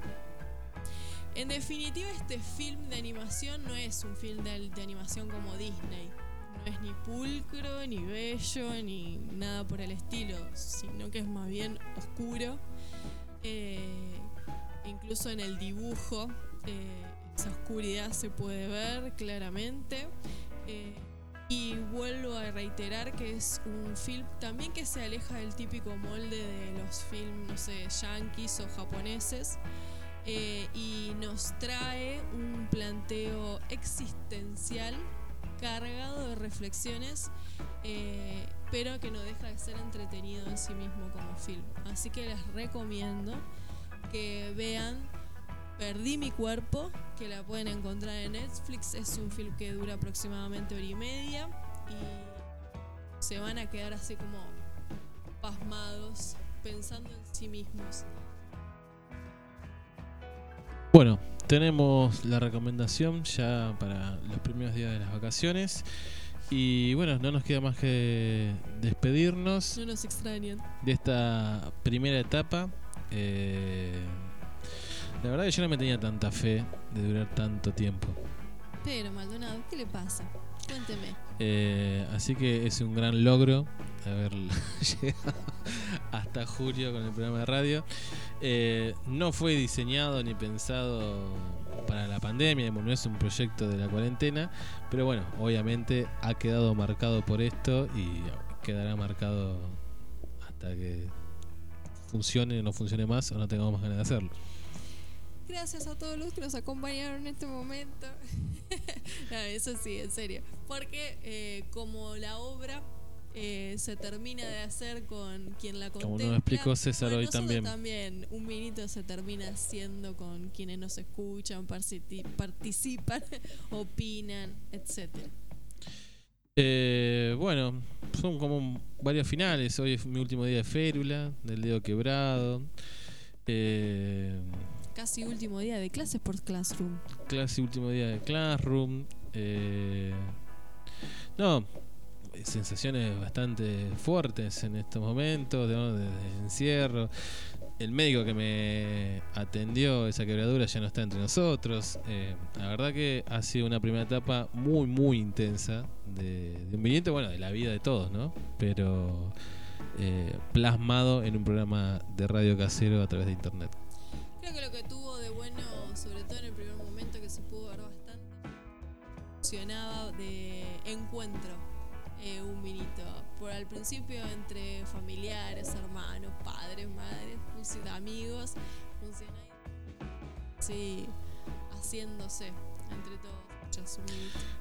En definitiva, este film de animación no es un film de animación como Disney no es ni pulcro, ni bello, ni nada por el estilo, sino que es más bien oscuro. Eh, incluso en el dibujo, eh, esa oscuridad se puede ver claramente. Eh, y vuelvo a reiterar que es un film también que se aleja del típico molde de los films, no sé, yankees o japoneses. y nos trae un planteo existencial cargado de reflexiones, eh, pero que no deja de ser entretenido en sí mismo como film. Así que les recomiendo que vean Perdí mi cuerpo, que la pueden encontrar en Netflix. Es un film que dura aproximadamente hora y media y se van a quedar así como pasmados, pensando en sí mismos. Bueno, tenemos la recomendación ya para los primeros días de las vacaciones. Y bueno, no nos queda más que despedirnos No nos extrañan. de esta primera etapa. Eh, la verdad que yo no me tenía tanta fe de durar tanto tiempo. Pero Maldonado, ¿qué le pasa? Cuénteme. Eh, así que es un gran logro haber llegado hasta julio con el programa de radio. Eh, no fue diseñado ni pensado para la pandemia, no es un proyecto de la cuarentena, pero bueno, obviamente ha quedado marcado por esto y quedará marcado hasta que funcione o no funcione más o no tengamos más ganas de hacerlo. Gracias a todos los que nos acompañaron en este momento. No, eso sí, en serio. Porque eh, como la obra eh, se termina de hacer con quien la contempla. Como nos explicó César hoy también. también. Un minuto se termina haciendo con quienes nos escuchan, participan, opinan, etcétera. Eh, bueno, son como varios finales. Hoy es mi último día de férula, del dedo quebrado. Eh, Casi último día de clases por Classroom. clase último día de Classroom. eh, no, sensaciones bastante fuertes en estos momentos, de, encierro. El médico que me atendió esa quebradura ya no está entre nosotros. eh, la verdad que ha sido una primera etapa muy, muy intensa de, un vinito, bueno, de la vida de todos, ¿no? Pero eh, plasmado en un programa de radio casero a través de internet. Creo que lo que tuvo de bueno, sobre todo en el primer momento, que se pudo ver bastante, funcionaba de encuentro, eh, un vinito por al principio entre familiares, hermanos, padres, madres, amigos, funciona sí, haciéndose entre todos.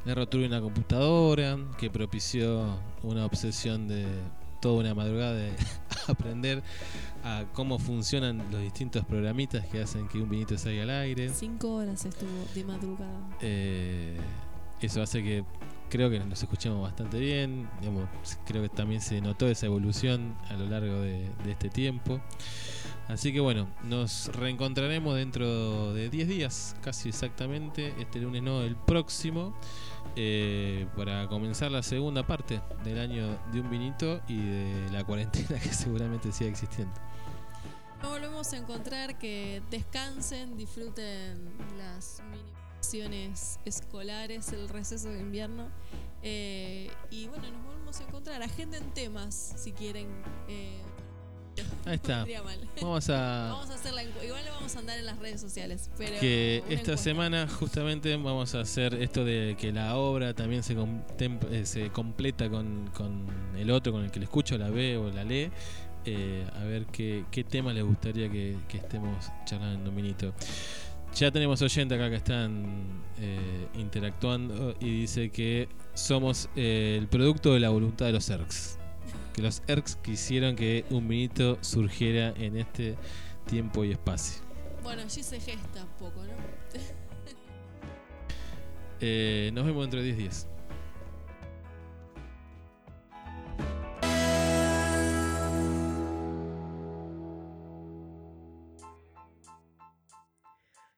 La rotura de una computadora que propició una obsesión de toda una madrugada de aprender a cómo funcionan los distintos programitas que hacen que un vinito salga al aire. Cinco horas estuvo de madrugada. Eh, eso hace que creo que nos escuchamos bastante bien. digamos, creo que también se notó esa evolución a lo largo de, de este tiempo. Así que bueno, nos reencontraremos dentro de 10 días, casi exactamente. Este lunes no, el próximo. eh, para comenzar la segunda parte del año de un vinito y de la cuarentena que seguramente siga existiendo. Nos volvemos a encontrar, que descansen, disfruten las mini vacaciones escolares, el receso de invierno. eh, y bueno, nos volvemos a encontrar. Agenden temas si quieren. eh, Ahí está. Vamos a- Vamos a hacer la Igual lo vamos a andar en las redes sociales. Pero que esta encuesta. semana justamente vamos a hacer esto de que la obra también se, contem- eh, se completa con, con el otro, con el que le escucho, la ve o la lee. Eh, a ver qué, qué tema les gustaría que, que estemos charlando en Dominito. Ya tenemos oyentes acá que están eh, interactuando y dice que somos eh, el producto de la voluntad de los ERCs. Que los ERCs quisieron que un vinito surgiera en este tiempo y espacio. Bueno, allí se gesta un poco, ¿no? Nos vemos dentro de 10 días.